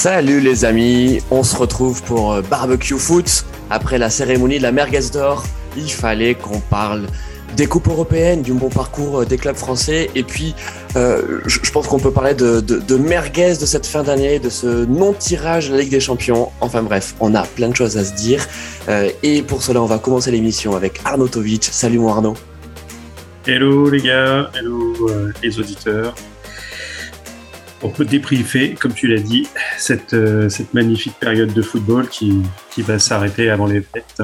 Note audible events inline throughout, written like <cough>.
Salut les amis, on se retrouve pour euh, Barbecue Foot. Après la cérémonie de la Merguez d'Or, il fallait qu'on parle des coupes européennes, du bon parcours euh, des clubs français. Et puis, euh, je pense qu'on peut parler de, merguez de cette fin d'année, de ce non-tirage de la Ligue des Champions. Enfin bref, on a plein de choses à se dire. et pour cela, on va commencer l'émission avec Arnaud Tovic. Salut mon Arnaud. Hello les gars, hello les auditeurs on peut débriefer, comme tu l'as dit, cette, euh, cette magnifique période de football qui, qui va s'arrêter avant les fêtes.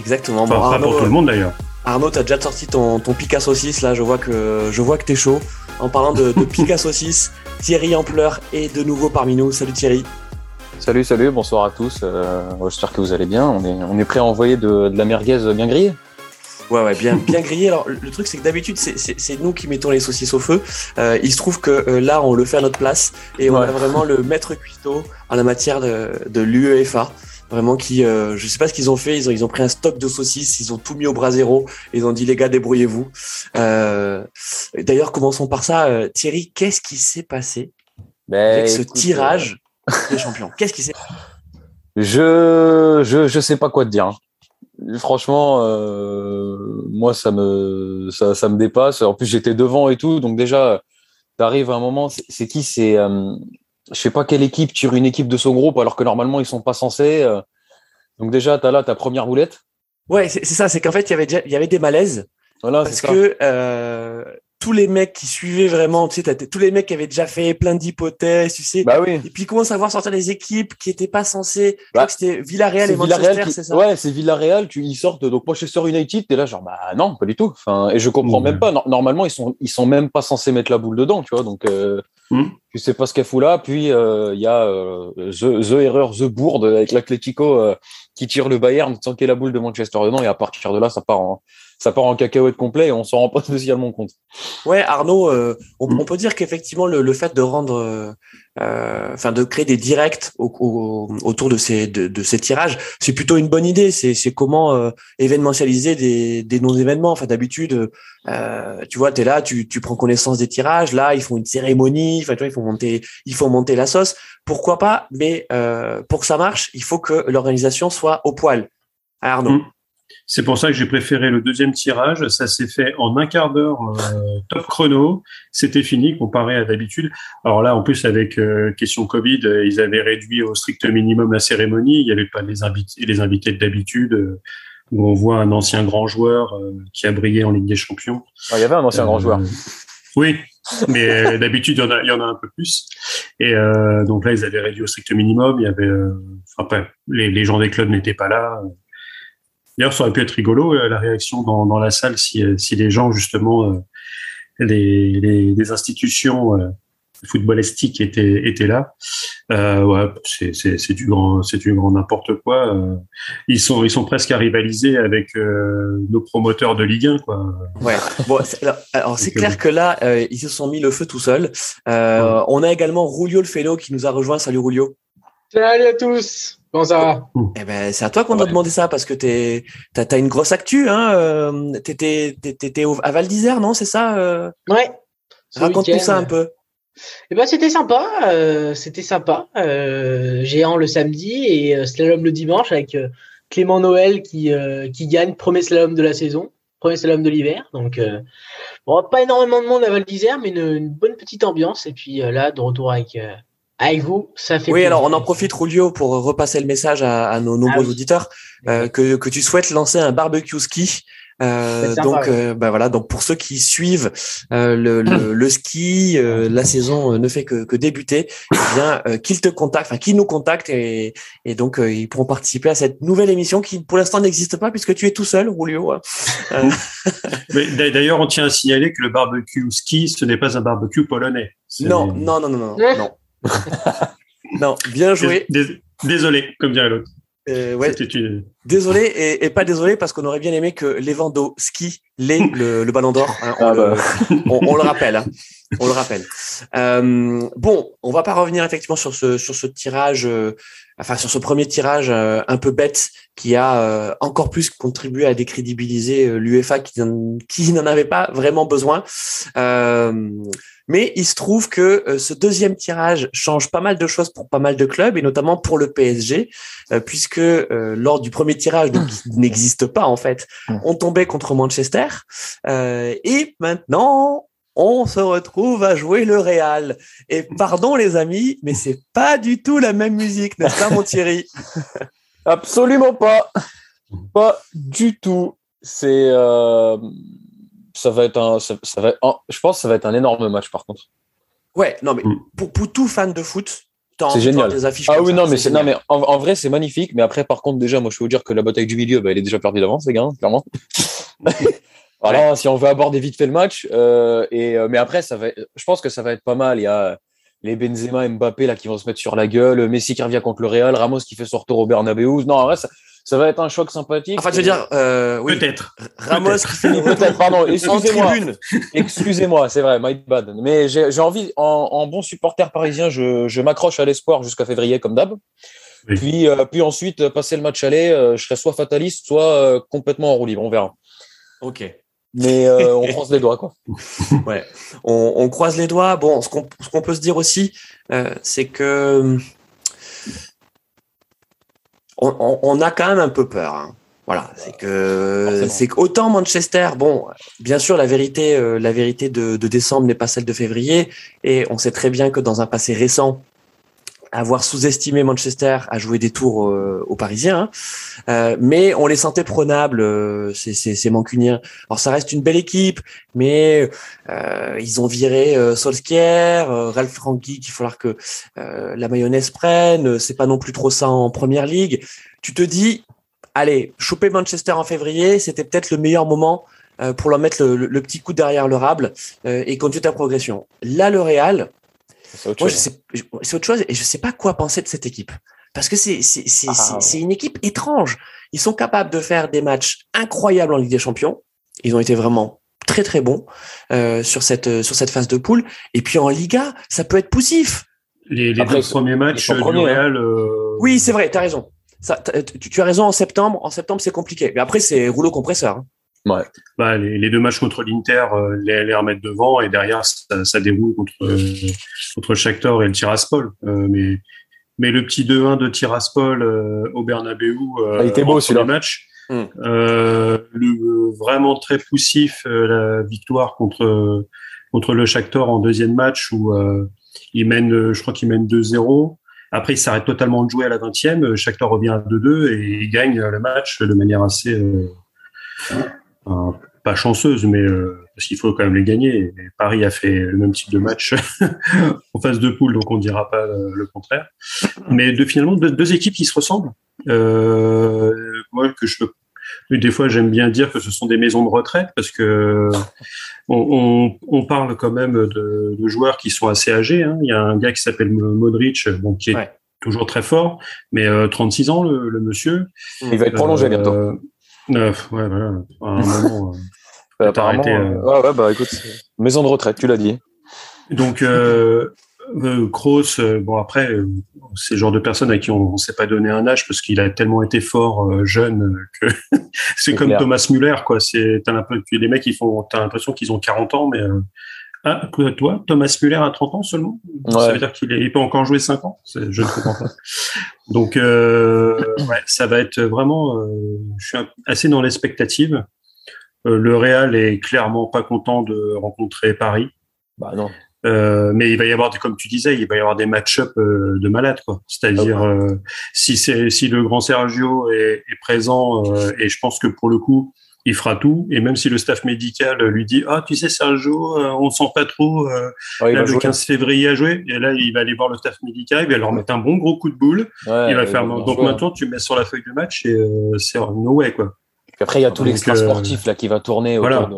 Exactement. pas pour tout le monde d'ailleurs. Arnaud, tu as déjà sorti ton, ton Picasso 6, là, je vois que, je vois que t'es chaud. En parlant de, de Picasso 6, <laughs> Thierry Ampleur est de nouveau parmi nous. Salut Thierry. Salut, salut, bonsoir à tous. Euh, J'espère que vous allez bien. On est, on est prêt à envoyer de, de la merguez bien grillée Ouais, ouais, bien, bien grillé. Alors, le truc, c'est que d'habitude, c'est nous qui mettons les saucisses au feu. Euh, il se trouve que euh, là, on le fait à notre place et on a vraiment le maître cuistot en la matière de, de l'UEFA. Vraiment, qui, euh, je sais pas ce qu'ils ont fait. Ils ont, ils ont pris un stock de saucisses, ils ont tout mis au bras zéro. Ils ont dit, les gars, débrouillez-vous. Euh, D'ailleurs, commençons par ça. Euh, Thierry, qu'est-ce qui s'est passé ben, avec ce tirage des champions? Qu'est-ce qui s'est je, je, je sais pas quoi te dire. Franchement, euh, moi, ça me, ça, ça, me dépasse. En plus, j'étais devant et tout. Donc, déjà, t'arrives à un moment, c'est qui? C'est, euh, je sais pas quelle équipe tire une équipe de son groupe alors que normalement, ils sont pas censés. Euh. donc, déjà, t'as là ta première roulette. Ouais, c'est ça. C'est qu'en fait, il y avait déjà, il y avait des malaises. Voilà, parce que euh, tous les mecs qui suivaient vraiment, tu sais, tous les mecs qui avaient déjà fait plein d'hypothèses, tu sais. Bah oui. Et puis ils commencent à voir sortir des équipes qui étaient pas censées. Bah, c'était Villarreal et Manchester, c'est ça? Ouais, c'est Villarreal. Tu ils sortent donc Manchester United. T'es là genre bah non, pas du tout. Enfin, et je comprends même pas. Normalement, ils sont ils sont même pas censés mettre la boule dedans, tu vois. Donc euh, mmh. tu sais pas ce qu'elle fout là. Puis euh, il y a euh, the, the erreur the bourde avec l'Atlético euh, qui tire le Bayern sans qu'il y ait la boule de Manchester dedans. Et à partir de là, ça part en ça part en cacahuète complet et on s'en rend pas <laughs> spécialement compte. Ouais, Arnaud, euh, mm. on, peut dire qu'effectivement le, fait de rendre, euh, enfin de créer des directs autour de ces de, ces tirages, c'est plutôt une bonne idée. C'est comment euh, événementialiser des, des non-événements. Enfin d'habitude, tu vois, tu es là, tu, tu prends connaissance des tirages. Là, ils font une cérémonie. Enfin, tu vois, il faut monter, il faut monter la sauce. Pourquoi pas? Mais pour que ça marche, il faut que l'organisation soit au poil. Arnaud. Mm. C'est pour ça que j'ai préféré le deuxième tirage. Ça s'est fait en un quart d'heure euh, top chrono. C'était fini comparé à d'habitude. Alors là, en plus avec euh, question Covid, euh, ils avaient réduit au strict minimum la cérémonie. Il n'y avait pas les invités, les invités d'habitude où on voit un ancien grand joueur qui a brillé en Ligue des Champions. Ah, il y avait un ancien grand joueur. Oui, mais d'habitude il y en a, il y en a un peu plus. Et donc là, ils avaient réduit au strict minimum. Il y avait, enfin, les, les gens des clubs n'étaient pas là. D'ailleurs, ça aurait pu être rigolo euh, la réaction dans, dans la salle si, euh, si les gens justement euh, les, les, les, institutions footballistiques étaient étaient là. Euh, ouais, c'est du grand c'est du grand n'importe quoi. ils sont ils sont presque à rivaliser avec nos promoteurs de Ligue 1 quoi. Ouais. Bon, alors c'est clair que là ils se sont mis le feu tout seuls. On a également Rulio le Félo qui nous a rejoint. Salut Rulio. Salut à tous. Comment ça va Eh ben, c'est à toi qu'on a demandé ça parce que tu as, une grosse actu. Hein, euh, t'étais, t'étais à Val d'Isère, non C'est ça euh? Ouais. Raconte-nous ça un peu. Eh ben, c'était sympa. Euh, c'était sympa. géant le samedi et slalom le dimanche avec Clément Noël qui, qui gagne premier slalom de la saison, premier slalom de l'hiver. Donc, bon, pas énormément de monde à Val d'Isère, mais une, une, bonne petite ambiance. Et puis là, de retour avec avec vous, ça fait. Oui, alors on en profite, Rulio, pour repasser le message à, nos nombreux ah auditeurs euh, que, que tu souhaites lancer un barbecue ski. Euh, donc, euh, bah voilà. Donc, pour ceux qui suivent euh, le, le, <clears throat> le, ski, euh, la saison ne fait que, que débuter. Eh bien, qu'ils te contactent, enfin, qu'ils nous contactent et, et donc ils pourront participer à cette nouvelle émission qui, pour l'instant, n'existe pas puisque tu es tout seul, Rulio. D'ailleurs, on tient à signaler que le barbecue ski, ce n'est pas un barbecue polonais. Non, non, non, non, <laughs> non, non. <laughs> non, bien joué. Désolé, comme dirait l'autre. Euh, ouais. Désolé et, et, pas désolé parce qu'on aurait bien aimé que Lewandowski l'ait <laughs> le, le ballon d'or. Hein, on, ah bah. <laughs> on, on, le rappelle. Hein, on le rappelle. Euh, bon, on va pas revenir effectivement sur ce sur ce tirage, euh, enfin sur ce premier tirage euh, un peu bête qui a euh, encore plus contribué à décrédibiliser l'UEFA qui, qui n'en avait pas vraiment besoin. mais il se trouve que ce deuxième tirage change pas mal de choses pour pas mal de clubs et notamment pour le PSG, puisque lors du premier tirage, donc qui n'existe pas en fait, on tombait contre Manchester et maintenant on se retrouve à jouer le Real. Et pardon les amis, mais c'est pas du tout la même musique, n'est-ce pas mon Thierry? <laughs> Absolument pas. Pas du tout. C'est euh, ça va être un ça, va je pense que ça va être un énorme match par contre. Ouais, non mais mm. pour, pour tout fan de foot, c'est génial. Des affiches ah oui, non, mais c'est non, mais en, vrai, c'est magnifique. Mais après, par contre, déjà, moi, je peux vous dire que la bataille du milieu, bah, elle est déjà perdue d'avance, les gars, clairement. <laughs> Voilà, si on veut aborder vite fait le match. Euh, et, euh, mais après, ça va, je pense que ça va être pas mal. Il y a les Benzema, Mbappé là qui vont se mettre sur la gueule, Messi qui revient contre le Real, Ramos qui fait son retour au Bernabeu. Non, en vrai, ça, ça va être un choc sympathique. Enfin, je veux dire, euh, oui. peut-être. Ramos qui fait peut-être. Pardon, excusez-moi. excusez-moi, c'est vrai, my bad. Mais j'ai envie, en, en, bon supporter parisien, je, je m'accroche à l'espoir jusqu'à février comme d'hab. Puis, euh, puis ensuite, passer le match aller, euh, je serai soit fataliste, soit complètement en roue libre. On verra. Ok mais euh, <laughs> on croise les doigts quoi. <laughs> ouais, on, on, croise les doigts. Bon, ce qu'on peut se dire aussi, euh, c'est que on, on, a quand même un peu peur. Hein. Voilà, c'est que c'est qu'autant Manchester, bon, bien sûr la vérité, euh, la vérité de, de décembre n'est pas celle de février, et on sait très bien que dans un passé récent, avoir sous-estimé Manchester à jouer des tours euh, aux Parisiens, hein. euh, mais on les sentait prenables, euh, ces, ces, Mancuniens. Alors ça reste une belle équipe, mais euh, ils ont viré Solskjaer, Ralph Rangnick, il falloir que la mayonnaise prenne. C'est pas non plus trop ça en première ligue. Tu te dis, allez, choper Manchester en février, c'était peut-être le meilleur moment pour leur mettre le, le, petit coup derrière le rable et continuer ta progression. Là, le Real, c'est autre, chose et je sais pas quoi penser de cette équipe. Parce que c'est c'est ah. une équipe étrange. Ils sont capables de faire des matchs incroyables en Ligue des Champions. Ils ont été vraiment très très bons euh, sur cette sur cette phase de poule. Et puis en Liga, ça peut être poussif. Les, les deux premiers matchs du hein. Real. Euh, oui, c'est vrai, tu as raison. Ça, tu, as raison en septembre. En septembre, c'est compliqué. Mais après, c'est rouleau compresseur. Hein. Ouais. Bah, les, les, deux matchs contre l'Inter, euh, les, les, remettre devant et derrière ça, ça déroule contre euh, contre Shakhtar et le Tiraspol. Euh, mais mais le petit 2-1 de Tiraspol euh, au Bernabeu, euh, ah, il était beau celui-là. Match, mm. le vraiment très poussif la victoire contre contre le Shakhtar en deuxième match où il mène, je crois qu'il mène 2-0. Après, il s'arrête totalement de jouer à la 20e. Shakhtar revient à 2-2 et il gagne le match de manière assez pas chanceuse, mais euh, parce qu'il faut quand même les gagner. Paris a fait le même type de match <laughs> en phase de poule, donc on dira pas euh, le contraire. Mais de finalement deux, équipes qui se ressemblent. Euh, moi, que je des fois, j'aime bien dire que ce sont des maisons de retraite parce que on, on, parle quand même de, de, joueurs qui sont assez âgés. Hein. Il y a un gars qui s'appelle Modric, bon, qui est toujours très fort, mais 36 ans le, le, monsieur. Il va être prolongé bientôt. Neuf, ouais, voilà. À un moment, euh, <laughs> apparemment, euh, ouais, ouais, bah écoute, maison de retraite, tu l'as dit. Donc, euh, euh Kroos, bon après, c'est le genre de personne à qui on ne s'est pas donné un âge parce qu'il a tellement été fort jeune que <laughs> c'est comme Thomas Muller, quoi. C'est, t'as les mecs, ils font, t'as l'impression qu'ils ont 40 ans, mais ah, toi, Thomas Muller a 30 ans seulement? Ça veut dire qu'il peut encore jouer 5 ans? Je ne comprends pas. Donc, euh, ouais, ça va être vraiment... Euh, je suis assez dans l'expectative. Euh, le Real est clairement pas content de rencontrer Paris. Bah non. Euh, mais il va y avoir, comme tu disais, il va y avoir des match-up euh, de malades. C'est-à-dire ah euh, si c'est si le grand Sergio est, est présent, et je pense que pour le coup, il fera tout. Et même si le staff médical lui dit Ah, tu sais, Sergio, euh, on sent pas trop euh, le 15 février à jouer. Et là, il va aller voir le staff médical, il va leur mettre un bon gros coup de boule. il va faire. Donc maintenant, tu mets sur la feuille de match et euh, c'est no way, quoi. après, il y a tout l'extra sportif là qui va tourner voilà.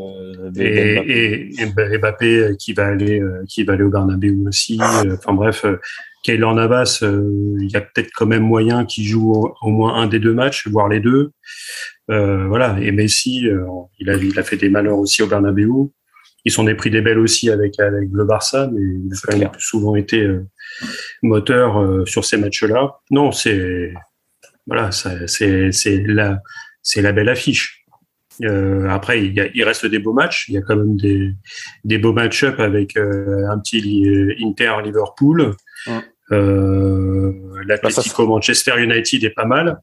de, et, et, Mbappé qui va aller, qui va aller au Bernabeu aussi. enfin bref, Kaylor Navas, il y a peut-être quand même moyen qu'il joue au, au, moins un des deux matchs, voire les deux. Euh, voilà. Et Messi, euh, il a, il a fait des malheurs aussi au Bernabeu. ils sont des prix des belles aussi avec avec le Barça, mais il a quand même souvent été moteur sur ces matchs-là. Non, c'est voilà, c'est la c'est la belle affiche. Euh, après, il, y a, il, reste des beaux matchs. Il y a quand même des, des beaux match-up avec euh, un petit Inter-Liverpool. Ouais. Euh, L'Atlético Manchester United est pas mal.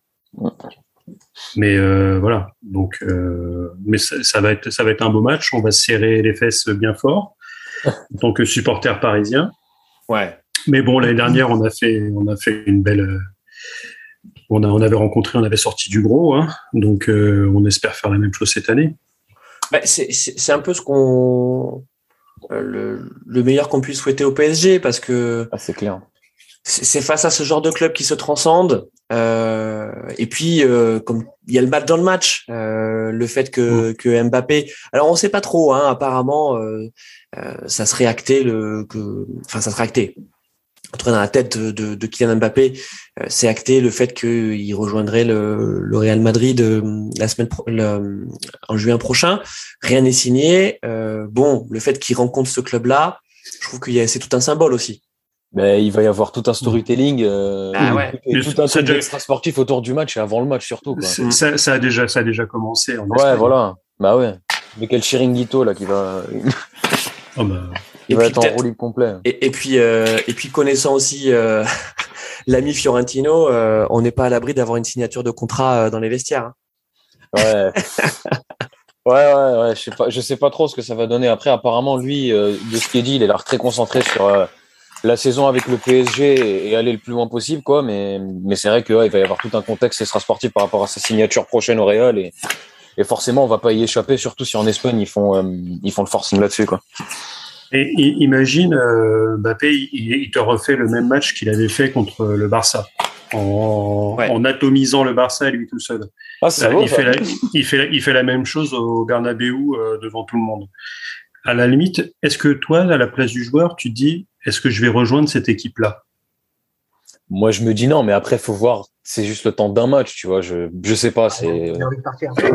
Mais euh, voilà. Donc, euh, mais ça, ça, va être, ça va être un beau match. On va serrer les fesses bien fort en tant que supporter parisien. Ouais. Mais bon, l'année dernière, on a fait, on a fait une belle on, a, on avait rencontré, on avait sorti du gros, hein. donc euh, on espère faire la même chose cette année. Bah, c'est un peu ce qu'on euh, le, meilleur qu'on puisse souhaiter au PSG parce que ah, c'est clair. C'est face à ce genre de club qui se transcende. Euh, et puis, comme il y a le match dans le match, le fait que, que Mbappé. Alors, on sait pas trop. Hein, apparemment, ça serait acté le que. Enfin, ça serait acté en tout cas dans la tête de, de, Kylian Mbappé, euh, c'est acté le fait qu'il rejoindrait le, le, Real Madrid euh, la semaine en juin prochain. Rien n'est signé. Euh, bon, le fait qu'il rencontre ce club-là, je trouve que c'est tout un symbole aussi. Mais il va y avoir tout un storytelling, ah ouais. et tout un truc extra sportif autour du match et avant le match surtout. Quoi. Ça, ça, a déjà, ça a déjà commencé. En ouais, voilà. Bah ouais. Mais quel chiringuito là qui va. <laughs> oh bah. Il va être en roue complet. Et, et puis, euh, et puis connaissant aussi euh, <laughs> l'ami Fiorentino, euh, on n'est pas à l'abri d'avoir une signature de contrat euh, dans les vestiaires. Hein. Ouais. <laughs> ouais, ouais, ouais. Je sais pas, je sais pas trop ce que ça va donner. Après, apparemment, lui, de ce qu'il dit, il a l'air très concentré sur la saison avec le PSG et aller le plus loin possible, quoi. Mais, mais c'est vrai qu'il ouais, va y avoir tout un contexte extra sportif par rapport à sa signature prochaine au Real et, et forcément, on va pas y échapper, surtout si en Espagne ils font, ils font le forcing là-dessus, quoi. Et imagine, euh, Mbappé, il, te refait le même match qu'il avait fait contre le Barça, en, en atomisant le Barça lui tout seul. Ah, il, fait la, il, fait, il fait la même chose au Bernabeu euh, devant tout le monde. À la limite, est-ce que toi, à la place du joueur, tu te dis, est-ce que je vais rejoindre cette équipe-là? Moi, je me dis non, mais après, faut voir. C'est juste le temps d'un match, tu vois. Je, je sais pas. C'est.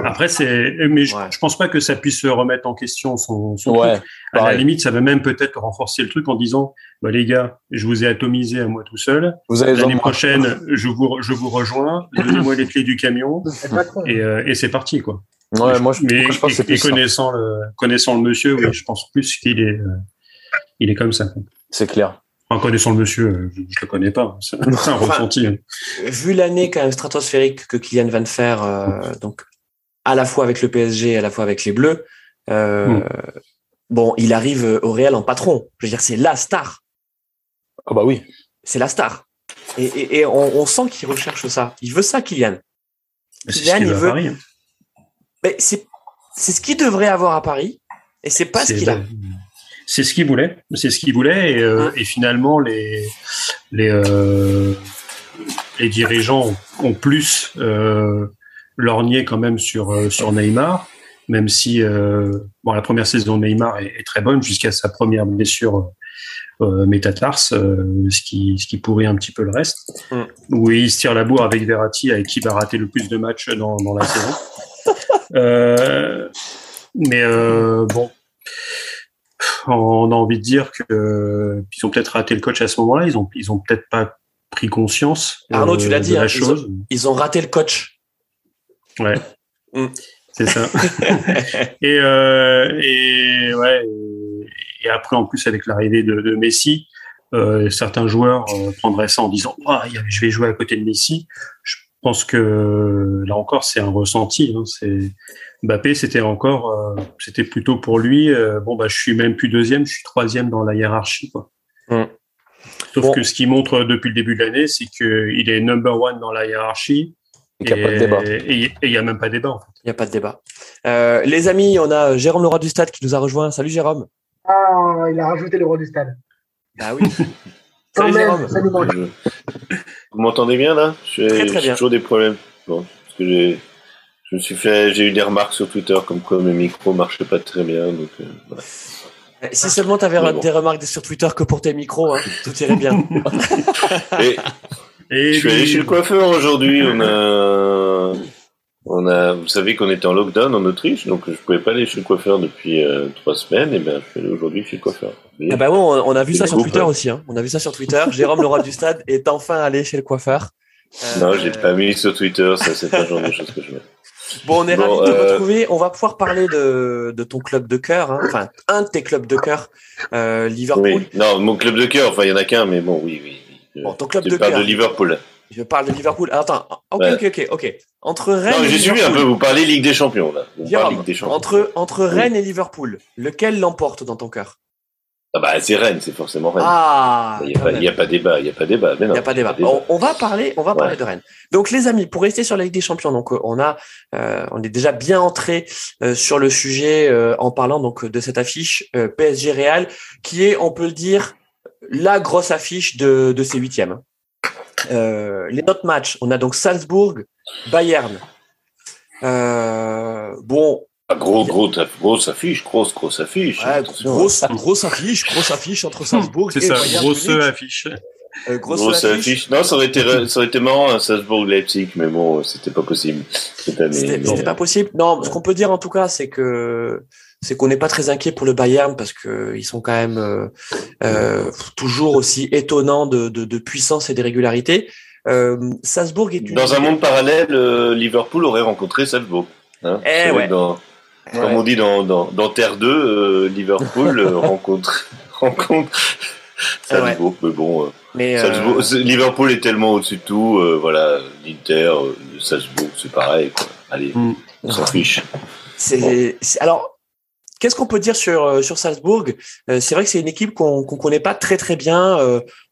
Après, c'est. Mais je, je, pense pas que ça puisse remettre en question son, son truc. À la limite, ça va même peut-être renforcer le truc en disant, bah les gars, je vous ai atomisé à moi tout seul. L'année prochaine, je vous, je vous rejoins. Donnez-moi les clés du camion <laughs> et, euh, et c'est parti, quoi. Ouais, moi, je, mais, je pense que connaissant le, connaissant le monsieur, oui, je pense plus qu'il est, euh, il est comme ça. C'est clair. En connaissant le monsieur, euh, je, ne le connais pas. C'est un ressenti. Hein. Vu l'année quand même stratosphérique que Kylian va faire, euh, donc à la fois avec le PSG, à la fois avec les Bleus, euh, bon, il arrive au Real en patron. Je veux dire, c'est la star. Ah bah oui. C'est la star. Et, et, on, on, sent qu'il recherche ça. Il veut ça, Kylian. Kylian, il veut. Paris, hein. Mais c'est c'est ce qu'il devrait avoir à Paris, et c'est pas ce qu'il a c'est ce qu'il voulait, c'est ce qu'il voulait, et, euh, et, finalement les les euh, les dirigeants ont plus euh, lorgné quand même sur euh, sur Neymar, même si euh, bon la première saison de Neymar est, est très bonne jusqu'à sa première blessure euh, métatarse, ce qui ce qui pourrit un petit peu le reste. Mm. Où il se tire la bourre avec Verratti, avec qui va rater le plus de matchs dans dans la saison. <laughs> mais bon on a envie de dire que ils ont peut-être raté le coach à ce moment-là. Ils ont, ils ont peut-être pas pris conscience. Arnaud, tu l'as dit, la hein, chose. Ils, ont, raté le coach. Ouais. Mm. C'est ça. <laughs> et, euh, et ouais. Et après, en plus, avec l'arrivée de, Messi, euh, certains joueurs euh, prendraient ça en disant oh, je vais jouer à côté de Messi. Je pense que là encore, c'est un ressenti. Hein, c'est Mbappé, c'était encore, euh, c'était plutôt pour lui. Euh, bon, bah, je suis même plus deuxième, je suis troisième dans la hiérarchie, quoi. Mm. Sauf que ce qu'il montre depuis le début de l'année, c'est qu'il est number one dans la hiérarchie. Et il n'y a pas de débat. Et il n'y a même pas de débat, en fait. Il n'y a pas de débat. Euh, les amis, on a Jérôme le roi du stade qui nous a rejoint. Salut Jérôme. Ah, il a rajouté le roi du stade. Bah oui. <laughs> salut Jérôme. Vous m'entendez bien là? J'ai toujours des problèmes. Bon, parce que j'ai je me suis fait, j'ai eu des remarques sur Twitter comme quoi mes micros marchaient pas très bien. Donc, euh, eh, Si seulement tu avais des remarques sur Twitter que pour tes micros, hein, tout irait bien. <laughs> Et, je suis allé chez le coiffeur aujourd'hui. On a On a, vous savez qu'on était en lockdown en Autriche, donc je pouvais pas aller chez le coiffeur depuis euh, trois semaines, et ben je suis allé aujourd'hui chez le coiffeur. ah bah bon, on a vu ça sur Twitter aussi. Hein. On a vu ça sur Twitter. Jérôme, le roi du stade, est enfin allé chez le coiffeur. Euh... Non, j'ai pas mis sur Twitter. Ça, c'est pas le genre de choses que je mets. Bon, on est ravis de te euh, retrouver. On va pouvoir parler de, de ton club de cœur, hein. enfin un de tes clubs de cœur, euh, Liverpool. Oui. Non, mon club de cœur. Enfin, il y en a qu'un, mais bon, oui, oui. Bon, ton club de cœur. de Liverpool. Je parle de Liverpool. attends, ok, ok, ok, ok. Entre Rennes. Non, j'ai suivi un peu. Vous parlez Ligue des Champions là. Vous Ligue des Champions. Entre entre Rennes et Liverpool, lequel l'emporte dans ton cœur? Ah bah c'est Rennes, c'est forcément Rennes. Ah, il n'y a, pas, a pas débat, il n'y a pas débat. Il n'y a pas débat. On, va parler, on va parler de Rennes. Donc les amis, pour rester sur la Ligue des Champions, donc on a, euh, on est déjà bien entré euh, sur le sujet euh, en parlant donc de cette affiche PSG Real, qui est, on peut le dire, la grosse affiche de, de ces huitièmes. Les autres matchs, on a donc Salzbourg, Bayern. bon, ah, gros, gros, grosse affiche, grosse, grosse affiche. Ouais, grosse, grosse affiche, grosse affiche entre Salzbourg et ça, grosse affiche. Euh, grosse, grosse affiche. Non, ça aurait été, ça aurait été marrant, hein, Salzbourg-Leipzig, mais bon, c'était pas possible cette année. C'était pas possible. Non, ce qu'on peut dire en tout cas, c'est que c'est qu'on n'est pas très inquiet pour le Bayern parce que ils sont quand même euh, euh, toujours aussi étonnants de, de, de puissance et d'irrégularité. Euh, Salzbourg est une... Dans un monde parallèle, euh, Liverpool aurait rencontré Salzbourg. Hein, eh ouais. Dans comme on dit dans, dans, dans Terre 2, euh, Liverpool <laughs> rencontre, rencontre Salzbourg. Mais bon, Liverpool est tellement au-dessus de tout. voilà, l'Inter, Salzbourg, c'est pareil. Quoi. Allez, mm. on s'en fiche. Alors, Qu'est-ce qu'on peut dire sur sur Salzbourg? C'est vrai que c'est une équipe qu'on qu'on connaît pas très très bien.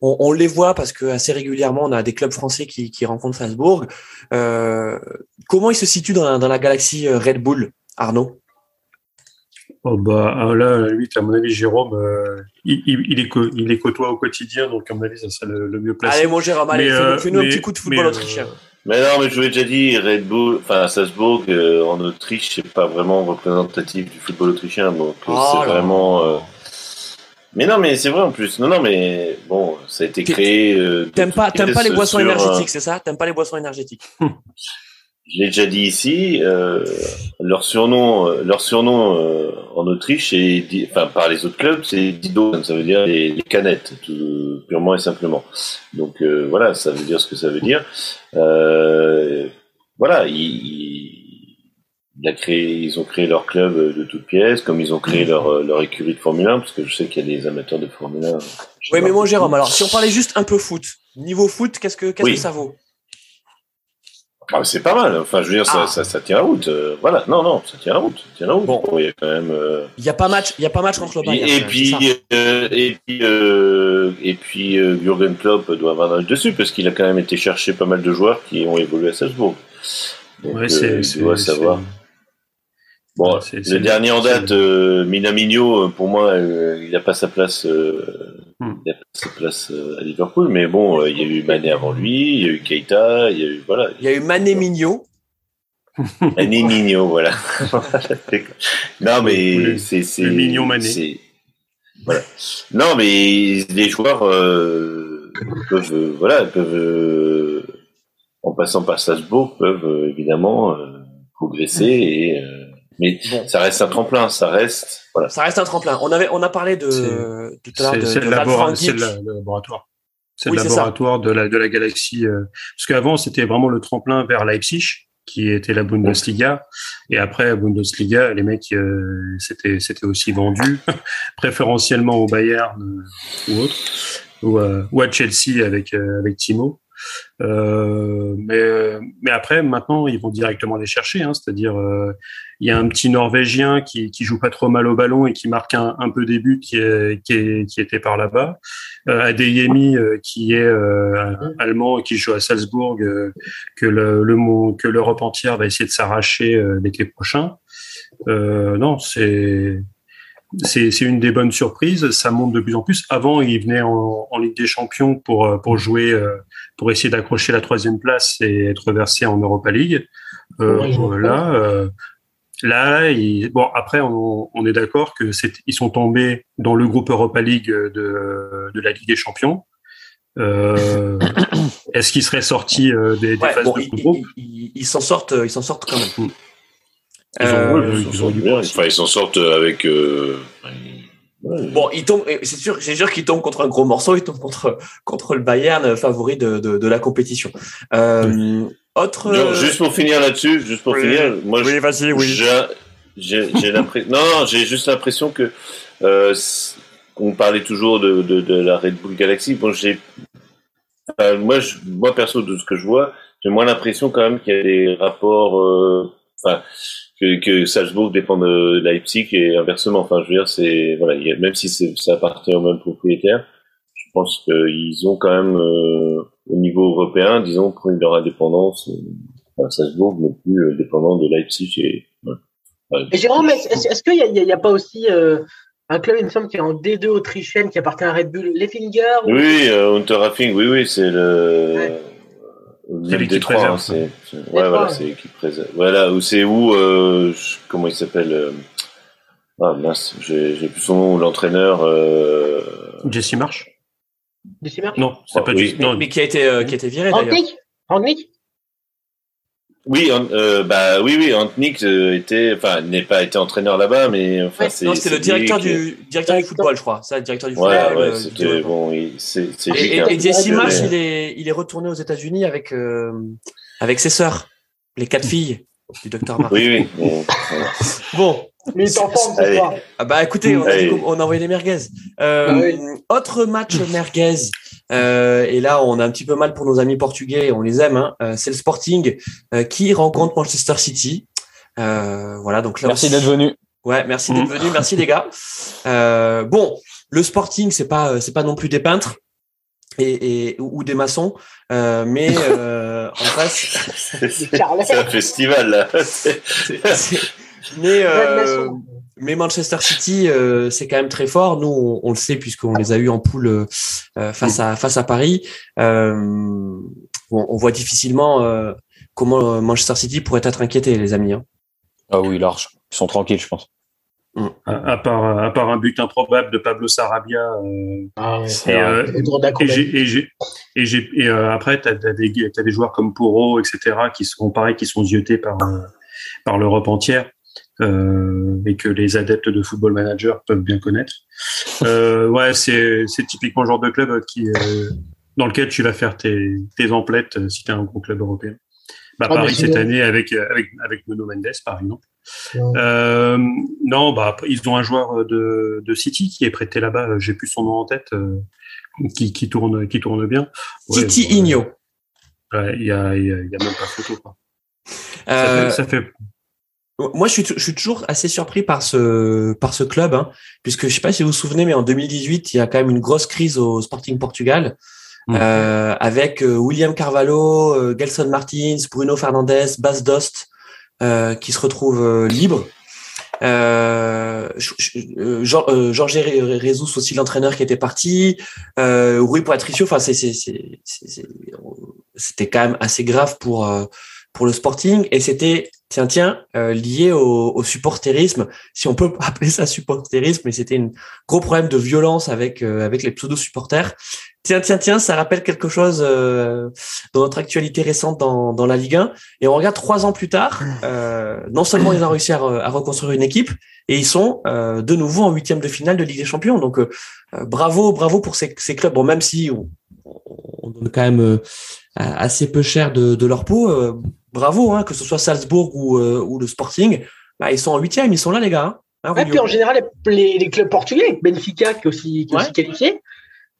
on, on, les voit parce que assez régulièrement on a des clubs français qui, qui rencontrent Salzbourg. comment ils se situent dans, dans la galaxie Red Bull, Arnaud? Oh bah ah, là, à à mon avis, Jérôme, euh, il, il, est il est côtoie au quotidien, donc à mon avis, ça serait le, mieux placé. Allez, mon Jérôme, allez, fais-nous un petit coup de football autrichien. Mais non, mais je vous l'ai déjà dit, Red Bull, enfin Salzbourg euh, en Autriche, c'est pas vraiment représentatif du football autrichien, donc euh, oh c'est vraiment. Mais non, mais c'est vrai en plus. Non, non, mais bon, ça a été créé. T'aimes pas, t'aimes pas les boissons énergétiques, c'est ça? T'aimes pas les boissons énergétiques? Je l'ai déjà dit ici, euh, leur surnom, euh, leur surnom euh, en Autriche, et enfin par les autres clubs, c'est Dido, ça veut dire les, canettes, tout, purement et simplement. Donc euh, voilà, ça veut dire ce que ça veut dire. voilà, ils, il a créé, ils ont créé leur club de toutes pièces, comme ils ont créé leur, leur écurie de Formule 1, parce que je sais qu'il y a des amateurs de Formule 1. Oui, mais moi, Jérôme, alors si on parlait juste un peu foot, niveau foot, qu'est-ce que qu'est-ce que ça vaut? Ah, c'est pas mal. Enfin, je veux dire, ça, ah. ça, ça, tient la route. Euh, voilà. Non, non, ça tient la route. Ça tient la route. Bon. il y a quand même. Euh... Il y a pas match. Il y a pas match contre le Bayern. Et, puis, euh, et puis, euh, et puis, euh, Jürgen Klopp doit avoir un dessus parce qu'il a quand même été chercher pas mal de joueurs qui ont évolué à Salzbourg. Donc, ouais, c'est, doit savoir. Bon, le dernier en date, euh, Minamino, pour moi, il n'a pas sa place Hmm. Il a sa place euh, à Liverpool, mais bon, euh, il y a eu Mané avant lui, il y a eu Keita, il y a eu voilà. Il y a eu Mané Migno. Mané Migno, voilà. <laughs> non mais c'est c'est Mignon Mané. Voilà. Non mais les joueurs euh, peuvent voilà peuvent en passant par Salzbourg peuvent évidemment progresser et mais ça reste un tremplin, ça reste. Voilà. Ça reste un tremplin. On avait, on a parlé de tout à l'heure de, de, le laboratoire. C'est le laboratoire de la de la galaxie. Euh, parce qu'avant c'était vraiment le tremplin vers Leipzig, qui était la Bundesliga, et après Bundesliga, les mecs euh, c'était c'était aussi vendu, <laughs> préférentiellement au Bayern euh, ou autre, ou, ou à Chelsea avec avec Timo. Euh, mais, mais après, maintenant, ils vont directement les chercher. Hein, C'est-à-dire, euh, il y a un petit Norvégien qui, qui joue pas trop mal au ballon et qui marque un, peu des buts qui, est, qui, qui était par là-bas. Euh, Adeyemi, qui est allemand et qui joue à Salzbourg, que le, le que l'Europe entière va essayer de s'arracher l'été prochain. non, c'est c'est une des bonnes surprises. Ça monte de plus en plus. Avant, il venait en, en Ligue des Champions pour euh, pour jouer, euh, pour essayer d'accrocher la troisième place et être versé en Europa League. Euh, là, euh, là, bon après, on, on est d'accord que ils sont tombés dans le groupe Europa League de de la Ligue des Champions. <coughs> Est-ce qu'ils seraient sortis des, phases de groupe? Ils s'en sortent, ils s'en sortent quand même. Mm. Ils, s'en sortent avec. Bon, ils tombent. C'est sûr, c'est sûr qu'ils tombent contre un gros morceau. Ils tombent contre contre le Bayern, favori de, de, la compétition. autre. juste pour finir là-dessus, juste pour finir, moi, oui, vas-y, oui. J'ai l'impression. Non, j'ai juste l'impression que euh, on parlait toujours de, de, de, la Red Bull Galaxy. Bon, j'ai, moi, je, moi perso de ce que je vois, j'ai moins l'impression quand même qu'il y a des rapports, euh, enfin, que, que Salzbourg dépend de Leipzig et inversement. Enfin, je veux dire, c'est voilà, même si ça appartient au même propriétaire, je pense qu'ils ont quand même euh, au niveau européen, disons, pris leur indépendance. Enfin, Salzbourg n'est plus euh, dépendant de Leipzig et et Jérôme, est-ce qu'il n'y a, pas aussi euh, un club, il me semble, qui est en D2 autrichienne, qui appartient à Red Bull, Leffinger Oui, euh, Unterhaching, oui, oui, c'est le. Ouais. C'est l'équipe hein, c'est, ouais, voilà, c'est l'équipe préserve. Voilà, où c'est où, euh, comment il s'appelle euh, Ah mince, j'ai, j'ai plus son nom, l'entraîneur. Euh... Jesse Marsh? Jesse Marsh? Non, c'est pas oui. non. Mais, qui a été, euh, qui a été viré d'ailleurs. Rangnick oui, euh, bah oui, oui, Antnik euh, était, enfin, n'est pas été entraîneur là-bas, mais enfin, c'est. Non, c'était le directeur du directeur du football, je crois. Ça, le directeur du ouais, football. Ouais, euh, c'était bon. C'est. Et, et, Jesse Marsh, il est, il est retourné aux États-Unis avec euh, avec ses sœurs, les quatre filles du docteur Marsh. Oui, oui. bon. Mais il en forme ce soir. Ah bah écoutez, on a, on a envoyé des merguez. Euh, ah oui. Autre match merguez. Euh, et là, on a un petit peu mal pour nos amis portugais, on les aime. Hein. Euh, c'est le Sporting euh, qui rencontre Manchester City. voilà, donc là merci d'être venu. Ouais, merci d'être venu, merci les gars. bon, le Sporting, c'est pas c'est pas non plus des peintres. Et, et, ou des maçons, euh, mais euh, en face, <laughs> c'est un festival là. <laughs> mais euh, mais Manchester City, euh, c'est quand même très fort. Nous, on, on le sait puisqu'on les a eu en poule euh, face à face à Paris. Euh, on, on, voit difficilement euh, comment Manchester City pourrait être inquiété, les amis. Hein. Ah oui, large. Ils sont tranquilles, je pense. Mm. À, à, part, à part un but improbable de Pablo Sarabia. ah ouais, et, et, et, et après, tu as, as des joueurs comme Poro, etc., qui sont pareils, qui sont ziotés par, par l'Europe entière euh, et que les adeptes de football manager peuvent bien connaître. Euh, ouais, c'est c'est typiquement le genre de club qui euh, dans lequel tu vas faire tes tes emplettes euh, si tu es un gros club européen. Bah, ah, Paris cette année avec avec avec Nuno Mendes par exemple. Euh, non, bah ils ont un joueur de, de City qui est prêté là-bas. J'ai plus son nom en tête, euh, qui, qui tourne qui tourne bien. Ouais, Titi Igno. Ouais, il y a il y, a même pas photo. Quoi. Ça fait, ça fait moi, je suis, je suis toujours assez surpris par ce, par ce club, hein, puisque je sais pas si vous vous souvenez, mais en 2018, il y a quand même une grosse crise au Sporting Portugal, mmh. euh, avec euh, William Carvalho, euh, Gelson Martins, Bruno Fernandes, Bas Dost, euh, qui se retrouvent euh, libres. Euh, Georges Rezus aussi l'entraîneur qui était parti, euh, Rui Patricio. Enfin, c'est, c'était quand même assez grave pour pour le Sporting et c'était tiens tiens euh, lié au, au, supporterisme. Si on peut <laughs> appeler ça supporterisme mais c'était un gros problème de violence avec euh, avec les pseudo supporters tiens tiens tiens ça rappelle quelque chose euh, dans notre actualité récente dans, dans la Ligue 1 et on regarde trois ans plus tard euh, non seulement ils ont réussi à, à, reconstruire une équipe et ils sont de nouveau en huitième de finale de Ligue des Champions. Donc bravo bravo pour ces, ces clubs. Bon même si on, on donne quand même assez peu cher de, de leur peau bravo, hein, que ce soit Salzbourg ou, euh, ou le Sporting, bah, ils sont en huitième, ils sont là les gars. Hein, hein puis en général, les, les, clubs portugais, Benfica qui est aussi, qui est aussi qualifié,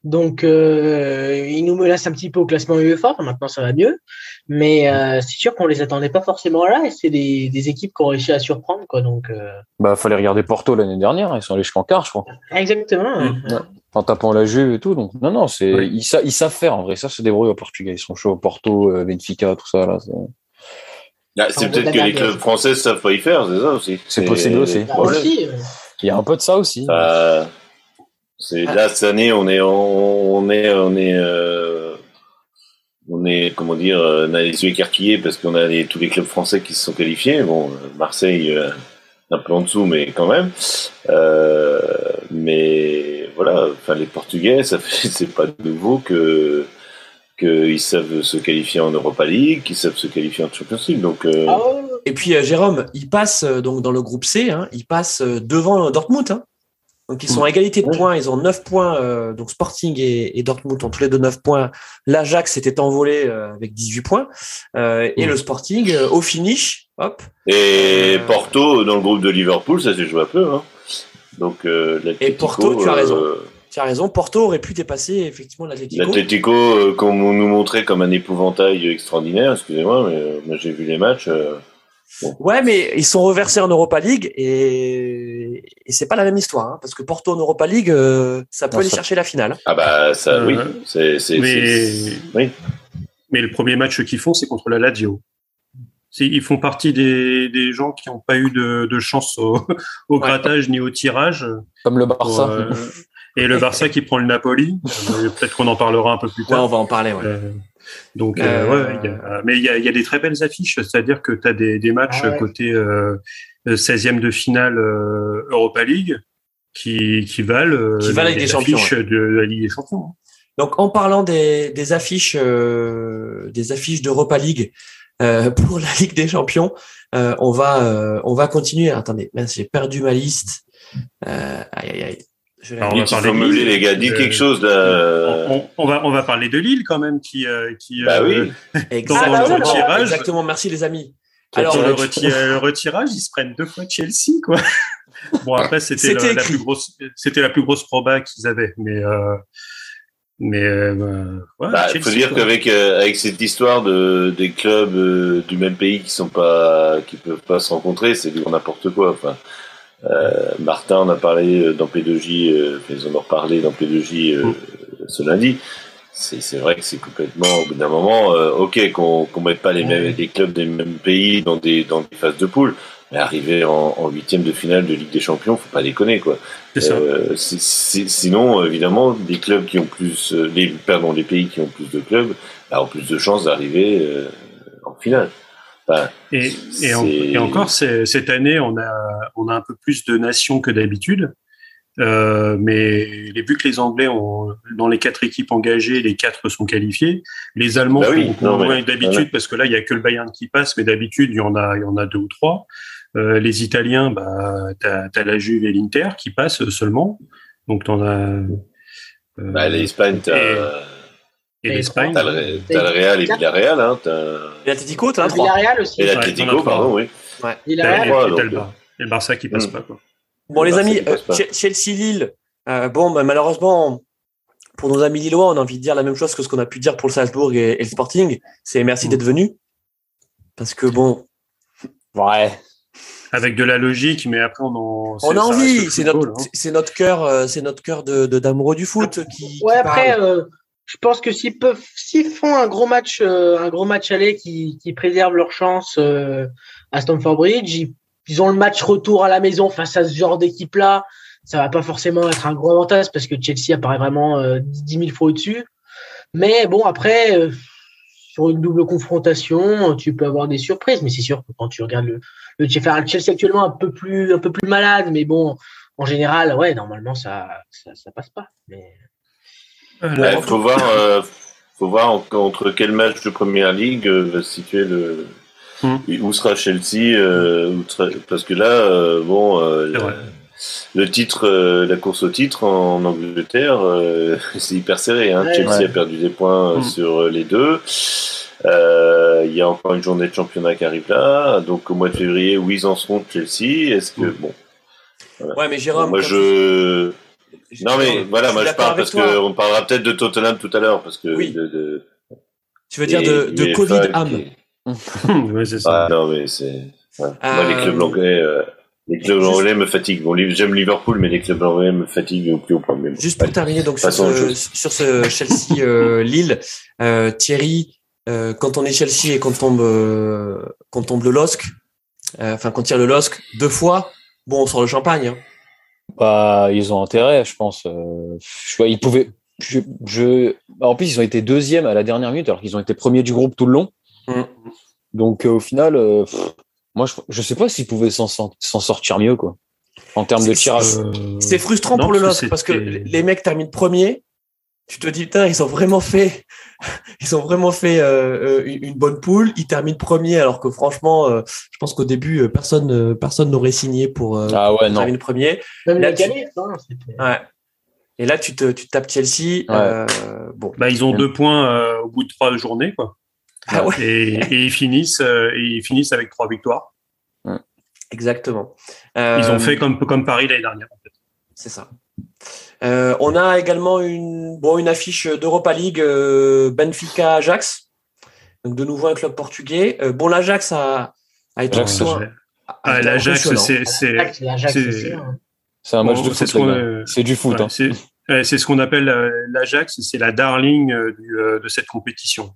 donc euh, ils nous menacent un petit peu au classement UEFA. Maintenant, ça va mieux, mais euh, c'est sûr qu'on les attendait pas forcément là. Et c'est des, des, équipes qui ont réussi à surprendre, quoi. Donc, euh... bah, fallait regarder Porto l'année dernière. Ils sont allés jusqu'en quart, je crois. Exactement. Mmh. Ouais. En tapant la Juve et tout. Donc, non, non, c'est oui. ils, sa ils, savent faire en vrai. Ça se débrouille au Portugais. Ils sont chauds. Porto, Benfica, tout ça là. Ah, c'est peut-être que les clubs français savent pas y faire, c'est ça aussi. C'est possible aussi. Ah, aussi. Il y a un peu de ça aussi. Euh, c'est là cette année, on est, on, est, on est, euh, on est, comment dire, on a les yeux écarquillés parce qu'on a les, tous les clubs français qui se sont qualifiés. Bon, Marseille, euh, un peu en dessous, mais quand même. Euh, mais voilà, enfin les Portugais, ça fait, <laughs> c'est pas nouveau que qu'ils savent se qualifier en Europa League, qu'ils savent se qualifier en Champions League. Donc, euh, ah Et puis Jérôme, ils passent donc dans le groupe C, hein, ils passent devant Dortmund. Hein. Donc ils sont à égalité de points, ils ont 9 points, donc Sporting et, Dortmund ont tous les deux 9 points. L'Ajax s'était envolé avec 18 points. et le Sporting au finish, hop. Et Porto dans le groupe de Liverpool, ça s'est joué un peu. Hein. Donc, euh, Et Porto, tu as raison. Euh, tu as raison, Porto aurait pu dépasser effectivement l'Atletico. L'Atletico, euh, qu'on nous montrait comme un épouvantail extraordinaire, excusez-moi, mais moi j'ai vu les matchs. Ouais, mais ils sont reversés en Europa League et, et c'est pas la même histoire, hein, parce que Porto en Europa League, ça peut aller chercher la finale. Ah bah ça, oui, c'est, mais... oui. Mais le premier match qu'ils font, c'est contre la Lazio ils font partie des, des gens qui n'ont pas eu de, de chance au, <laughs> au grattage ni au tirage. Comme le Barça. Euh, et le Barça qui prend le Napoli. <laughs> Euh, peut-être qu'on en parlera un peu plus tard. on va en parler. Ouais. Euh, donc, ouais, y a, mais il y a, y a, des très belles affiches, c'est-à-dire que tu as des, des matchs ah côté 16e de finale Europa League qui, qui valent, qui valent des champions, de la Ligue des Champions. Donc, en parlant des, des affiches, des affiches d'Europa League, euh, pour la Ligue des Champions. Euh, on va euh, on va continuer. Attendez, j'ai perdu ma liste. aïe aïe aïe. Je vais on va parler de Lille, les gars. Dis quelque chose. On, on, va on va parler de Lille quand même qui qui bah oui. <laughs> exactement, le retirage. Exactement. Merci les amis. Alors le, le, retirage, ils se prennent deux fois Chelsea quoi. <laughs> Bon après c'était la, la, plus grosse c'était la plus grosse proba qu'ils avaient mais euh, mais euh, bah, bah faut dire qu'avec euh, avec cette histoire de des clubs euh, du même pays qui sont pas qui peuvent pas se rencontrer, c'est du n'importe quoi. Enfin, euh, Martin en a parlé dans P2J, ils en ont reparlé dans P2J mm. ce lundi. C'est vrai que c'est complètement au bout d'un moment, ok qu'on mette pas les mêmes des clubs des mêmes pays dans des dans des phases de poule. Mais arriver en huitième de finale de Ligue des Champions, faut pas déconner quoi. Euh, sinon, évidemment, des clubs qui ont plus, euh, les, pardon, les pays qui ont plus de clubs bah, ont plus de chances d'arriver euh, en finale. Et, et, encore, cette année, on a, on a un peu plus de nations que d'habitude. Euh, mais vu que les Anglais ont, dans les quatre équipes engagées, les quatre sont qualifiés. Les Allemands bah d'habitude parce que là, il y a que le Bayern qui passe, mais d'habitude, il y en a, il y en a deux ou trois. Euh, les Italiens, bah, t'as as la Juve et l'Inter qui passent seulement. Donc t'en as. Euh, bah, l'Espagne, t'as. Et, l'Espagne. T'as le, le, Real et Villarreal. Hein, et l'Atletico, t'as un Villarreal aussi. Et l'Atletico, pardon, oui. Ouais. Et, le Barça qui passe mm. pas. Quoi. Bon, les amis, euh, Chelsea-Lille, euh, bon, bah, malheureusement, pour nos amis lillois, on a envie de dire la même chose que ce qu'on a pu dire pour le Salzbourg et, le Sporting. C'est merci mm. d'être venu. Parce que bon. Ouais. Avec de la logique, mais après on en. On a envie. C'est notre, hein. c'est notre cœur, euh, c'est notre cœur de, d'amoureux du foot qui. Ouais, après, je pense que s'ils peuvent, s'ils font un gros match, un gros match aller qui, qui préserve leur chance à Stamford Bridge, ils ont le match retour à la maison face à ce genre d'équipe-là. Ça va pas forcément être un gros avantage parce que Chelsea apparaît vraiment euh, 10 000 fois au-dessus. Mais bon, après, euh, sur une double confrontation, tu peux avoir des surprises. Mais c'est sûr que quand tu regardes le, le Chelsea actuellement un peu plus, un peu plus malade, mais bon, en général, ouais, normalement, ça, ça, ça passe pas. Mais... Il faut voir, <laughs> euh, faut voir entre quel match de Première Ligue euh, va se situer le, Hmm. Où sera Chelsea euh, Parce que là, euh, bon, euh, le titre, la course au titre en Angleterre, <laughs> c'est hyper serré. Hein. Chelsea a perdu des points hmm. sur les deux. Il y a encore une journée de championnat qui arrive là. Donc au mois de février, où ils en seront Chelsea? Est-ce que hmm. bon Ouais, mais Jérôme. moi je. Non mais voilà, moi je parle parce qu'on parlera peut-être de Tottenham tout à l'heure parce que. Oui. De, Tu veux dire de, de Covid âme oui, <laughs> c'est ça. Ah, non, mais c'est. Moi, les clubs euh, anglais, euh, les clubs anglais me fatiguent. Bon, j'aime Liverpool, mais les clubs anglais me fatiguent au plus haut point. Juste pour terminer donc sur ce, sur ce, Chelsea euh, <laughs> Lille, euh, Thierry, euh, quand on est Chelsea et qu'on tombe euh, qu'on tombe le LOSC, enfin qu'on tire le LOSC deux fois, bon, on sort le champagne. Hein. Bah, ils ont intérêt, je pense. Je, ils pouvaient. Je, je, en plus, ils ont été deuxième à la dernière minute, alors qu'ils ont été premiers du groupe tout le long. Mm. Donc euh, au final, euh, moi je, je sais pas s'ils pouvaient s'en sortir mieux quoi. en termes de tirage. C'est frustrant pour le LOSC parce que les mecs terminent premier. Tu te dis putain, ils ont vraiment fait, <laughs> ils ont vraiment fait euh, une bonne poule. Ils terminent premier alors que franchement, euh, je pense qu'au début personne, euh, personne n'aurait signé pour, ah ouais, terminer premier. Même Là, la tu- galette, hein, Ouais. Et là, tu te, tu tapes Chelsea. euh, bon. Bah, ils ont deux points euh, au bout de trois journées, quoi. Ah ouais. Et, et ils finissent, euh, et ils finissent avec trois victoires. Exactement. Ils Euh, ont fait comme comme Paris l'année dernière. En fait. C'est ça. Euh, on a également une, bon, une affiche d'Europa League euh, Benfica Ajax. Donc de nouveau un club portugais. Euh, bon, l'Ajax a, a été c'est- Ah, L'Ajax, c'est c'est c'est- hein. C'est un match Bon, de c'est foot. ce les gars. euh, C'est du foot. ouais, hein. c'est ouais, c'est ce qu'on appelle euh, l'Ajax, c'est la darling euh, du, euh, de cette compétition.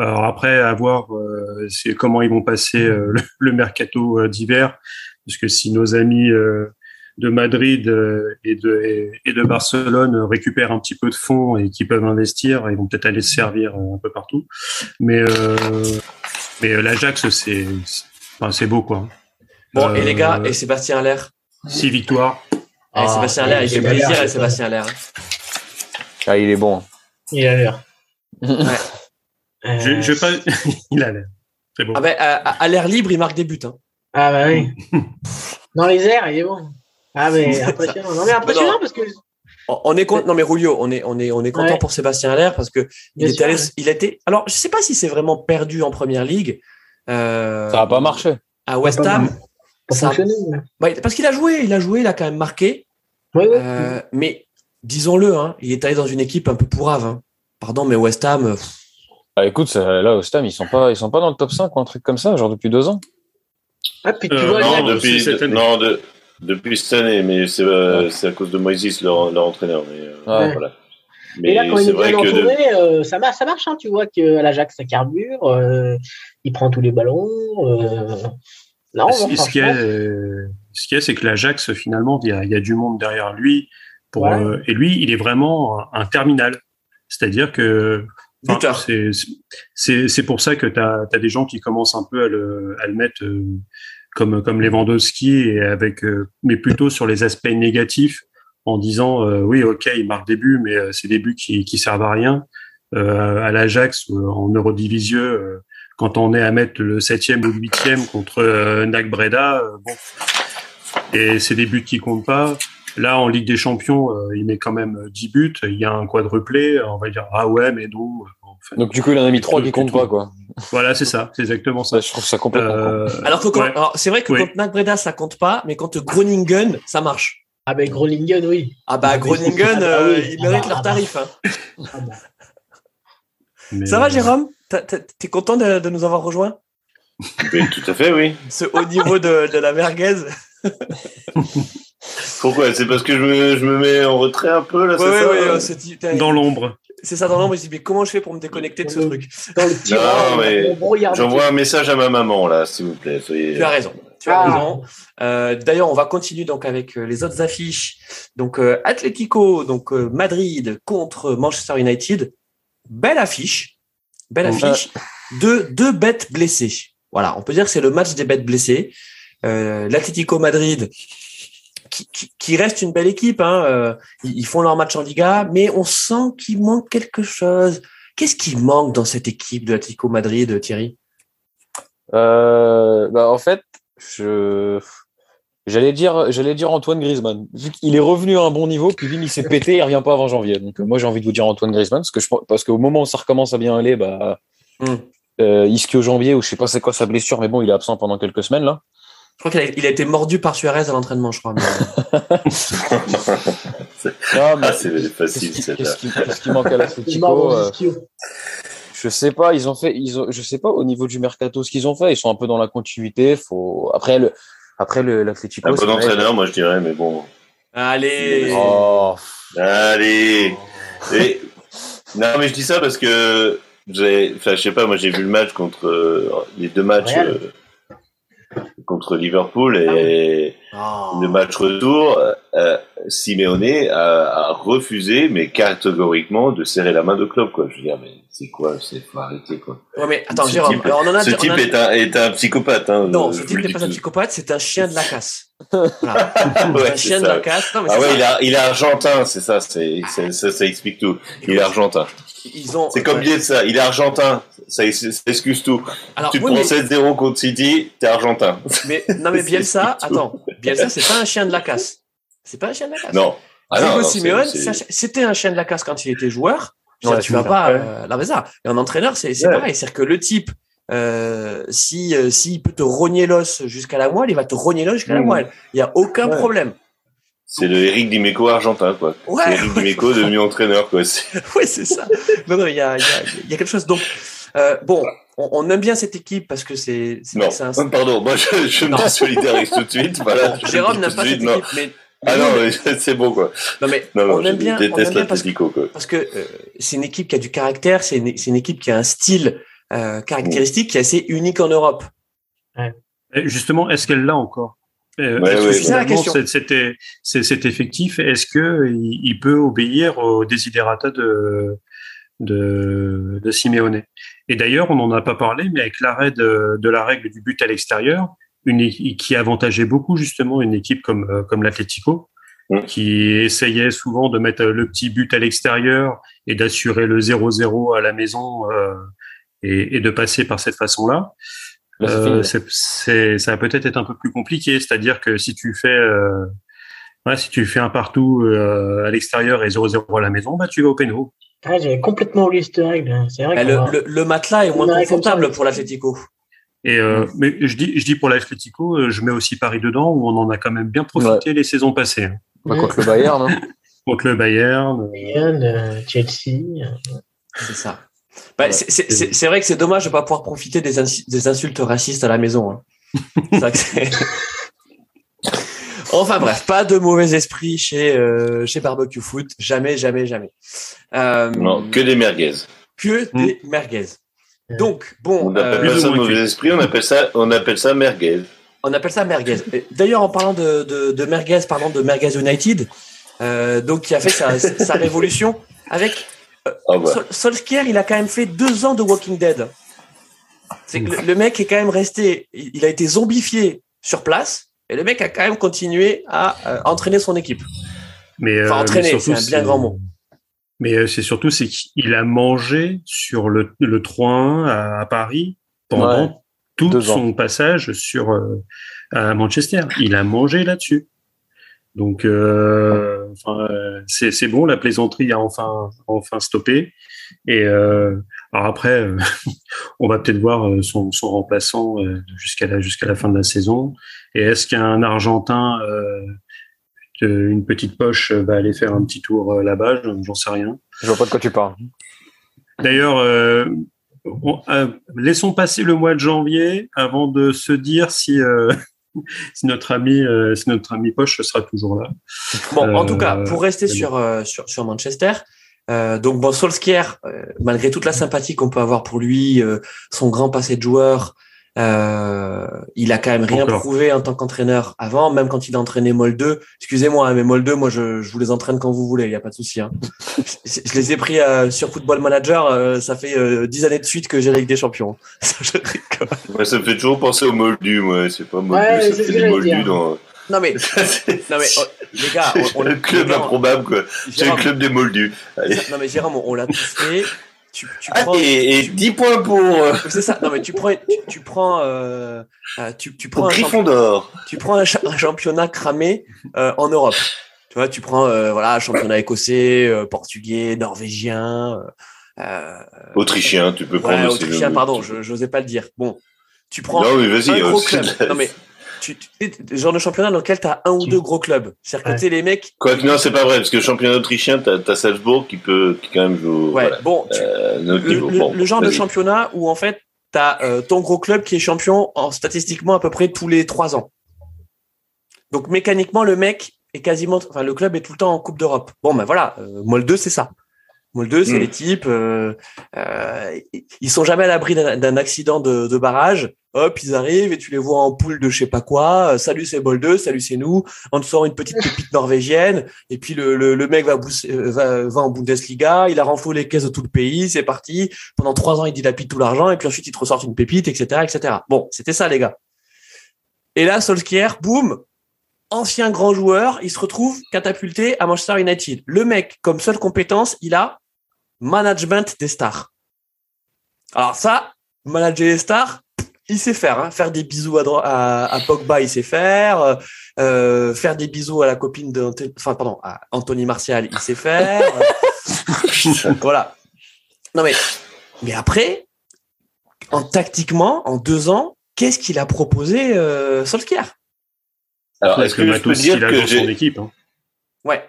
Alors après, à voir euh, c'est comment ils vont passer euh, le, le mercato euh, d'hiver, parce que si nos amis euh, de Madrid euh, et, de, et, et de Barcelone récupèrent un petit peu de fonds et qui peuvent investir, ils vont peut-être aller se servir euh, un peu partout. Mais euh, mais euh, l'Ajax, c'est enfin, c'est beau quoi. Bon, et les gars, et Sébastien Aller. Six victoires. Ah, Ah, Sébastien Aller, il fait plaisir l'air, à c'est Sébastien Aller. Ah, il est bon. Il a l'air. Je, je pas... <laughs> il a l'air. C'est bon. Ah ben, à, à- à l'air libre, il marque des buts. Hein. Ah bah oui. <laughs> Dans les airs, il est bon. Ah mais impressionnant. <laughs> Non mais impressionnant Non. parce que On- est content. Non mais Rulio, on est on est on est content Ouais. pour Sébastien Aller parce que il était sûr, allé, ouais. il a été. Alors je sais pas si c'est vraiment perdu en première ligue. Euh, Ça n'a pas marché. À West Ham, ça- Ouais, parce qu'il a joué, il a joué, il a quand même marqué. Oui, oui. Euh, mais disons-le, hein, il est allé dans une équipe un peu pourrave. Hein. Pardon, mais West Ham, euh, pff, Ah, écoute, là, au Stam, ils sont pas, ils sont pas dans le top 5 ou un truc comme ça, genre depuis deux ans. Ah, puis tu Euh, vois, non, depuis, c'est cette année. non de- depuis cette année, mais c'est euh, à cause de Moïse, leur, leur entraîneur. Mais, euh, Ouais. voilà. Et Mais là, quand il est bien que de- entouré, euh, ça, marche, ça marche. Hein, tu vois qu'à l'Ajax, ça carbure. euh, il prend tous les ballons. euh, Non, ce, non, ce qu'il y a, ce c'est que l'Ajax, finalement, il y, a, il y a du monde derrière lui. Pour, Ouais. euh, et lui, il est vraiment un, un terminal. C'est-à-dire que enfin, c'est pour ça que tu as, des gens qui commencent un peu à le, à le mettre euh, comme comme Lewandowski et avec euh, mais plutôt sur les aspects négatifs en disant euh, oui ok il marque des buts mais euh, des buts qui qui servent à rien euh, à l'Ajax euh, en Eurodivisie euh, quand on est à mettre le septième ou le huitième contre NAC Breda bon et des buts qui comptent pas Là, en Ligue des Champions, il met quand même 10 buts. Il y a un quadruplé. On va dire, ah ouais, mais Donc, du coup, il en a mis trois qui comptent pas, quoi. voilà, c'est ça. C'est exactement ça. Je trouve ça complètement. Euh, Alors que quand- ouais. c'est vrai que Oui. contre Breda, ça compte pas, mais quand Groningen, ça marche. Ah, ben Groningen, oui. Ah bah Ah, Groningen, Ah bah euh, oui. ils Ah méritent bah, leur ah bah. tarif. hein. Ah, bah. mais, Ça va, euh, Jérôme? T'es content de, de nous avoir rejoints Mais tout à fait, oui. Ce haut niveau de, de la merguez Pourquoi? C'est parce que je me, je me mets en retrait un peu, là, Ouais, ça ouais, Dans l'ombre. C'est ça dans l'ombre. Je me dis, mais comment je fais pour me déconnecter de ce truc Dans le tirage, mais J'envoie un message à ma maman, là, s'il vous plaît. Soyez... Tu as raison. Tu as Ah. raison. Euh, D'ailleurs, on va continuer donc avec euh, les autres affiches. Donc euh, Atlético, donc euh, Madrid contre Manchester United. Belle affiche, belle Ouais. affiche. Deux deux bêtes blessées. Voilà, on peut dire que c'est le match des bêtes blessées. Euh, L'Atlético Madrid, qui, qui, qui reste une belle équipe. Hein, euh, ils, ils font leur match en Liga, mais on sent qu'il manque quelque chose. Qu'est-ce qui manque dans cette équipe de l'Atlético Madrid, Thierry? Euh, bah, en fait, je, j'allais dire, j'allais dire Antoine Griezmann. Vu qu'il est revenu à un bon niveau, puis il s'est <laughs> pété, il revient pas avant janvier. Donc, moi, j'ai envie de vous dire Antoine Griezmann, parce que je, parce qu'au moment où ça recommence à bien aller, bah, Hmm. euh, ischio-jambier, ou je sais pas c'est quoi sa blessure, mais bon, il est absent pendant quelques semaines, là. Je crois qu'il a, il a été mordu par Suarez à l'entraînement, je crois. mais- <laughs> Ah, mais Ah, c'est qu'est-ce facile, qui, qu'est-ce qui, manque à l'Atlético <laughs> euh. Je sais pas, ils ont fait, ils ont, je sais pas au niveau du mercato ce qu'ils ont fait. Ils sont un peu dans la continuité. Faut après le, après le. Un bon vrai. entraîneur, moi, je dirais, mais bon. Allez Oh, Allez Et- Non, mais je dis ça parce que j'ai, enfin, je sais pas, moi j'ai vu le match contre euh, les deux matchs euh, contre Liverpool et ah le match retour, euh, Simeone a, refusé, mais catégoriquement, de serrer la main de Klopp. Quoi. Je veux dire, mais c'est quoi? C'est faut arrêter quoi. Ouais, mais attends, ce Jérôme, type, on en a, ce type Est, un, est, un, psychopathe. Hein, non, ce type n'est pas un psychopathe, c'est un chien de la casse. <laughs> Voilà. ouais, un chien de la casse. Non, mais ah ouais, il, a, il est argentin, c'est ça, c'est, ça, ça explique tout. Il est argentin. Ils ont. C'est comme bien ça. Il est argentin. Ça, excuse tout. Alors, tu prends 7-0 contre City, t'es argentin. Mais <laughs> non, mais Bielsa, attends, Bielsa, c'est pas un chien de la casse. C'est pas un chien de la casse. Non. Ah Simeone, c'était un chien de la casse quand il était joueur. tu vas pas. Euh, ça. Et en entraîneur, c'est pareil. C'est-à-dire que le type, euh, si euh, s'il peut te rogner l'os jusqu'à la moelle, il va te rogner l'os jusqu'à la mmh. moelle. Il y a aucun problème. C'est le Eric Dimeco argentin, quoi. Ouais, c'est Eric Dimeco devenu entraîneur, quoi. <laughs> oui, c'est ça. Non, non, il y a, y, a, y a quelque chose. Donc, euh, bon, on, on, aime bien cette équipe parce que c'est. Non, un... pardon, moi je, je me solidarise tout de suite. <laughs> Voilà, Jérôme n'a pas cette équipe, mais. Ah non, <laughs> c'est bon quoi. Non mais non, on, aime bien, on aime bien parce, parce que euh, c'est une équipe qui a du caractère, c'est une, une, équipe qui a un style euh, caractéristique qui est assez unique en Europe. Ouais. justement, est-ce qu'elle l'a encore? Euh, ouais, c'était c'est effectif. Est-ce que il, peut obéir aux desiderata de de, de Simeone? Et d'ailleurs, on n'en a pas parlé, mais avec l'arrêt de, de, la règle du but à l'extérieur, une qui avantageait beaucoup justement une équipe comme euh, comme l'Atlético, qui essayait souvent de mettre le petit but à l'extérieur et d'assurer le 0-0 à la maison euh, et, et, de passer par cette façon-là. Euh, c'est, ça va peut-être être un peu plus compliqué, c'est-à-dire que si tu fais, euh, ouais, si tu fais un partout euh, à l'extérieur et 0-0 à la maison, bah tu vas au pénal. Ah, j'avais complètement oublié cette règle. Hein. C'est vrai bah, le, le, matelas est moins confortable pour l'Atletico. Et euh, mais je dis, je dis pour l'Atletico, euh, je mets aussi Paris dedans où on en a quand même bien profité les saisons passées. Hein. Bah, contre le Bayern. Hein. contre le Bayern. Bayern, Chelsea. C'est ça. Bah, c'est vrai que c'est dommage de pas pouvoir profiter des, des, insultes racistes à la maison. Hein. <laughs> enfin bref, pas de mauvais esprit chez euh, chez Barbecue Foot, jamais, jamais, jamais. Euh, non, que des merguez. Que hmm. des merguez. Donc bon. On n'appelle pas euh, ça mauvais esprit, on appelle ça on appelle ça merguez. On appelle ça merguez. D'ailleurs, en parlant de, de, de merguez, parlant de merguez United, donc qui a fait sa, sa révolution avec Oh Solskjaer, il a quand même fait deux ans de Walking Dead. C'est le, mec est quand même resté, il a été zombifié sur place, et le mec a quand même continué à euh, entraîner son équipe. Mais enfin, euh, entraîner, c'est un bien grand mot. Mais euh, c'est surtout c'est qu'il a mangé sur le, le 3-1 à, Paris pendant tout son passage sur à Manchester. Il a mangé là-dessus. Donc, euh, c'est bon, la plaisanterie a enfin, enfin stoppé. Et euh, alors après, euh, <laughs> on va peut-être voir euh, son, son remplaçant jusqu'à la, jusqu'à la fin de la saison. Et est-ce qu'un Argentin, une petite poche, va aller faire un petit tour là-bas? J'en sais rien. Je vois pas de quoi tu parles. D'ailleurs, laissons passer le mois de janvier avant de se dire si <laughs> si notre ami, euh, si notre ami Poche sera toujours là. Bon, en tout cas, euh, pour rester sur, euh, sur, sur Manchester, donc bon, Solskjaer, malgré toute la sympathie qu'on peut avoir pour lui, son grand passé de joueur, euh, il a quand même rien prouvé en tant qu'entraîneur avant, même quand il a entraîné Molde. Excusez-moi, hein, mais Molde, moi, je, je, vous les entraîne quand vous voulez, il n'y a pas de souci. Hein. <laughs> je, les ai pris euh, sur Football Manager. Euh, ça fait euh, dix années de suite que j'ai la Ligue des Champions. <laughs> ça, ça me fait toujours penser au Moldu, moi. C'est pas Moldu, ouais, ça fait Moldu dans. Non mais, <laughs> non mais oh, les gars, on, le club improbable quoi. C'est le club des Moldus. Non mais Jérôme, on l'a tous fait tu, tu ah, prends, et, et 10 points pour. Euh, <laughs> c'est ça. Non mais tu prends, tu, prends, euh, euh tu, tu prends un Gryffondor. Tu prends un, championnat cramé euh, en Europe. Tu vois, tu prends voilà championnat écossais, portugais, norvégien. autrichien, tu peux prendre. Ouais, autrichien, pardon, je n'osais pas le dire. Bon, tu prends non, mais vas-y. <laughs> Non mais tu, tu sais, genre de championnat dans lequel tu as un ou deux gros clubs. C'est-à-dire que les mecs. Quoi que non, c'est pas vrai, parce que le championnat autrichien, tu as, Salzbourg qui peut, qui quand même joue. Ouais, bon, euh, le, genre de championnat où en fait, tu as euh, ton gros club qui est champion en statistiquement à peu près tous les trois ans. Donc mécaniquement, le mec est quasiment, enfin le club est tout le temps en Coupe d'Europe. Bon, ben voilà, euh, Molde, c'est ça. Molde, c'est mm. les types, euh, euh, ils sont jamais à l'abri d'un accident de, de barrage Hop, ils arrivent et tu les vois en poule de je sais pas quoi. Euh, salut, c'est Bol 2, salut, c'est nous. On te sort une petite pépite norvégienne. Et puis le, le, mec va, euh, va, va, en Bundesliga. Il a renfloué les caisses de tout le pays. C'est parti. Pendant trois ans, il dilapide tout l'argent. Et puis ensuite, il te ressort une pépite, etc., etc. Bon, c'était ça, les gars. Et là, Solskjaer, boum, ancien grand joueur, il se retrouve catapulté à Manchester United. Le mec, comme seule compétence, il a management des stars. Alors ça, manager les stars, il sait faire, hein. faire des bisous à, à, Pogba, il sait faire, euh, faire des bisous à la copine de, enfin pardon, à Anthony Martial, il sait faire. <laughs> voilà. Non mais, mais après, en tactiquement, en deux ans, qu'est-ce qu'il a proposé euh, Solskjaer? Alors, est-ce que, que je peux dire que j'ai son équipe hein. Ouais.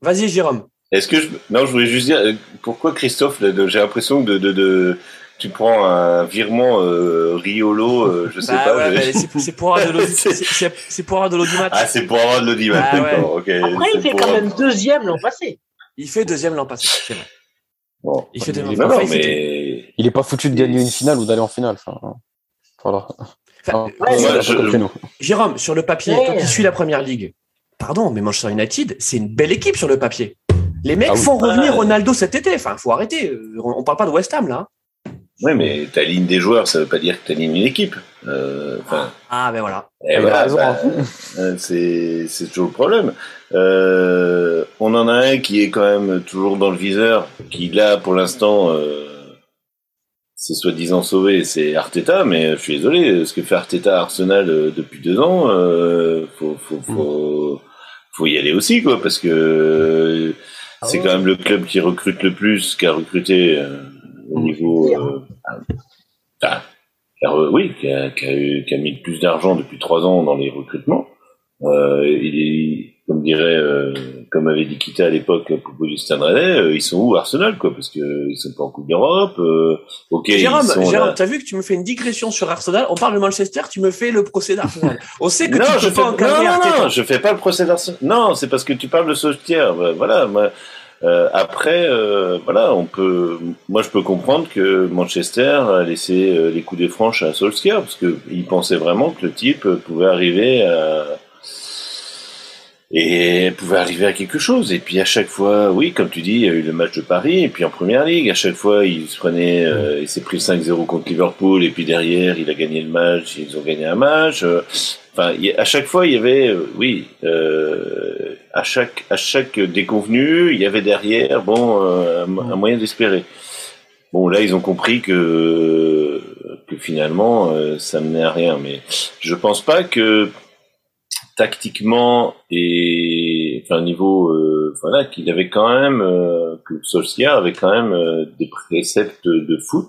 Vas-y, Jérôme. Est-ce que je... non, je voulais juste dire euh, pourquoi Christophe, j'ai l'impression de, de, de tu prends un virement euh, Riolo, euh, je sais bah pas. Ouais, c'est pour avoir de l'audimat. <laughs> Ah, c'est pour avoir de l'audimat. Ah. Après, il fait quand même deuxième l'an passé. Il fait deuxième l'an passé, c'est vrai. Bon, il fait deuxième. l'an mais... il est pas foutu de gagner une finale ou d'aller en finale. Enfin, voilà. Jérôme, sur le papier, quand tu suis la première ligue, pardon, mais Manchester United, c'est une belle équipe sur le papier. Les mecs ah font revenir Ronaldo cet été. Enfin, faut arrêter. On parle pas de West Ham là. Oui, mais ta ligne des joueurs, ça veut pas dire que tu alignes une équipe. Euh, ah, ben voilà. Eh ben, bah, euh, c'est c'est toujours le problème. Euh, on en a un qui est quand même toujours dans le viseur, qui là pour l'instant euh, c'est soi-disant sauvé, c'est Arteta, mais je suis désolé, ce que fait Arteta à Arsenal euh, depuis deux ans, euh, faut, faut, faut, faut y aller aussi, quoi, parce que ah c'est quand même le club qui recrute le plus, qui a recruté au niveau, euh, oui, qui a, qui, a eu, qui a, mis plus d'argent depuis trois ans dans les recrutements. Euh, il est, comme dirait, euh, comme avait dit Kita à l'époque à propos du euh, ils sont où Arsenal quoi Parce que ils sont pas en Coupe d'Europe. Euh, ok. Jérôme, Jérôme, t'as vu que tu me fais une digression sur Arsenal? On parle de Manchester, tu me fais le procès d'Arsenal. On sait que non, tu je fais, pas non, non, non, je fais pas le procès d'Arsenal. Non, c'est parce que tu parles de Solskjaer. Voilà, moi, euh, après, euh, voilà, on peut. Moi, je peux comprendre que Manchester a laissé euh, les coups des franches à Solskjaer parce que il pensait vraiment que le type pouvait arriver à et pouvait arriver à quelque chose. Et puis à chaque fois, oui, comme tu dis, il y a eu le match de Paris, et puis en première ligue, à chaque fois, il se prenait, il s'est pris 5-0 contre Liverpool, et puis derrière, il a gagné le match, ils ont gagné un match. Enfin, à chaque fois, il y avait, euh, oui, euh, à chaque à chaque déconvenu, il y avait derrière, bon, euh, un, moyen d'espérer. Bon, là, ils ont compris que que finalement, ça menait à rien. Mais je pense pas que tactiquement et enfin niveau, voilà, qu'il avait quand même que Solskjaer avait quand même des préceptes de foot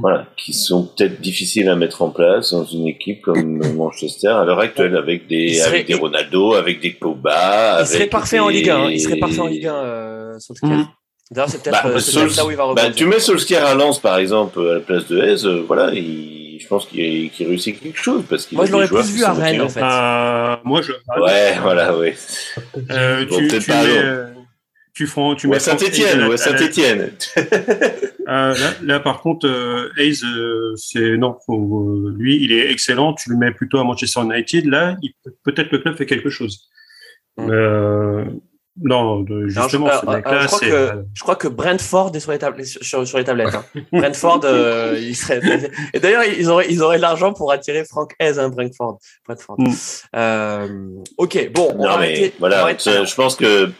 voilà, qui sont peut-être difficiles à mettre en place dans une équipe comme <coughs> Manchester à l'heure actuelle, avec des, avec des Ronaldo, avec des Pogba. Il serait parfait en Ligue 1. Il serait parfait en Ligue 1, euh, Solskjaer. Mmh. D'ailleurs, c'est peut-être bah, euh, là où il va bah, Tu mets Solskjaer à Lens, par exemple, à la place de Hez, euh, voilà, il, pense qu'il qu réussit quelque chose. Parce moi, je l'aurais plus vu à Rennes, en fait. Euh, moi, je. Ouais, voilà, oui. Euh, tu, tu mets, tu feras, tu mets Saint-Étienne, ouais, Saint-Étienne. <laughs> euh, là, là, par contre, euh, Hayes, euh, c'est non, faut, euh, lui, il est excellent. Tu le mets plutôt à Manchester United. Là, peut-être le club fait quelque chose. Mm. Euh, non, justement, je, ce mec-là, je, crois que, je crois que Brentford est sur les, tablettes. Sur, sur les tablettes. Hein. Brentford, il serait. Et d'ailleurs, ils auraient, ils auraient l'argent pour attirer Frank Hayes, hein, Brentford. Brentford. Mm. ok, bon. On non, mais voilà, je pense que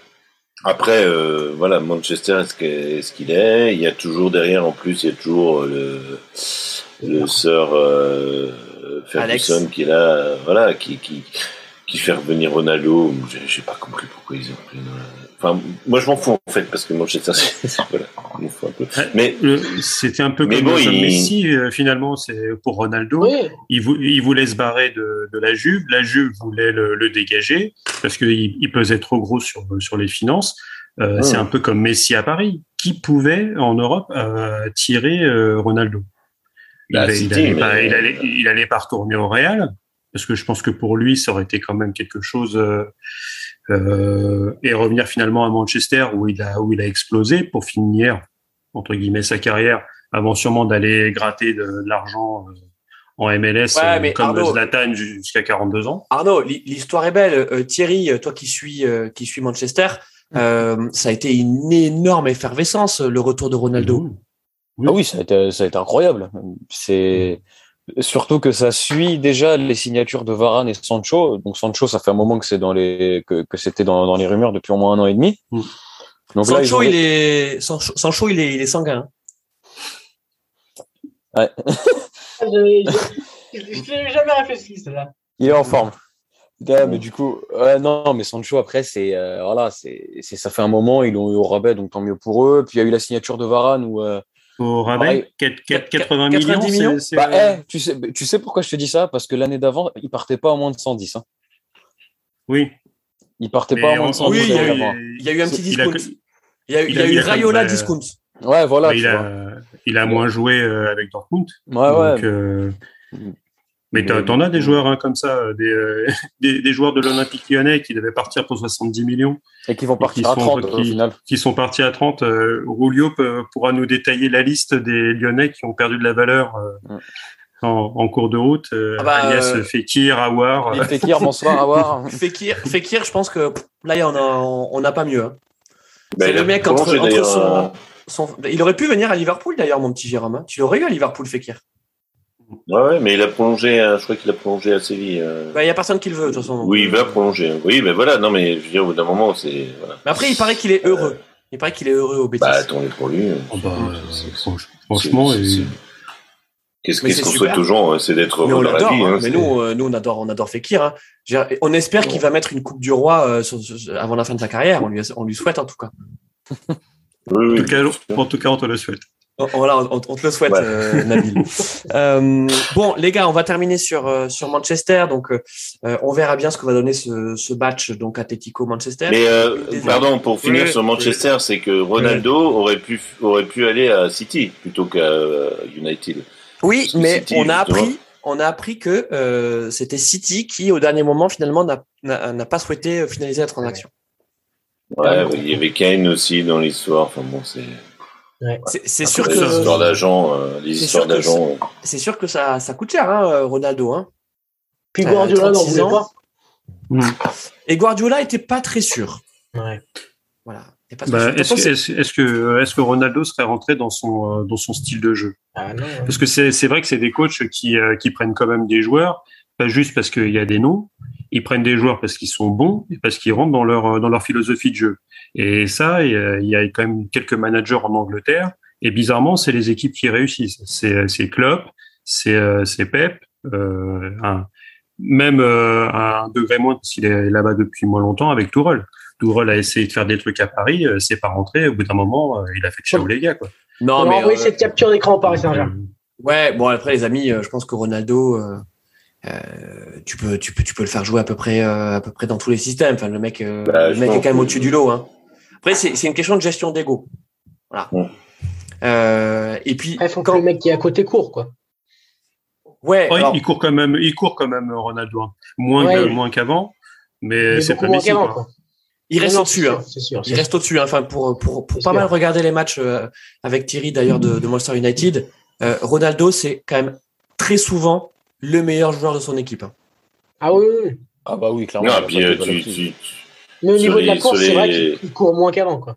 après, euh, voilà, Manchester est ce qu'il est, Il y a toujours derrière, en plus, il y a toujours le, le sœur euh, Ferguson qui est là, voilà, qui, qui, qui fait revenir Ronaldo. J'ai pas compris pourquoi ils ont pris. Enfin, moi je m'en fous en fait parce que Manchester, <laughs> voilà, m'en fous un peu. Mais c'était un peu comme, bon, Messi euh, finalement. C'est pour Ronaldo. Il, vous, il voulait se barrer de, de la Juve. La Juve voulait le, le dégager parce qu'il il pesait trop gros sur sur les finances. Euh, C'est un peu comme Messi à Paris. Qui pouvait en Europe euh, tirer euh, Ronaldo? Il, bah, il, allait pas, il, allait, il allait pas retourner au Real parce que je pense que pour lui, ça aurait été quand même quelque chose. Euh, euh, et revenir finalement à Manchester où il a où il a explosé pour finir entre guillemets sa carrière avant sûrement d'aller gratter de, l'argent en MLS comme Zlatan jusqu'à 42 ans. Arnaud, l'histoire est belle. Thierry, toi qui suis qui suis Manchester, mm. ça a été une énorme effervescence le retour de Ronaldo. Oui. Ah oui, ça a été, ça a été incroyable. C'est Surtout que ça suit déjà les signatures de Varane et Sancho. Donc Sancho, ça fait un moment que c'est dans les que, que c'était dans, dans, les rumeurs depuis au moins un an et demi. Mm. Donc Sancho, là, il est Sancho, il est il est sanguin. Ouais. je n'ai <laughs> jamais réfléchi cela. Il est en forme. mais du coup, ouais, non, mais Sancho après, c'est euh, voilà, c'est ça fait un moment, ils l'ont eu au rabais, donc tant mieux pour eux. Puis il y a eu la signature de Varane où euh, au rabais 80 millions, bah, euh, tu, sais, tu sais pourquoi je te dis ça? Parce que l'année d'avant, il partait pas à moins de 110. Hein. Oui. Il partait pas à moins de 110. Oui, il y, a eu, il y a eu un petit discount. Il, y a, il eu Rayola discount. Ouais, voilà. Il a, il a, moins joué euh, avec Dortmund. Ouais, ouais. Donc, euh, mais t'en as des joueurs hein, comme ça, euh, euh, <laughs> des, des, joueurs de l'Olympique lyonnais qui devaient partir pour 70 millions. Et qui vont partir à 30 qui, au final. Qui sont partis à 30. Euh, Rulio pourra nous détailler la liste des Lyonnais qui ont perdu de la valeur en, en, cours de route. Ah bah, Fekir, Awar. Fekir, bonsoir, Awar. <laughs> Fekir, Fekir, je pense que là, on n'a pas mieux. Hein. Bah, C'est le mec entre, entre son, son, Il aurait pu venir à Liverpool d'ailleurs, mon petit Jérôme. Hein. Tu l'aurais eu à Liverpool, Fekir. Ouais, mais il a prolongé, euh, je crois qu'il a prolongé à Séville. Euh. Bah, il n'y a personne qui le veut, de toute façon. Oui, il va prolonger. Oui, mais voilà, non, mais je veux dire, au bout d'un moment, c'est. Voilà. Mais après, il paraît qu'il est heureux. Il paraît qu'il est heureux au Bétis. Bah, tant est pour lui. Oh, bah, franchement, Qu'est-ce qu'on souhaite aux gens, hein, c'est d'être heureux dans la vie. Hein, hein mais nous, euh, nous, on adore, on adore Fekir. Hein. On espère qu'il va mettre une Coupe du Roi avant la fin de sa carrière. On lui, on lui souhaite, en tout cas. Oui, en, tout cas en tout cas, on te le souhaite. Voilà, on, te le souhaite, euh, Nabil. <laughs> euh, bon, les gars, on va terminer sur euh, sur Manchester. Donc, euh, on verra bien ce que va donner ce, ce match donc Atletico Manchester. Mais pardon, pour finir sur Manchester, c'est que Ronaldo aurait pu aurait pu aller à City plutôt qu'à United. Oui, mais on a appris on a appris que c'était City qui, au dernier moment, finalement, n'a pas souhaité finaliser la transaction. Ouais, il y avait Kane aussi dans l'histoire. Enfin bon, c'est. C'est sûr que les histoires d'agents, euh, les histoires d'agents. C'est sûr que ça, ça coûte cher, hein, Ronaldo. Hein. Puis Guardiola n'en voulait pas. Mm. Et Guardiola était pas très sûr. Ouais. Voilà. Bah, est-ce est que, est que Ronaldo serait rentré dans son, euh, dans son style de jeu? Ah, non. Parce que c'est vrai que c'est des coachs qui, euh, qui prennent quand même des joueurs, pas juste parce qu'il y a des noms, ils prennent des joueurs parce qu'ils sont bons et parce qu'ils rentrent dans leur, dans leur philosophie de jeu. Et ça, il y a quand même quelques managers en Angleterre. Et bizarrement, c'est les équipes qui réussissent. C'est, c'est Klopp, c'est, euh, c'est Pep, euh, un, même euh, un degré moins parce qu'il est là-bas depuis moins longtemps avec Tourelle. Tourelle a essayé de faire des trucs à Paris, euh, c'est pas rentré. Au bout d'un moment, il a fait ciao les gars. Quoi. Non, On mais envoyé cette capture d'écran au Paris Saint-Germain. Ouais, bon après les amis, je pense que Ronaldo, euh, tu peux, tu peux, tu peux le faire jouer à peu près, à peu près dans tous les systèmes. Enfin, le mec, bah, le mec est quand même au-dessus du lot. Hein. Après, c'est une question de gestion d'ego. Voilà. Euh, et puis, il faut quand... que le mec qui est à côté court, quoi. Ouais. il court quand même, il court quand même Ronaldo, hein. moins moins qu'avant, mais, c'est pas possible. Hein. Il reste au-dessus. Hein. il reste au-dessus. Hein. Enfin, pour pour, pour pas mal regarder les matchs euh, avec Thierry d'ailleurs de, de, Monster United, euh, Ronaldo c'est quand même très souvent le meilleur joueur de son équipe. Hein. Ah oui, oui. Ah bah oui, clairement. Non, puis, euh, tu, tu, mais au niveau de la course, c'est vrai qu'il court moins qu'avant, quoi.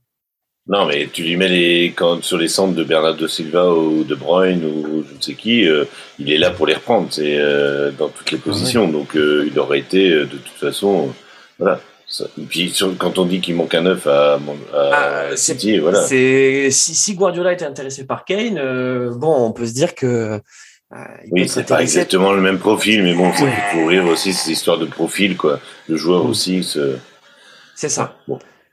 Non, mais tu lui mets les quand sur les centres de Bernardo Silva ou de Bruyne ou je ne sais qui, euh, il est là pour les reprendre. C'est euh, dans toutes les positions, donc euh, il aurait été de toute façon, voilà. Et puis quand on dit qu'il manque un œuf à, à ah, City, voilà. C'est si, si, Guardiola était intéressé par Kane, bon, on peut se dire que. oui, c'est pas exactement le même profil, mais bon, ça peut couvrir aussi ces histoires de profil, quoi. Le joueur aussi. Ce... C'est ça.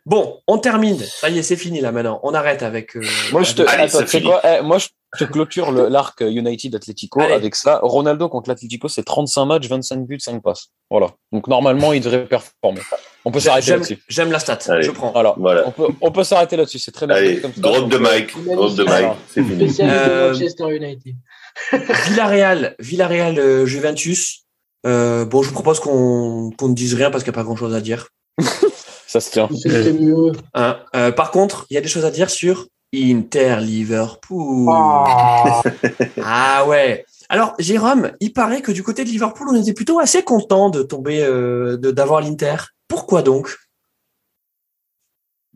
Bon. on termine. Ça y est, c'est fini là maintenant. On arrête avec. Euh, moi, je te, eh, moi, je te clôture l'arc United Atletico avec ça. Ronaldo contre l'Atletico, c'est 35 matchs, 25 buts, 5 passes. Voilà. Donc normalement, il devrait performer. On peut s'arrêter là-dessus. J'aime la stat. Je prends. Alors, voilà. On peut, on peut s'arrêter là-dessus. C'est très bien. Allez, drop de Mike. Drop de Mike. C'est fini. Euh, Manchester United. <laughs> Villarreal, Villarreal, euh, Juventus. Euh, bon, je vous propose qu'on qu ne dise rien parce qu'il n'y a pas grand chose à dire. Ça se tient. Euh, euh, par contre, il y a des choses à dire sur Inter Liverpool. Oh. <laughs> ah ouais. Alors Jérôme, il paraît que du côté de Liverpool, on était plutôt assez content de tomber, euh, d'avoir l'Inter. Pourquoi donc?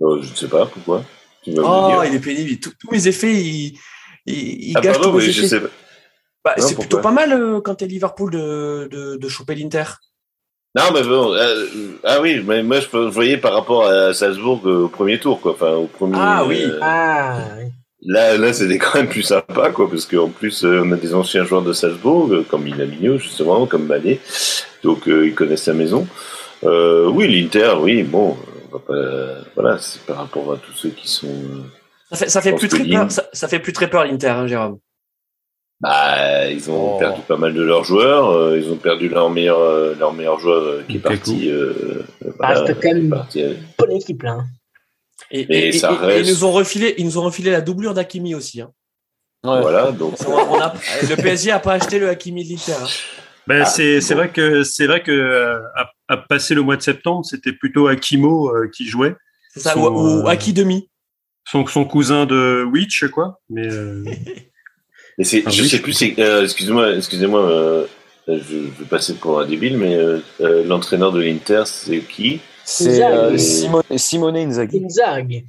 Euh, Je ne sais pas pourquoi? Oh, il est pénible. Tous mes effets, il, il, ah, gâche tous mes effets. Bah, c'est plutôt pas mal euh, quand t'es Liverpool de, de, de choper l'Inter. Non, mais bon, euh, ah oui, mais moi je, voyais par rapport à Salzbourg euh, au premier tour, quoi. Enfin, au premier. Ah oui. ah, Là, là, c'était quand même plus sympa, quoi, parce qu'en plus, on a des anciens joueurs de Salzbourg, comme Minamino, justement, comme Mané, donc ils connaissent la maison. oui, l'Inter, oui, bon, voilà, c'est par rapport à tous ceux qui sont. Ça fait, ça fait plus très peur, ça, fait plus très peur l'Inter, hein, Jérôme. Bah, ils ont oh. perdu pas mal de leurs joueurs. Euh, ils ont perdu leur meilleur, euh, leur meilleur joueur euh, qui est parti. Ah, c'était quand même une bonne équipe là. Hein. Et, ça reste... ils nous ont refilé, ils nous ont refilé la doublure d'Akimi aussi. Hein. Voilà, donc. le PSG a pas acheté le Hakimi de l'Inter. Hein. Ben, ah, c'est vrai que c'est vrai que à, passer le mois de septembre, c'était plutôt Akimo qui jouait. C'est ça, ou, ou Aki demi. Son, son cousin de Witch, quoi. Mais <laughs> Et c'est, ah je sais plus, c'est, euh, excusez-moi, excusez-moi, euh, je, vais passer pour un débile, mais euh, euh l'entraîneur de l'Inter, c'est qui? C'est euh, Simone, Simone Inzaghi. Inzaghi.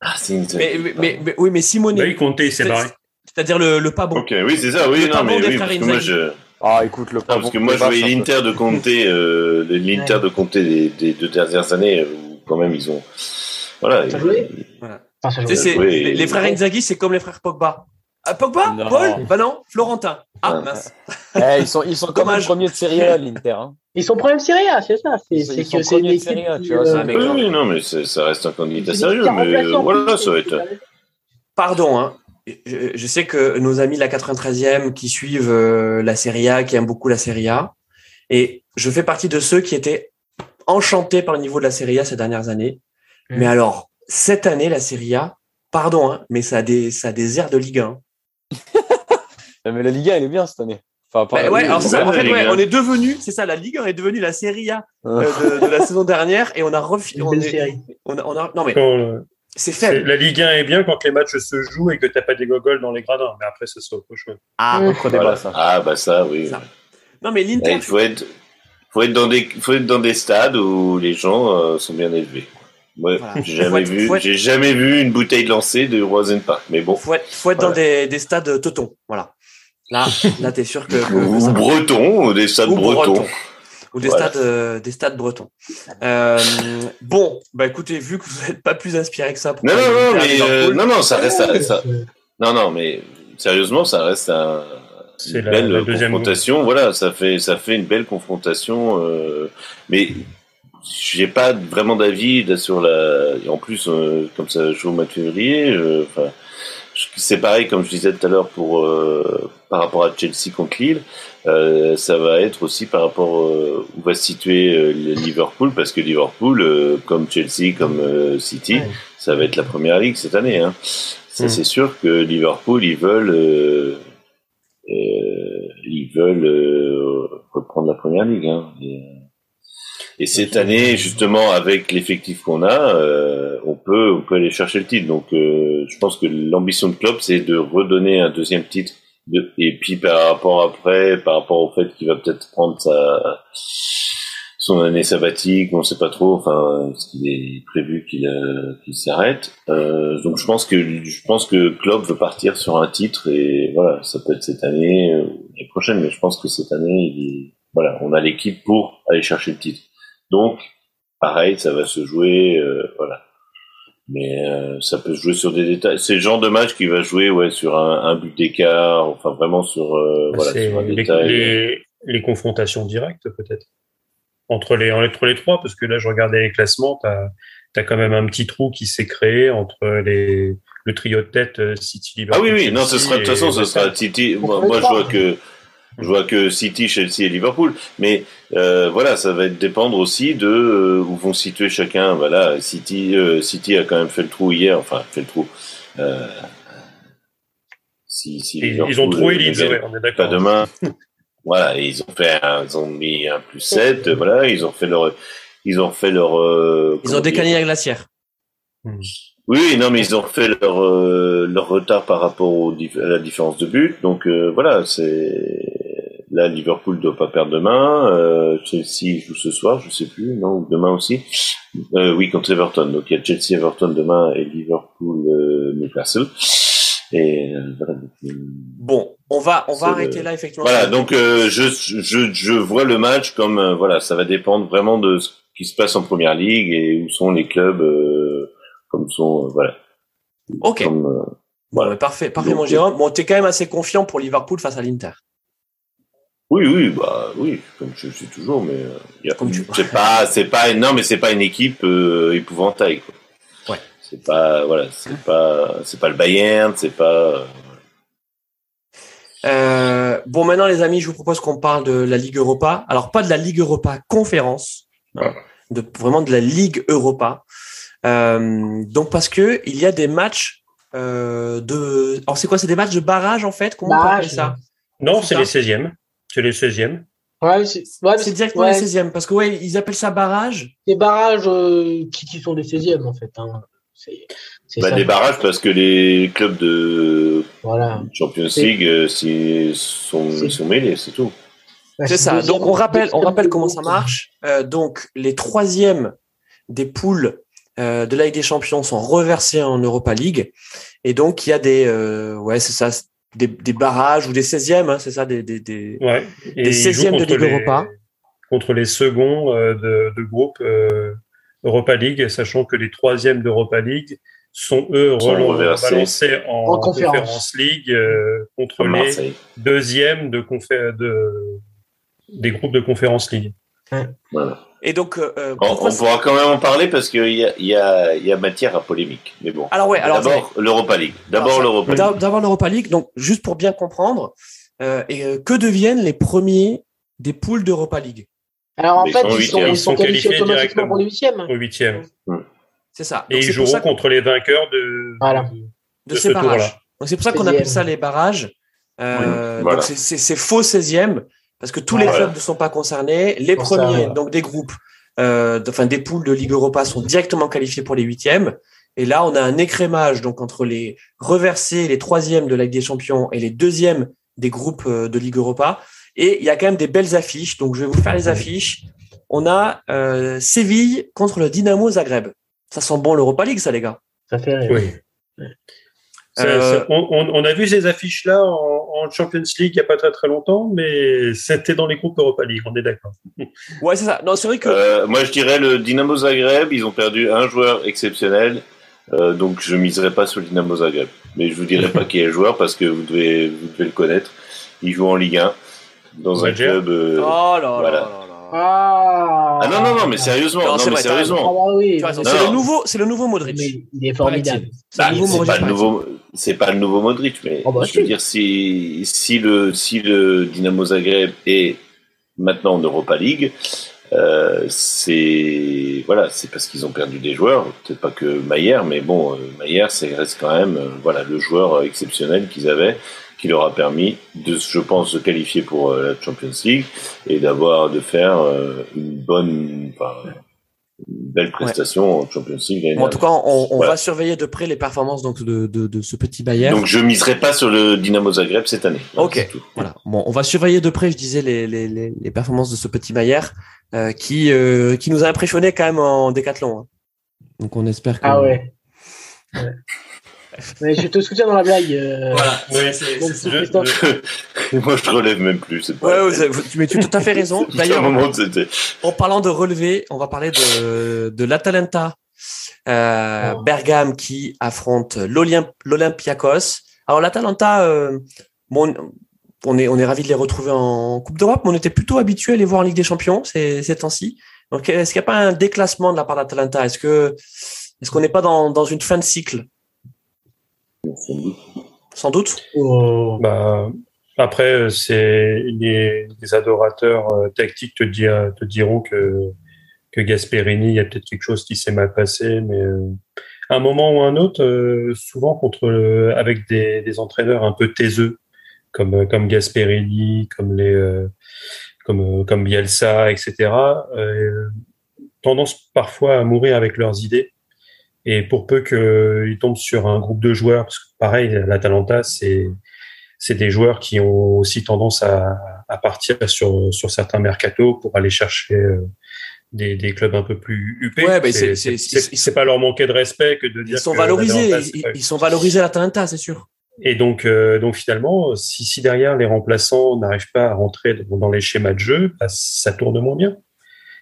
Ah, c'est Inzaghi. Mais, mais, mais, oui, mais Simone. Bah, il comptait, c'est pareil. C'est-à-dire le, le pas bon. Ok, oui, c'est ça, oui, le non, mais oui, parce que moi je. Ah, écoute, le pas non, parce que moi je voyais l'Inter de Comté, euh, l'Inter de Comté des, des, deux dernières années, où quand même ils ont. Voilà. Ils, joué voilà. Les frères Inzaghi, c'est comme les frères Pogba. Ah, Pogba Paul Bah non, Florentin. Ah, mince. Eh, ils sont, ils sont comme premiers de Serie A, l'Inter. Hein. Ils sont premiers de Série A, c'est ça. C'est, ils, sont premiers de Serie A, tu vois. Euh... Oui, non, mais ça reste un candidat sérieux. Mais voilà, ça va être. Pardon, hein. Je, je, sais que nos amis de la 93e qui suivent euh, la Serie A, qui aiment beaucoup la Serie A, et je fais partie de ceux qui étaient enchantés par le niveau de la Serie A ces dernières années. Mm. Mais alors, cette année, la Serie A, pardon, hein, mais ça a des, ça a des airs de Ligue 1. Mais la Ligue 1, elle est bien cette année. Enfin, ouais, alors ça, en fait, ouais, on est devenu, c'est ça, la Ligue 1 est devenue la Serie A euh, de, de, la saison dernière et on a refait. On, on, on, a, non mais. C'est faible. La Ligue 1 est bien quand les matchs se jouent et que tu n'as pas des gogoles dans les gradins. Mais après, ça sera autre chose. Ah, autre débat, ça. Ah, bah ça, oui. Non, mais l'Inter. Il faut être, faut, être dans des, faut être dans des stades où les gens euh, sont bien élevés. Ouais, j'ai jamais vu, j'ai jamais vu une bouteille lancée de Roisen Park, mais bon. Faut être, faut être dans des, des stades teutons, voilà. Là, <laughs> là, t'es sûr que. ou bretons, ou des stades bretons. Ou des stades, euh, des stades bretons. Euh, bon, bah écoutez, vu que vous n'êtes pas plus inspiré que ça. Pour non, non, non, mais euh, non, non, ça reste, ça, non, non, mais sérieusement, ça reste un, une la, belle confrontation. Voilà, ça fait, ça fait une belle confrontation. Euh, mais j'ai pas vraiment d'avis sur la. En plus, euh, comme ça joue au mois de février, euh, enfin, c'est pareil comme je disais tout à l'heure pour euh, par rapport à Chelsea contre Lille. ça va être aussi par rapport où va se situer Liverpool parce que Liverpool, comme Chelsea, comme City, ça va être la première ligue cette année. Hein. Ça, mm. c'est sûr que Liverpool, ils veulent, ils veulent reprendre la première ligue. Hein. Et cette année, justement, avec l'effectif qu'on a, euh, on peut on peut aller chercher le titre. Donc, euh, je pense que l'ambition de Klopp, c'est de redonner un deuxième titre. Et puis par rapport après, par rapport au fait qu'il va peut-être prendre sa son année sabbatique, on ne sait pas trop. Enfin, ce qu'il est prévu qu'il euh, qu'il s'arrête. Euh, donc, je pense que je pense que Klopp veut partir sur un titre et voilà, ça peut être cette année ou l'année prochaine, mais je pense que cette année, il voilà, on a l'équipe pour aller chercher le titre. Donc, pareil, ça va se jouer, euh, voilà. Mais euh, ça peut se jouer sur des détails. C'est le genre de match qui va jouer ouais, sur un, un but d'écart, enfin vraiment sur, euh, voilà, sur un les, détail. Les, les confrontations directes peut-être entre les, entre les trois, parce que là je regardais les classements, tu as, quand même un petit trou qui s'est créé entre les, le trio de tête City Liverpool. Ah oui, oui, non, ce sera, de toute façon, ce sera City. Moi, moi je vois que je vois que City, Chelsea et Liverpool. Mais euh, voilà, ça va dépendre aussi de euh, où vont situer chacun. Voilà, City, euh, City a quand même fait le trou hier. Enfin, fait le trou. Euh, si, si ils ont trouvé Leeds, on est d'accord. Pas demain. <laughs> voilà, ils ont fait, un, ils ont mis un plus 7. Voilà, ils ont fait leur, ils ont fait leur. ils ont décalé la glacière. Hmm. Oui, non, mais ils ont fait leur, euh, leur retard par rapport au, à la différence de but. Donc euh, voilà, c'est là Liverpool doit pas perdre demain. Euh, Chelsea joue ce soir, je sais plus, non, demain aussi. Euh, oui, contre Everton. Donc il y a Chelsea Everton demain et Liverpool Newcastle. Et voilà. Bon, on va on va arrêter là effectivement. Voilà, donc je, je je vois le match comme voilà, ça va dépendre vraiment de ce qui se passe en première ligue et où sont les clubs comme sont, euh, voilà. Ok. Euh, voilà. parfait, parfait, mon Jérôme. Bon, t'es quand même assez confiant pour Liverpool face à l'Inter. Oui, oui, bah oui, comme je suis toujours, mais euh, c'est pas, c'est pas, non, mais c'est pas une équipe épouvantail. Quoi. Ouais. C'est pas, voilà, c'est pas, c'est pas le Bayern, c'est pas. bon, maintenant, les amis, je vous propose qu'on parle de la Ligue Europa. Alors, pas de la Ligue Europa conférence, hein, de vraiment de la Ligue Europa. Euh, donc parce que il y a des matchs euh, de. Alors c'est quoi? C'est des matchs de barrage en fait? Comment on appelle ça? Non, c'est les 16e. C'est les 16e. Ouais, c'est ouais, directement les 16e parce que ouais, ils appellent ça barrage. Des barrages euh, qui, qui, sont des 16e en fait. Hein. C'est bah, des barrages parce que les clubs de voilà. Champions League sont, sont mêlés, c'est tout. C'est ça. Donc on rappelle, on rappelle comment ça marche. Euh, donc les troisièmes des poules euh, de la Ligue des Champions sont reversés en Europa League. Et donc, il y a des, euh, ouais, c'est ça, des, des, barrages ou des 16e, hein, c'est ça, des, des, des, ouais. des 16e de Ligue Europa. Contre les seconds euh, de, de, groupe euh, Europa League, sachant que les troisièmes d'Europa League sont eux sont rebalancés en, en conférence. League contre les deuxièmes de, de, des groupes de conférence League. Voilà. Et donc, euh, euh on, pourra quand même en parler parce qu'il y a, y, a, y a matière à polémique. Mais bon. Alors ouais. Alors d'abord l'Europa League. D'abord l'Europa League. D'abord l'Europa League. Donc juste pour bien comprendre, euh, et euh, que deviennent les premiers des poules d'Europa League? Alors en fait, ils sont, ils sont, qualifiés, automatiquement pour les huitièmes. Au huitième. C'est ça. Et ils joueront contre les vainqueurs de, voilà. de, ces barrages. Donc c'est pour ça qu'on appelle ça les barrages. Euh, voilà. Donc c'est faux 16e parce que tous les clubs ne sont pas concernés. Les premiers, donc des groupes, euh, enfin des poules de Ligue Europa sont directement qualifiés pour les huitièmes. Et là, on a un écrémage donc entre les reversés, les troisièmes de la Ligue des Champions et les deuxièmes des groupes euh, de Ligue Europa. Et il y a quand même des belles affiches. Donc je vais vous faire les affiches. On a euh, Séville contre le Dynamo Zagreb. Ça sent bon l'Europa League, ça les gars. Ça fait rire. Oui. Euh, on, a vu ces affiches-là en, Champions League il n'y a pas très très longtemps, mais c'était dans les groupes Europa League, on est d'accord. <laughs> ouais, c'est ça. Non, c'est vrai que. Euh, moi, je dirais le Dynamo Zagreb, ils ont perdu un joueur exceptionnel, euh, donc je miserai pas sur le Dynamo Zagreb. Mais je vous dirai pas qui est le joueur parce que vous devez, vous devez le connaître. Il joue en Ligue 1 dans un club. oh là là là. Ah, ah non, non, non, mais sérieusement. Non, non mais sérieusement. Ah c'est le nouveau, c'est le Dynamo Modric. il est formidable. Bah, c'est pas, le nouveau, c'est pas le nouveau Modric, mais oh, bah, je veux dire, si, si le, si le Dynamo Zagreb est maintenant en Europa League, euh, c'est voilà, c'est parce qu'ils ont perdu des joueurs, peut-être pas que Maillère, mais bon, euh, Maillère, c'est reste quand même euh, voilà le joueur exceptionnel qu'ils avaient qui leur a permis de, je pense, se qualifier pour euh, la Champions League et d'avoir, de faire euh, une bonne, enfin, une belle prestation en Champions League. en tout cas, on, on va surveiller de près les performances donc de, de, de ce petit Bayern. Donc, je miserai pas sur le Dynamo Zagreb cette année. Ok. Voilà. Bon, on va surveiller de près, je disais, les, les, les, les performances de ce petit Bayern euh, qui euh, qui nous a impressionné quand même en décathlon. Hein. Donc, on espère que. Ah ouais. ouais. <laughs> Mais je te soutiens dans la blague. Euh... Voilà, ouais, c'est, Moi, je te relève même plus. Pas ouais, mais tu as tout à fait raison. <laughs> D'ailleurs, en parlant de relever, on va parler de, de l'Atalanta euh, oh. Bergame qui affronte l'Olympiakos. Alors l'Atalanta, euh, bon, on est on est ravi de les retrouver en Coupe d'Europe, mais on était plutôt habitué à les voir en Ligue des Champions ces, ces temps-ci. Donc est-ce qu'il n'y a pas un déclassement de la part d'Atalanta? Est-ce que est-ce qu'on n'est pas dans, dans une fin de cycle? Sans doute. Oh. Bah, après, c'est les, adorateurs euh, tactiques te, te diront que, que Gasperini, il y a peut-être quelque chose qui s'est mal passé, mais euh, à un moment ou un autre, euh, souvent contre avec des, des, entraîneurs un peu taiseux, comme comme Gasperini, comme les comme comme Bielsa, etc. tendance parfois à mourir avec leurs idées Et pour peu qu'ils tombent sur un groupe de joueurs, parce que pareil, l'Atalanta, c'est c'est des joueurs qui ont aussi tendance à, à partir sur sur certains mercatos pour aller chercher euh, des, des clubs un peu plus huppés. Ouais, mais c'est pas leur manquer de respect que de dire ils sont valorisés. Ils, sont valorisés à l'Atalanta, c'est sûr. Et donc, euh, donc finalement, si, si derrière les remplaçants n'arrivent pas à rentrer dans les schémas de jeu, bah, ça tourne moins bien.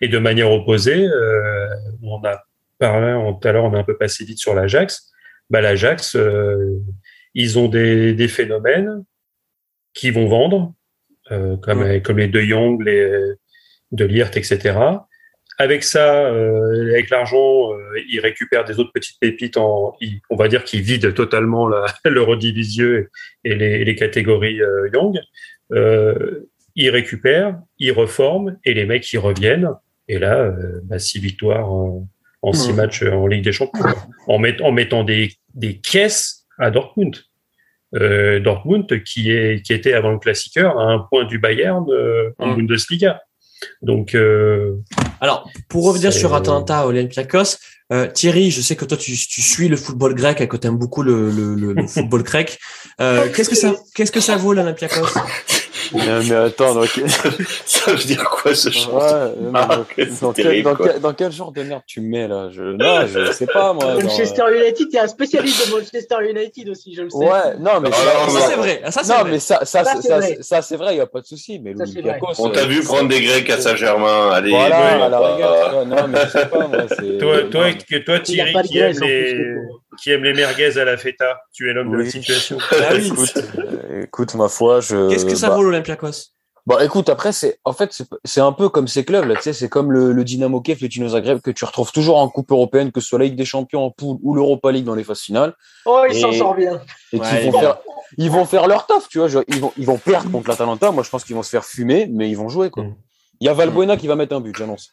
Et de manière opposée, euh, on a parlé tout à l'heure, on a un peu passé vite sur l'Ajax. Bah, L'Ajax, euh, ils ont des, des, phénomènes qui vont vendre, euh, comme, comme les De Jong, les de Liert, etc. Avec ça, euh, avec l'argent, ils récupèrent des autres petites pépites. En, on va dire qu'ils vident totalement la, <laughs> le redivisieux et les, les catégories Young. Ils récupèrent, ils reforment et les mecs ils reviennent. Et là, bah, six victoires en, en six mmh. matchs en Ligue des Champions, en, met, en mettant des, des caisses à Dortmund. Euh, Dortmund qui est qui était avant le classiqueur à un point du Bayern euh, en mmh. Bundesliga. Donc, euh, alors pour revenir sur Atalanta Olympiakos, euh, Thierry, je sais que toi tu, tu suis le football grec et que tu aimes beaucoup le, le, le, football grec. Euh, <laughs> qu'est-ce que ça qu'est-ce que ça vaut l'Olympiakos? Mais attends, donc... ça veut dire quoi ce chant ah, dans, quel, dans, quel, dans, quel, genre de merde tu me mets là? Je... Non, je sais pas moi. <laughs> Manchester United, il y a un spécialiste de Manchester United aussi, je le sais. Ouais, non, mais ah, ça, c'est vrai. Ça, non, vrai. mais ça, ça, ça, c'est vrai, il n'y a pas de souci. Mais On t'a vu prendre des Grecs à Saint-Germain. Allez, voilà, alors, non, mais je sais pas, moi. Toi, toi, toi, Thierry, qui aime les qui aime les merguez à la feta. Tu es l'homme de la situation. <laughs> Ah écoute, écoute, ma foi, je. Qu'est-ce que ça bah vaut l'Olympiakos? Bon, écoute, après, c'est en fait, c'est un peu comme ces clubs là. Tu sais, c'est comme le, le Dynamo Kiev, le Dino Zagreb que tu retrouves toujours en Coupe européenne, que ce soit la Ligue des Champions en poule ou l'Europa League dans les phases finales. Oh, ils s'en sortent bien. Et ouais, vont faire, ils vont faire leur taf, tu vois. Ils vont, ils vont perdre contre l'Atalanta. Moi, je pense qu'ils vont se faire fumer, mais ils vont jouer quoi. Mm. Il y a Valbuena qui va mettre un but, j'annonce.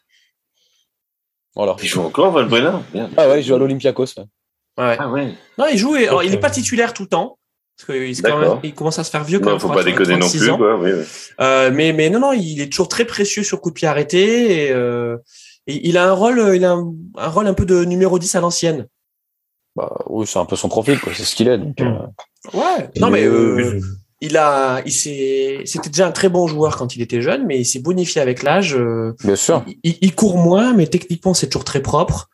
Voilà. Il joue encore Valbuena? Ah ouais, il joue à l'Olympiakos. Ouais. Ah ouais. Non, il joue. Alors, il n'est pas titulaire tout le temps. Parce qu'il il commence à se faire vieux quand non, faut pas déconner non plus, quoi. Oui, oui. Euh, mais, mais non, non, il est toujours très précieux sur coup de pied arrêté. Et, euh, et il a un rôle, il a un, un, rôle un peu de numéro 10 à l'ancienne. Bah, oui, c'est un peu son profil, quoi. C'est ce qu'il est. Donc, euh... <clears throat> Ouais. Non, mais euh, il a, il s'est, c'était déjà un très bon joueur quand il était jeune, mais il s'est bonifié avec l'âge. Euh, Bien sûr. Il, il, court moins, mais techniquement, c'est toujours très propre.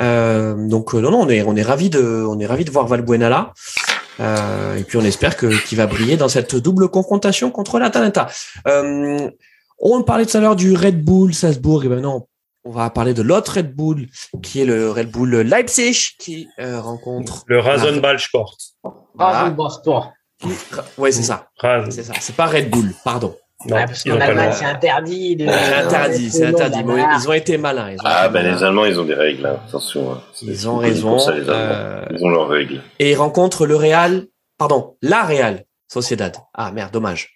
Euh, donc non, non, on est, on est ravi de, on est ravi de voir Valbuena là. Euh, et puis on espère que qu'il va briller dans cette double confrontation contre l'Atalanta. Euh, on parlait tout à l'heure du Red Bull Salzbourg, et maintenant on va parler de l'autre Red Bull, qui est le Red Bull Leipzig, qui euh, rencontre le Rasenballsport. Rasenballsport. Ouais, c'est ça. C'est ça. C'est pas Red Bull, pardon. Non, ouais, parce qu'en Allemagne, c'est interdit. De... C'est interdit, c'est interdit. ils ont été malins. Ils ont ah, ben les Allemands, ils ont des règles. Hein. Attention. Hein. Ils ont raison. Ça, les euh... Ils ont leurs règles. Et ils rencontrent le Real, pardon, la Real Sociedad. Ah merde, dommage.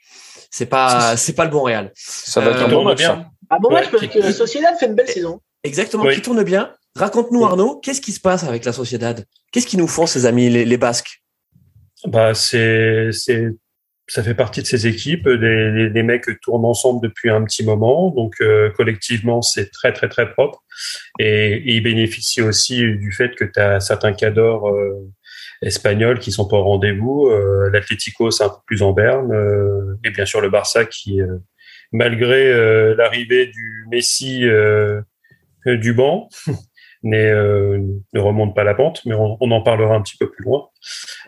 C'est pas, c'est pas le bon Real. Ça va être un bon match. Bien. Un bon match parce que Sociedad fait une belle saison. Exactement, oui. qui tourne bien. Raconte-nous Arnaud, qu'est-ce qui se passe avec la Sociedad? Qu'est-ce qu'ils nous font ces amis les, les Basques? Bah c'est c'est ça fait partie de ces équipes. Les, les, mecs tournent ensemble depuis un petit moment, donc euh, collectivement c'est très très très propre. Et, et, ils bénéficient aussi du fait que tu as certains cadors euh, espagnols qui sont pas au rendez-vous. Euh, L'Atlético c'est un peu plus en berne, euh, et bien sûr le Barça qui, euh, malgré euh, l'arrivée du Messi du banc, <laughs> euh, ne remonte pas la pente, mais on, on, en parlera un petit peu plus loin.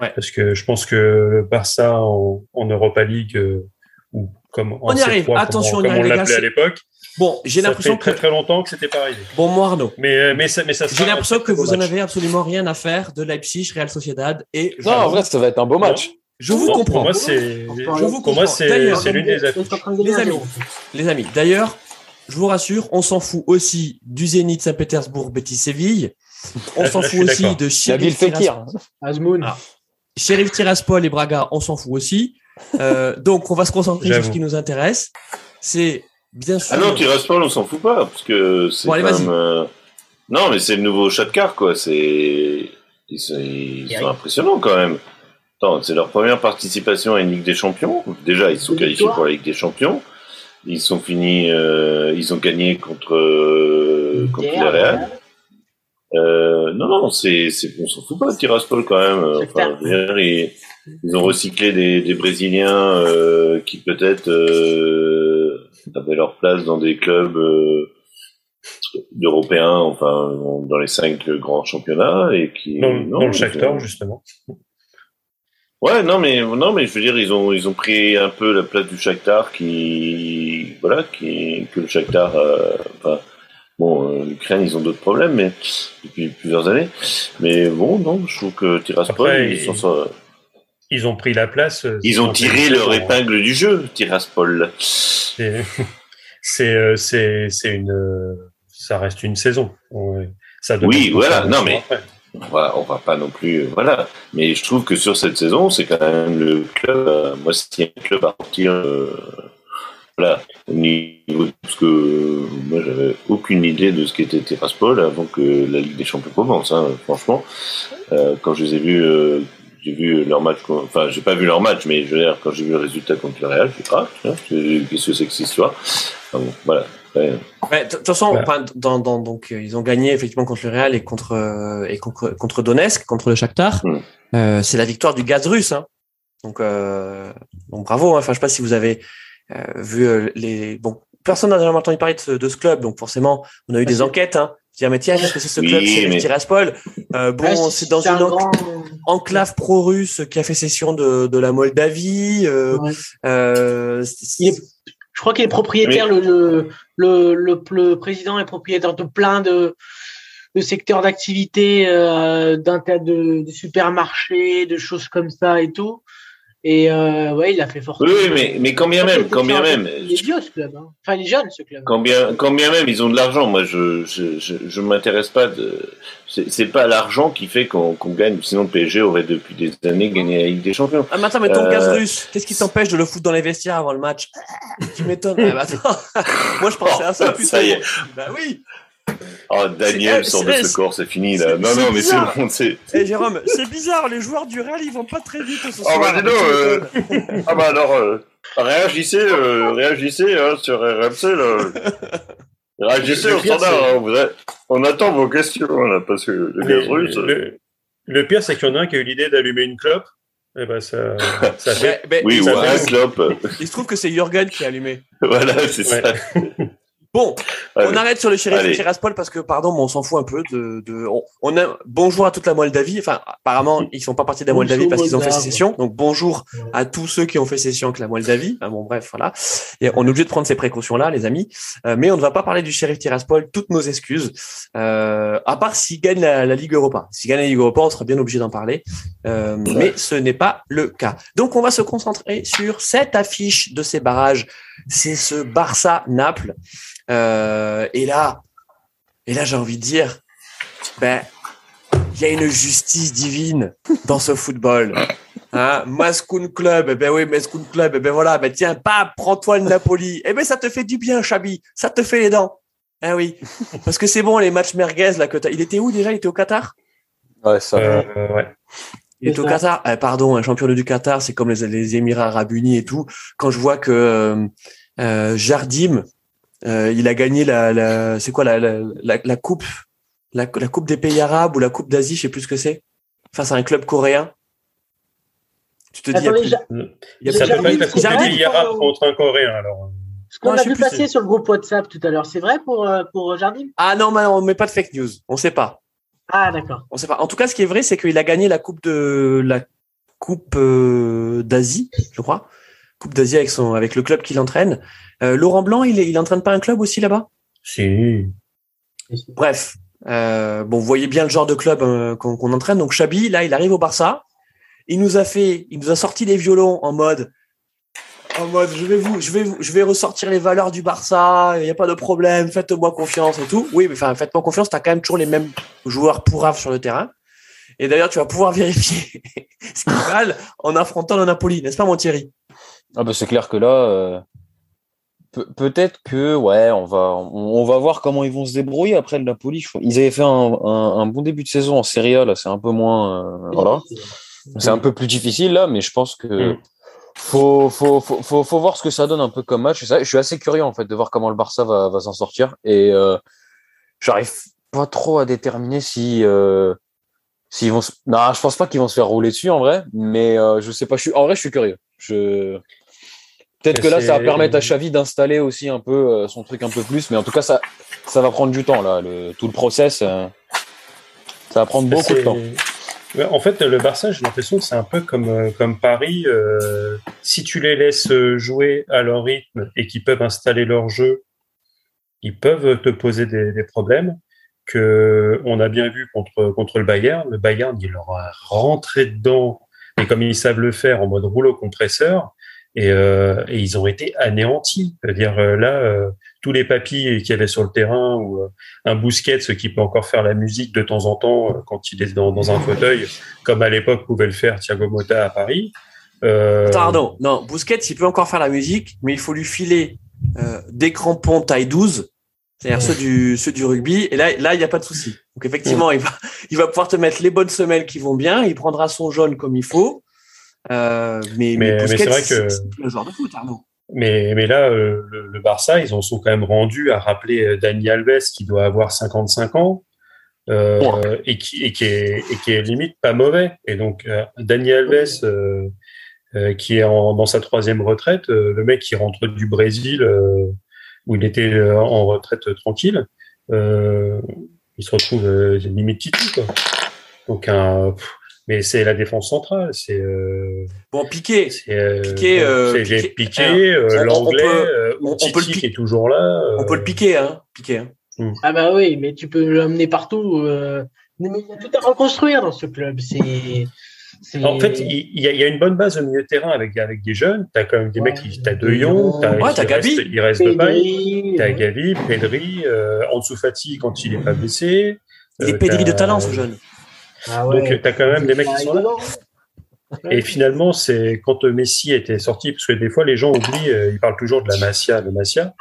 Ouais. Parce que je pense que Barça en, en Europa League, euh, ou comme en on y arrive, attention, comme on, on l'appelait à l'époque. Bon, j'ai l'impression que très très longtemps que c'était pas arrivé. Bon, moi Arnaud. Mais euh, mais ça mais ça. J'ai l'impression que vous en avez absolument rien à faire de Leipzig, Real Sociedad et. Non, en vrai, ça va être un beau match. Non. Je vous non, comprends. Pour moi, c'est. Je vous Pour moi, c'est l'une des affiches. Les amis, les amis. D'ailleurs, je vous rassure, on s'en fout aussi du Zénith Saint-Pétersbourg, Betis Séville. On s'en fout aussi de Sheriff. Azmoun. Ah. Sheriff Tiraspol et Braga, on s'en fout aussi. Euh, <laughs> donc, on va se concentrer sur ce qui nous intéresse. C'est bien sûr. Ah non, Tiraspol, on s'en fout pas, parce que c'est bon, même. Euh... Non, mais c'est le nouveau chat de car, quoi. C'est. Ils sont, ils sont impressionnants quand même. Attends, c'est leur première participation à une Ligue des Champions. Déjà, ils sont qualifiés pour la Ligue des Champions. Ils sont finis, euh, ils ont gagné contre, euh, contre le Real. Euh, non, non, c'est, c'est, on s'en fout pas de Tiraspol quand même. Enfin, ils, ils, ont recyclé des, des Brésiliens euh, qui peut-être euh, avaient leur place dans des clubs euh, européens, enfin dans les cinq grands championnats et qui dans, non, dans le Shakhtar justement. Ouais, non, mais non, mais je veux dire, ils ont ils ont pris un peu la place du Shakhtar qui voilà qui que le Shakhtar. Euh, enfin, bon, euh, l'Ukraine, ils ont d'autres problèmes, mais depuis plusieurs années. Mais bon, non, je trouve que Tiraspol, ils, sont, ils ont pris la place. Euh, ils ont tiré leur épingle du jeu, Tiraspol. C'est <laughs> c'est c'est une ça reste une saison. Ça oui, voilà. Non, mais on va, on va pas non plus, voilà. Mais je trouve que sur cette saison, c'est quand même le club. Euh, moi, c'est un club à partir, euh, voilà, au niveau de ce que moi, j'avais aucune idée de ce qu'était Tiraspol avant que la Ligue des Champions commence. Hein, franchement, euh, quand je les ai vus, j'ai vu leur match. Enfin, j'ai pas vu leur match, mais je veux dire, quand j'ai vu le résultat contre le Real, je ah, qu'est-ce que c'est que cette histoire bon, Voilà. De toute façon, dans, dans, donc ils ont gagné effectivement contre le Real et contre euh, et contre, contre Donetsk, contre le Shakhtar. Mm. Euh, c'est la victoire du gaz russe. Hein. Donc, euh, donc bravo. Hein. Enfin, je sais pas si vous avez euh, vu euh, les. Bon, personne n'a jamais entendu parler de ce, de ce, club, donc forcément, on a eu des enquêtes. Hein. Dire mais tiens, qu'est-ce que c'est ce club? C'est mais... Tiraspol. Euh, bon, c'est dans une enclave pro-russe qui a fait cession de, de la Moldavie. Euh, euh, je crois qu'il est propriétaire, le, le, le, président est propriétaire de plein de, de secteurs d'activité, euh, d'un tas de, de, supermarchés, de choses comme ça et tout. Et euh, ouais, il a fait forcément. Oui, mais, mais quand bien même, quand bien même. Il est vieux ce club, hein. enfin il est jeune ce club. Quand bien, quand bien même, ils ont de l'argent. Moi, je je, je, je m'intéresse pas de. C'est pas l'argent qui fait qu'on gagne. Sinon, le PSG aurait depuis des années gagné la Ligue des Champions. Ah, mais attends, mais ton euh... gaz russe, qu'est-ce qui t'empêche de le foutre dans les vestiaires avant le match? Tu m'étonnes. Ah, bah, <laughs> Moi, je pensais à ça. Oh, ça y est. Bah oui. Oh, Daniel sort de ce corps, c'est fini là. Non, non, mais c'est bon. C'est... Eh, Jérôme, c'est bizarre, les joueurs du Real, ils vont pas très vite ce soir. Ah, bah, dis donc, euh... ah, bah, alors, euh, réagissez, euh, réagissez hein, sur RMC, là. Réagissez au standard, hein, on attend vos questions, là, parce que le gaz russe. Le, le pire, c'est qu'il y en a un qui a eu l'idée d'allumer une clope. Eh ben ça, ça <laughs> fait. Mais, mais, oui, ou un clope. Il se trouve que c'est Jürgen qui a allumé. <laughs> voilà, c'est ouais. ça. <laughs> Bon, on arrête sur le shérif Tiraspol parce que, pardon, mais on s'en fout un peu de, de on, a, bonjour à toute la Moldavie. Enfin, apparemment, ils sont pas partis de la Moldavie parce qu'ils ont fait sécession. Donc, bonjour à tous ceux qui ont fait sécession avec la Moldavie. bon, bref, voilà. Et on est obligé de prendre ces précautions-là, les amis. Euh, mais on ne va pas parler du shérif Tiraspol. Toutes nos excuses. Euh, à part s'il gagne la, la, Ligue Europa. S'il gagne la Ligue Europa, on sera bien obligé d'en parler. Euh, mais ce n'est pas le cas. Donc, on va se concentrer sur cette affiche de ces barrages. C'est ce Barça-Naples. Euh, et là, et là, j'ai envie de dire, ben, il y a une justice divine dans ce football. Hein, Mascoun Club, eh ben oui, Mascoun Club, eh ben voilà, ben tiens, pas, prends-toi le Napoli. Eh ben ça te fait du bien, Chabi, ça te fait les dents. Ah oui, parce que c'est bon les matchs merguez là que Il était où déjà? Il était au Qatar? Ouais, ça. Euh, ouais. Il était au Qatar. Eh, pardon, un champion du Qatar, c'est comme les, les, Émirats Arabes Unis et tout. Quand je vois que euh, euh Jardim, euh, il a gagné la, la c'est quoi la, la, la, coupe, la, la, coupe des pays arabes ou la coupe d'Asie, je sais plus ce que c'est, face à un club coréen. Tu te dis, Attends, il y a, il y a ça peut pas être la coupe des pays arabes contre un coréen alors. Ce qu'on a vu passer sur le groupe WhatsApp tout à l'heure, c'est vrai pour euh, pour Jardim? Ah non, mais on met pas de fake news, on sait pas. Ah d'accord. On sait pas. En tout cas, ce qui est vrai, c'est qu'il a gagné la coupe de la coupe euh, d'Asie, je crois. Coupe d'Asie avec son avec le club qu'il entraîne. Euh, Laurent Blanc, il, est, il entraîne pas un club aussi là-bas? Si. Bref, euh, bon, vous voyez bien le genre de club euh, qu'on entraîne. Donc Chabi, là, il arrive au Barça. Il nous a fait, il nous a sorti les violons en mode, en mode, je vais vous, je vais vous, je vais ressortir les valeurs du Barça. Il n'y a pas de problème. Faites-moi confiance et tout. Oui, mais enfin, faites-moi confiance. T'as quand même toujours les mêmes joueurs pourraves sur le terrain. Et d'ailleurs, tu vas pouvoir <laughs> vérifier ce qu'ils valent en affrontant le Napoli, n'est-ce pas, mon Thierry? Ah bah c'est clair que là, peut-être que ouais, on va on, va voir comment ils vont se débrouiller après le Napoli. Ils avaient fait un, un, bon début de saison en Serie A, là, c'est un peu moins euh, voilà, c'est un peu plus difficile là, mais je pense que mm. faut, faut, faut, faut, voir ce que ça donne un peu comme match. Je suis assez curieux en fait de voir comment le Barça va, va s'en sortir et euh, j'arrive pas trop à déterminer si s'ils vont. Non, je pense pas qu'ils vont se faire rouler dessus en vrai, mais je sais pas. Je suis en vrai, je suis curieux. Je Peut-être que là, ça va permettre à Xavi d'installer aussi un peu son truc un peu plus, mais en tout cas, ça, ça va prendre du temps là. Le, tout le process, ça va prendre beaucoup de temps. En fait, le Barça, j'ai l'impression que c'est un peu comme, euh, comme Paris. Euh, si tu les laisses jouer à leur rythme et qu'ils peuvent installer leur jeu, ils peuvent te poser des, des, problèmes. Que on a bien vu contre, contre le Bayern. Le Bayern, il leur a rentré dedans, et comme ils savent le faire en mode rouleau compresseur, et, euh, et ils ont été anéantis. C'est-à-dire euh, là, euh, tous les papis qu'il y avait sur le terrain ou euh, un Bousquet, ce qui peut encore faire la musique de temps en temps euh, quand il est dans, dans un fauteuil, comme à l'époque pouvait le faire Thiago Motta à Paris. Euh... Pardon, non, Bousquet, il peut encore faire la musique, mais il faut lui filer des crampons taille 12, c'est-à-dire ceux du ceux du rugby. Et là, là, il n'y a pas de souci. Donc effectivement, il va il va pouvoir te mettre les bonnes semelles qui vont bien. Il prendra son jaune comme il faut. Euh, mais, mais, c'est vrai que le genre de foot, Arnaud. Mais, mais là, euh, le, Barça, ils en sont quand même rendus à rappeler euh, Dani Alves qui doit avoir 55 ans euh, et, qui, et, qui est, et qui est limite pas mauvais. Et donc, Dani Alves, qui est en, dans sa troisième retraite, le mec qui rentre du Brésil où il était en retraite tranquille, il se retrouve limite titre. Quoi. Donc, un, mais c'est la défense centrale. C'est euh, bon Piqué. C'est euh, Piqué. Euh, Piqué, euh, l'anglais, on, on, peut le est toujours là. On peut le piquer, hein. Piqué. Hein. Hmm. Ah bah oui, mais tu peux l'amener partout. mais il y a tout à reconstruire dans ce club. C'est en fait, il y, a, y, a, une bonne base au milieu de terrain avec, avec des jeunes. Tu as quand même des mecs qui. Tu as De Jong, t'as ouais, Gavi. Reste, il reste de paille. Tu as Gavi, Pedri, euh, Ansu Fati quand il est pas blessé. Il est Pedri de talent, ce jeune. Ah Donc, tu as quand même des mecs qui sont là. Et finalement, c'est quand Messi était sorti, parce que des fois, les gens oublient, euh, ils parlent toujours de la Masia, le Masia,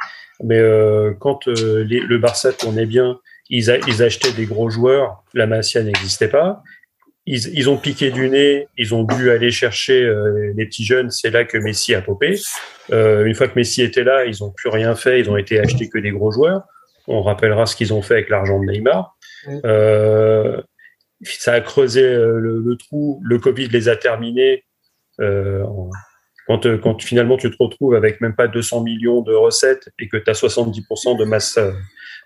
mais euh, quand euh, les, le Barça tournait bien, ils, a, ils, achetaient des gros joueurs, la Masia n'existait pas. Ils, ils, ont piqué du nez, ils ont dû aller chercher euh, les petits jeunes, c'est là que Messi a popé. une fois que Messi était là, ils n'ont plus rien fait, ils ont été achetés que des gros joueurs. On rappellera ce qu'ils ont fait avec l'argent de Neymar. Euh, ça a creusé euh, le, trou, le Covid les a terminés. Euh, quand, euh, quand finalement tu te retrouves avec même pas 200 millions de recettes et que tu as 70% de masse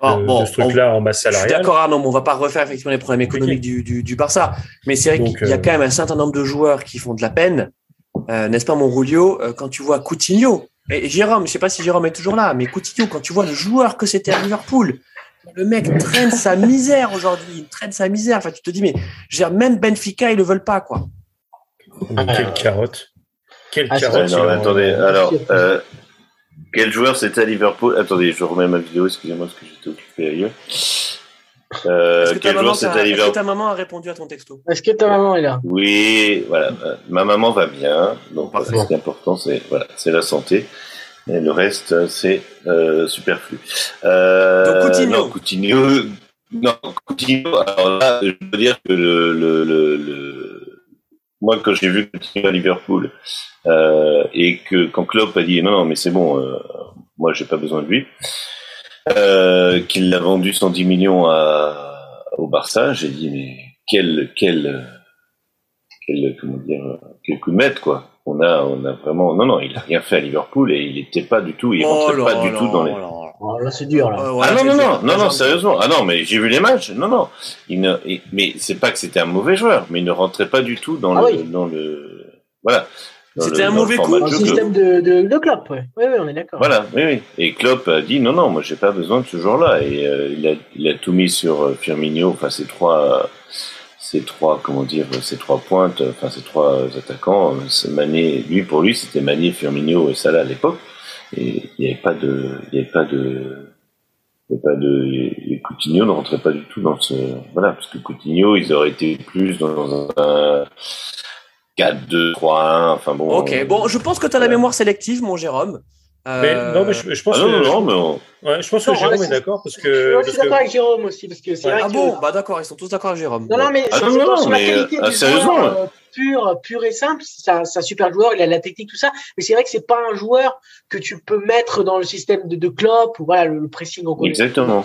ah, de, ce truc-là en masse salariale. Je suis d'accord, Arnaud, on va pas refaire effectivement les problèmes économiques du, du, du, Barça. Mais c'est vrai qu'il y a quand même un certain nombre de joueurs qui font de la peine. Euh, N'est-ce pas, mon Rulio Quand tu vois Coutinho, et Jérôme, je sais pas si Jérôme est toujours là, mais Coutinho, quand tu vois le joueur que c'était à Liverpool, le mec traîne sa misère aujourd'hui, il traîne sa misère. Enfin, tu te dis, mais même Benfica, ils le veulent pas, quoi. quelle carotte. Quelle ah, carotte. non, attendez, alors, euh, quel joueur c'était à Liverpool? Attendez, je remets ma vidéo, excusez-moi, parce que j'étais occupé ailleurs. Euh, quel joueur c'était à Liverpool Est-ce que ta maman a répondu à ton texto? Est-ce que ta maman est là? Oui, voilà. Euh, ma maman va bien. Donc, ce qui est important, c'est voilà, la santé. Et le reste, c'est euh, superflu. Euh, Donc Coutinho. Non, Coutinho. Non, Coutinho. Alors là, je veux dire que le, le, le, moi, quand j'ai vu Coutinho à Liverpool euh, et que quand Klopp a dit non, non, mais c'est bon, euh, moi, j'ai pas besoin de lui, euh, qu'il l'a vendu 110 millions à, au Barça, j'ai dit mais quel, quel, quel, comment dire, quel coup de maître quoi on a, on a vraiment, non, non, il a rien fait à Liverpool et il n'était pas du tout, il oh rentrait pas du tout dans les. Oh là, c'est dur là. ah non, non, non, non, non, sérieusement. Ah non, mais j'ai vu les matchs. Non, non. Il ne, mais c'est pas que c'était un mauvais joueur, mais il ne rentrait pas du tout dans ah le, dans le, voilà. C'était un mauvais coup. Dans le système de, de, de Klopp, ouais. Oui, oui, on est d'accord. Voilà, oui, oui. Et Klopp a dit non, non, moi j'ai pas besoin de ce joueur-là. Et euh, il, a, il a tout mis sur euh, Firmino, enfin ces trois, ces trois, comment dire, ces trois pointes, enfin ces trois attaquants, Mané, lui pour lui c'était Mané, Firmino et Salah à l'époque, et il n'y avait pas de, il y avait pas de, il y avait pas de, les Coutinho ne rentraient pas du tout dans ce, voilà, parce que Coutinho ils auraient été plus dans un 4, 2, 3, 1, enfin bon. Ok, bon, je pense que tu as la mémoire sélective, mon Jérôme. Mais, non, mais je, pense ah que, non, non, mais ouais, je pense que Jérôme est d'accord parce que. je suis d'accord avec Jérôme aussi parce que c'est ouais. vrai ah bon, bah d'accord, ils sont tous d'accord avec Jérôme. Non, non, mais ah, non, non, sur mais, la qualité euh, du joueur euh, pur, pur et simple, c'est un, un, super joueur, il a la technique, tout ça. Mais c'est vrai que c'est pas un joueur que tu peux mettre dans le système de, de Klopp ou voilà le, le pressing au Exactement.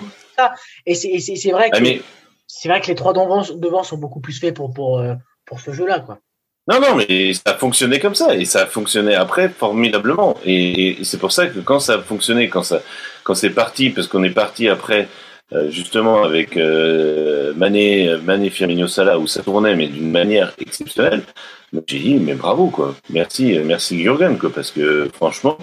Et c'est vrai que ah, c'est vrai que les trois devant, devant sont beaucoup plus faits pour pour euh, pour ce jeu-là, quoi. Non, non, mais ça a fonctionné comme ça et ça a fonctionné après formidablement. Et, c'est pour ça que quand ça a fonctionné, quand ça, quand c'est parti, parce qu'on est parti après euh, justement avec euh, Mané, Mané, Firmino, Salah où ça tournait mais d'une manière exceptionnelle. J'ai dit mais bravo quoi, merci, merci Jurgen quoi, parce que franchement,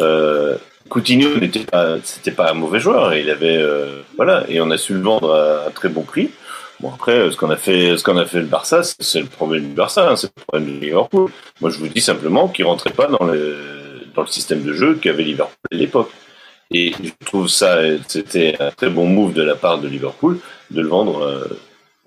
euh, Coutinho n'était pas, c'était pas un mauvais joueur. Il avait, euh, voilà, et on a su le vendre à, très bon prix. Bon après, ce qu'on a fait, ce qu'on a fait le Barça, c'est le problème du Barça, hein, c'est le problème du Liverpool. Moi, je vous dis simplement qu'il rentrait pas dans le dans le système de jeu qu'avait Liverpool à l'époque. Et je trouve ça, c'était un très bon move de la part de Liverpool de le vendre euh,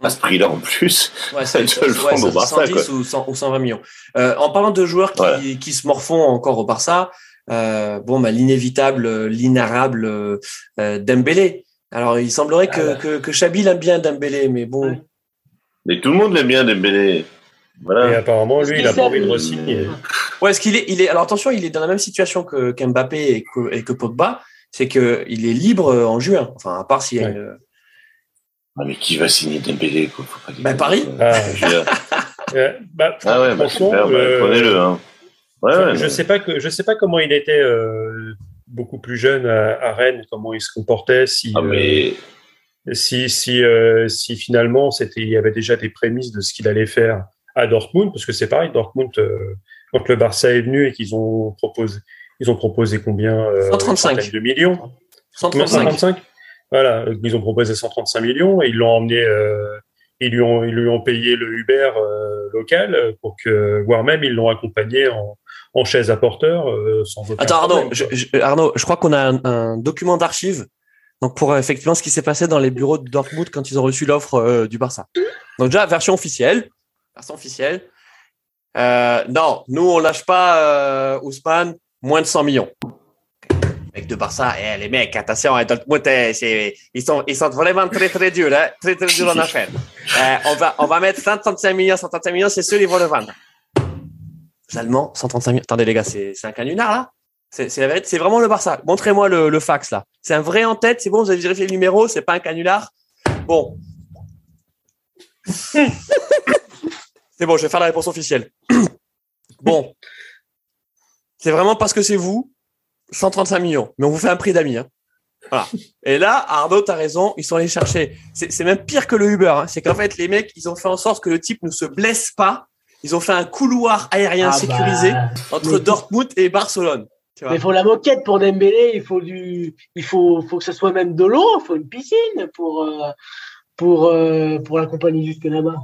à ce prix-là en plus. Ouais, <laughs> ça, de le vendre au Barça. 110 ou, 120 millions. Euh, en parlant de joueurs qui, qui se morfont encore au Barça, euh, bon, bah, l'inévitable, l'inarable euh, Dembélé. Alors, il semblerait que, ah que, que Chabi l'aime bien Dembélé, mais bon. Mais tout le monde l'aime bien Dembélé. Voilà. Et apparemment, lui, il a pas envie de re-signer. Ouais, qu'il est, il est, alors attention, il est dans la même situation que qu'Mbappé et que, et que Pogba, c'est que il est libre en juin. Enfin, à part s'il y a une... Ah, mais qui va signer Dembélé, quoi? Faut pas bah, Paris. Ah, <laughs> bah, ah ouais, bah, super, bah, euh, prenez-le, hein je, ne sais pas que je sais pas comment il était euh, beaucoup plus jeune à, Rennes, comment il se comportait, si ah, euh, si si, euh, si finalement c'était il y avait déjà des prémices de ce qu'il allait faire à Dortmund, parce que c'est pareil, Dortmund quand le Barça est venu et qu'ils ont proposé ils ont proposé combien 135 de millions. 135. Voilà, ils ont proposé 135 millions et ils l'ont emmené ils lui ont ils lui ont payé le Uber local pour que voire même ils l'ont accompagné en en chaise à porteur euh, sans Attends Arnaud, je, Arnaud, je crois qu'on a un, document d'archives donc pour euh, effectivement ce qui s'est passé dans les bureaux de Dortmund quand ils ont reçu l'offre euh, du Barça. Donc déjà version officielle, version officielle. non, nous on lâche pas Ousmane moins de 100 millions. Mec de Barça, eh, les mecs, attention, hein, Dortmund, eh, ils sont ils sont vraiment très très durs, hein, très très durs en affaires. on va on va mettre 135 millions, 135 millions, c'est sûr ils vont le vendre. Allemands, 135 000. Attendez les gars, c'est un canular là C'est la vérité, c'est vraiment le Barça. Montrez-moi le, fax là. C'est un vrai en tête, c'est bon, vous avez vérifié le numéro, c'est pas un canular. Bon. <laughs> c'est bon, je vais faire la réponse officielle. <coughs> bon. C'est vraiment parce que c'est vous, 135 millions. Mais on vous fait un prix d'amis. Hein. Voilà. Et là, Arnaud, t'as raison, ils sont allés chercher. C'est même pire que le Uber. Hein. C'est qu'en fait, les mecs, ils ont fait en sorte que le type ne se blesse pas ils ont fait un couloir aérien ah sécurisé bah, entre Dortmund et Barcelone. Mais il faut la moquette pour Dembélé, il faut du, il faut, faut que ce soit même de l'eau, il faut une piscine pour, euh, pour, euh, pour la compagnie jusque là-bas.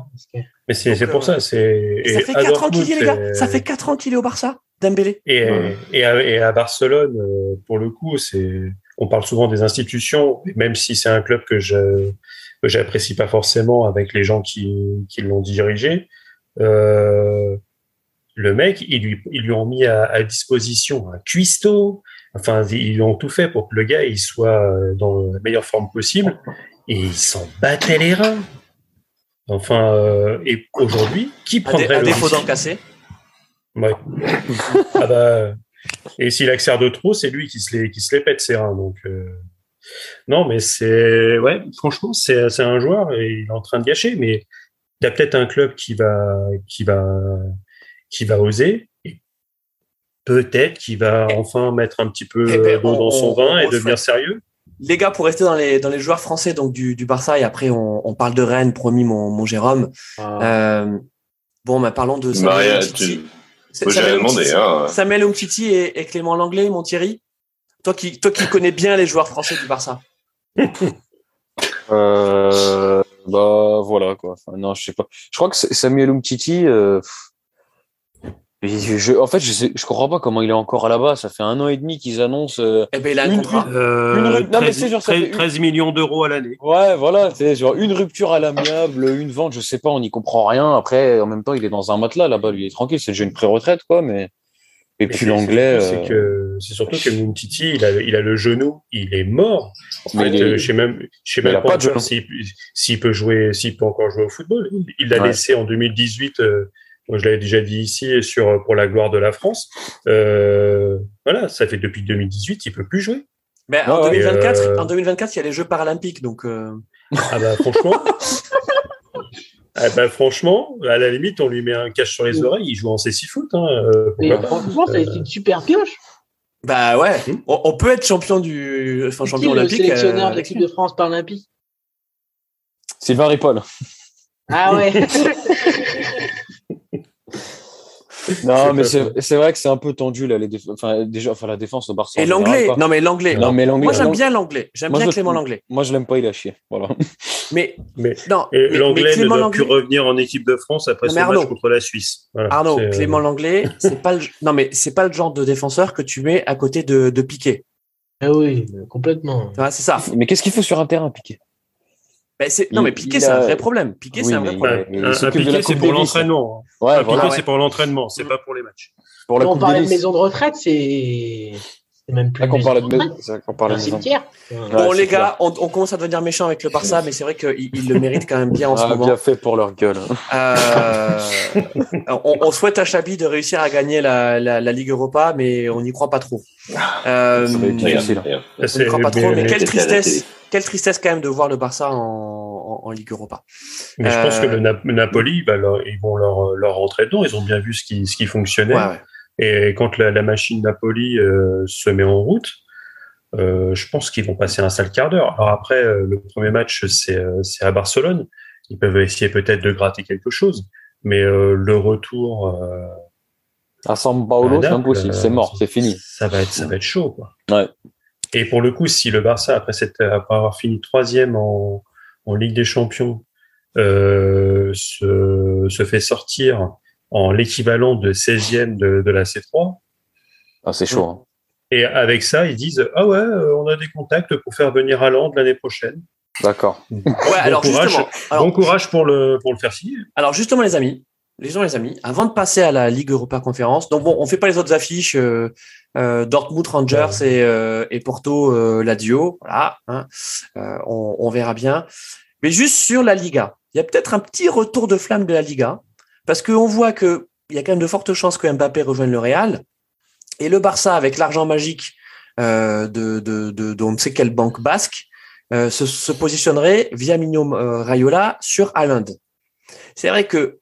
Mais c'est pour ça, c'est. Ça fait 4 ans qu'il est, les gars. Ça fait 4 ans qu'il est au Barça, Dembélé. Et, et, à, et à Barcelone, euh, pour le coup, c'est, on parle souvent des institutions, même si c'est un club que je, que j'apprécie pas forcément avec les gens qui, qui l'ont dirigé. Euh, le mec, ils lui, ils lui ont mis à, disposition un cuistot. Enfin, ils ont tout fait pour que le gars il soit dans la meilleure forme possible. Et ils s'en battaient les reins. Enfin, euh, et aujourd'hui, qui prendrait à le défaut d'en casser? Ouais. ah bah, et s'il accère de trop, c'est lui qui se les qui se les pète ses reins. Donc euh, non, mais c'est ouais, franchement, c'est c'est un joueur et il est en train de gâcher. Mais il y a peut-être un club qui va, qui va, qui va oser. Peut-être qu'il va enfin mettre un petit peu eh ben, d'eau dans son vin et devenir sérieux. Les gars, pour rester dans les, dans les joueurs français donc du, du Barça, et après on, on parle de Rennes, promis mon, mon Jérôme. Ah. Euh, bon, bah, parlons de Samuel Umtiti. Samuel, Umtiti, hein. Samuel Umtiti et, et, Clément Langlais, mon Thierry. Toi qui, toi qui connais bien les joueurs français du Barça. euh, bah voilà quoi. non, je sais pas. Je crois que Samuel Umtiti. Euh, je, en fait, je, sais, je comprends pas comment il est encore à la base. Ça fait un an et demi qu'ils annoncent. Euh, eh ben, il a un contrat. Euh, une, 13, genre, 13, millions d'euros à l'année. Ouais, voilà. C'est genre une rupture à l'amiable, une vente, je sais pas, on n'y comprend rien. Après, en même temps, il est dans un matelas là-bas. Lui, il est tranquille. C'est déjà une pré-retraite, quoi. Mais et puis l'anglais. C'est euh, que c'est surtout que Moumtiti, il a, il a le genou, il est mort. En fait, euh, je sais même, je sais même pas, s'il peut jouer, s'il peut encore jouer au football. Il l'a laissé en 2018. Euh, moi, je l'avais déjà dit ici sur pour la gloire de la France. Euh, voilà, ça fait depuis 2018, il peut plus jouer. Mais en, 2024, en 2024, il y a les Jeux paralympiques, donc. Ah bah franchement. <laughs> Ah bah, franchement, à la limite, on lui met un cache sur les oreilles, il joue en C6 foot. Hein, franchement, c'est une super pioche. Bah ouais, hmm. on, peut être champion du, enfin champion olympique. Le sélectionneur de l'équipe de France paralympique. Sylvain Ripoll. Ah ouais. <laughs> non, mais c'est vrai que c'est un peu tendu là, les enfin, déjà, enfin la défense au Barça. Et l'anglais, non mais l'anglais. Non mais l'anglais. Moi j'aime bien l'anglais. J'aime bien Clément l'anglais. Moi je l'aime pas, il a chier. Voilà. <laughs> Mais mais non. L'anglais ne doit plus revenir en équipe de France après son match contre la Suisse. Arnaud, euh, Clément l'anglais, c'est pas le non mais c'est pas le genre de défenseur que tu mets à côté de, de Piqué. Ah oui, complètement. c'est ça. Mais qu'est-ce qu'il faut sur un terrain, Piqué? Ben non, mais Piqué, c'est un vrai problème. Piqué, c'est un vrai problème. Piqué, c'est pour l'entraînement. Ouais, Piqué, c'est pour l'entraînement, c'est pas pour les matchs. Pour la on parlait de maison de retraite, c'est même plus. on parlait de maison. On parlait de cimetière. Bon, les gars, on, commence à devenir méchant avec le Barça, mais c'est vrai qu'ils le méritent quand même bien en ce ah, moment. Bien fait pour leur gueule. Euh, on, souhaite à Chabi de réussir à gagner la, la, la, Ligue Europa, mais on n'y croit pas trop. Euh. On n'y croit pas trop, mais quelle tristesse quelle tristesse quand même de voir le Barça en, en, Ligue Europa. Mais je pense que le, euh, Napoli, bah, ils vont leur, leur rentrer dedans. Ils ont bien vu ce qui, ce qui fonctionnait. Et quand la, la machine Napoli euh, se met en route, euh, je pense qu'ils vont passer un sale quart d'heure. Alors après, euh, le premier match, c'est à Barcelone. Ils peuvent essayer peut-être de gratter quelque chose. Mais le retour à San Paolo, c'est impossible. c'est mort, c'est fini. Ça va être, ça va être chaud. Quoi. Ouais. Et pour le coup, si le Barça, après, cette, après avoir fini troisième en, en Ligue des Champions, euh, se, se, fait sortir en l'équivalent de 16e de, de la C3. Ah, c'est chaud. Hein. Et avec ça, ils disent Ah ouais, euh, on a des contacts pour faire venir Hollande l'année prochaine. D'accord. Ouais, bon, alors courage, bon courage pour le, pour le faire signer. Alors, justement, les amis, les gens, les amis, avant de passer à la Ligue Europa Conférence, donc bon, on fait pas les autres affiches, euh, euh Dortmund Rangers et, euh, et Porto euh, Lazio, voilà, hein, euh, on, on, verra bien. Mais juste sur la Liga, il y a peut-être un petit retour de flamme de la Liga, parce qu'on voit que il y a quand même de fortes chances que Mbappé rejoigne le Real, et le Barça avec l'argent magique de, de, de, de, on ne sait quelle banque basque, se, se, positionnerait via Mignon Rayola sur Haaland. C'est vrai que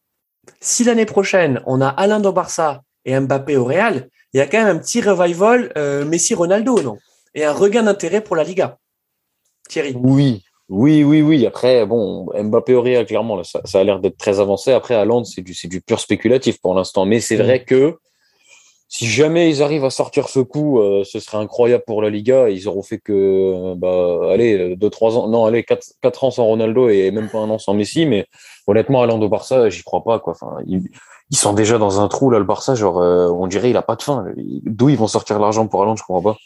si l'année prochaine, on a Alain au Barça et Mbappé au Real, il y a quand même un petit revival euh, Messi-Ronaldo, non? Et un regain d'intérêt pour la Liga. Thierry Oui, oui, oui, oui. Après, bon, Mbappé au Real, clairement, ça, a l'air d'être très avancé. Après, à c'est du, du pur spéculatif pour l'instant. Mais c'est mm. vrai que si jamais ils arrivent à sortir ce coup, euh, ce serait incroyable pour la Liga. Ils auront fait que, euh, bah, allez, deux, trois ans, non, allez, quatre, quatre ans sans Ronaldo et même pas un an sans Messi. Mais honnêtement, allant au Barça, j'y crois pas, quoi. Enfin, ils, sont déjà dans un trou là, le Barça. Genre, euh, on dirait il a pas de fin. D'où ils vont sortir l'argent pour Allende, je comprends pas.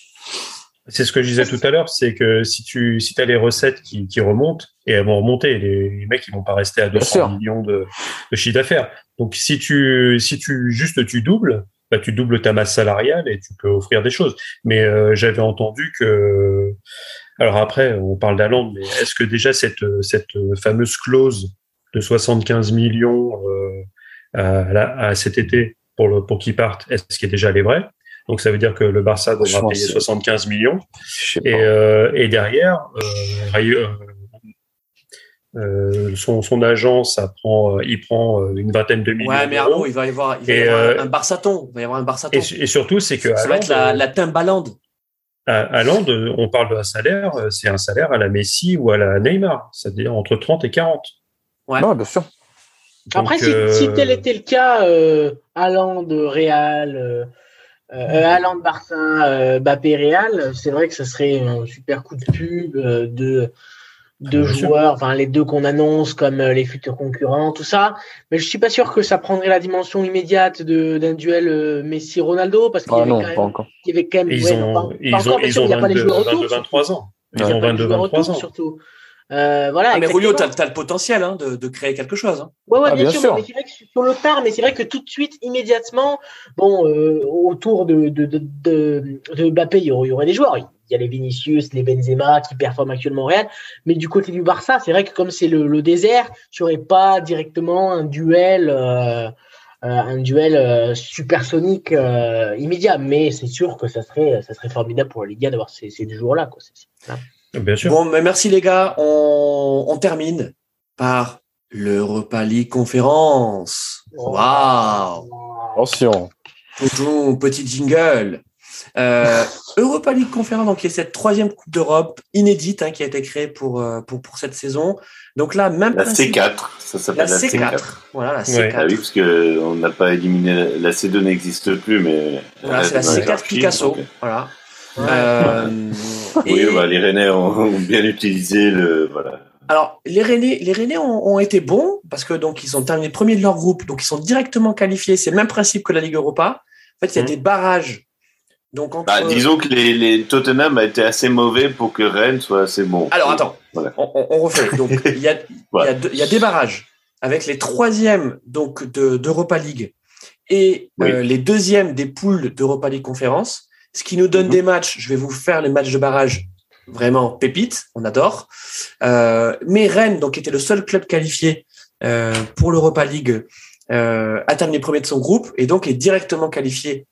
C'est ce que je disais tout à l'heure, c'est que si tu si as les recettes qui, qui remontent, et elles vont remonter, les, mecs ils vont pas rester à 200 millions de, de chiffre d'affaires. Donc si tu si tu juste tu doubles, bah, tu doubles ta masse salariale et tu peux offrir des choses. Mais euh, j'avais entendu que, alors après, on parle d'Aland, mais est-ce que déjà cette, cette fameuse clause de 75 millions euh, à, à, cet été pour, le, pour qu'il parte, est-ce qu'elle est déjà les vraie donc ça veut dire que le Barça devra payer 75 millions. Et, euh, et derrière, euh, euh, son, son agent, ça prend, euh, il prend euh, une vingtaine de millions. Ouais, mais Arnaud, il va y avoir, il va y avoir un Barsaton. Il va y avoir un Barsaton. Et, et surtout, c'est que. Ça va être la, la Timbaland. À, on parle d'un salaire, c'est un salaire à la Messi ou à la Neymar, c'est-à-dire entre 30 et 40. Ouais, non, bien sûr. Après, si, si, tel était le cas, euh, Real, euh, euh, Barça, euh, Bappé, Real, c'est vrai que ce serait un super coup de pub de deux joueurs, enfin les deux qu'on annonce comme euh, les futurs concurrents, tout ça. Mais je suis pas sûr que ça prendrait la dimension immédiate d'un duel euh, Messi-Ronaldo parce qu'il y, ah avait quand même, il y avait quand même. Ils ont, ils ont, ils ont 22, 23 ans. Ils ont 22, 23 ans. Surtout. Euh, voilà, ah, mais Julio, tu as, le potentiel hein, de, de, créer quelque chose. Hein. Ouais, ouais, ah, bien, sûr. Mais c'est vrai que sur le tard, mais c'est vrai que tout de suite, immédiatement, bon, euh, autour de, de, de, de, Mbappé, il y aurait des joueurs il y a les Vinicius, les Benzema qui performent actuellement au Real. Mais du côté du Barça, c'est vrai que comme c'est le, le, désert, tu n'aurais pas directement un duel euh, un duel supersonique immédiat. Mais c'est sûr que ça serait, ça serait formidable pour la Liga d'avoir ces, ces deux joueurs-là. Bien sûr. Bon, mais merci les gars. On, on termine par l'Europa League conférence. Waouh! Attention. Petit jingle. Euh, Europa League Conférence, donc, qui est cette troisième Coupe d'Europe inédite hein, qui a été créée pour, euh, pour, pour cette saison. Donc là, même la C4, ça s'appelle la, C4. Voilà, la C4. Ah oui, parce qu'on n'a pas éliminé, la C2 n'existe plus, mais. Voilà, c'est la C4 Picasso. Voilà. Euh, oui, bah, les Rennais ont bien utilisé le. Voilà. Alors, les Rennais, les Rennais ont, ont, été bons parce que donc ils ont terminé premiers de leur groupe, donc ils sont directement qualifiés. C'est le même principe que la Ligue Europa. En fait, il y a mmh. des barrages donc bah, disons que les, les, Tottenham a été assez mauvais pour que Rennes soit assez bon. Alors attends, on, on, refait. Donc <laughs> il y a, il, y a des barrages avec les troisièmes donc d'Europa League et euh, les deuxièmes des poules d'Europa League Conférence, ce qui nous donne mhm. des matchs. Je vais vous faire les matchs de barrage vraiment pépites, on adore. Euh, mais Rennes, donc était le seul club qualifié euh, pour l'Europa League, euh, a terminé premier de son groupe et donc est directement qualifié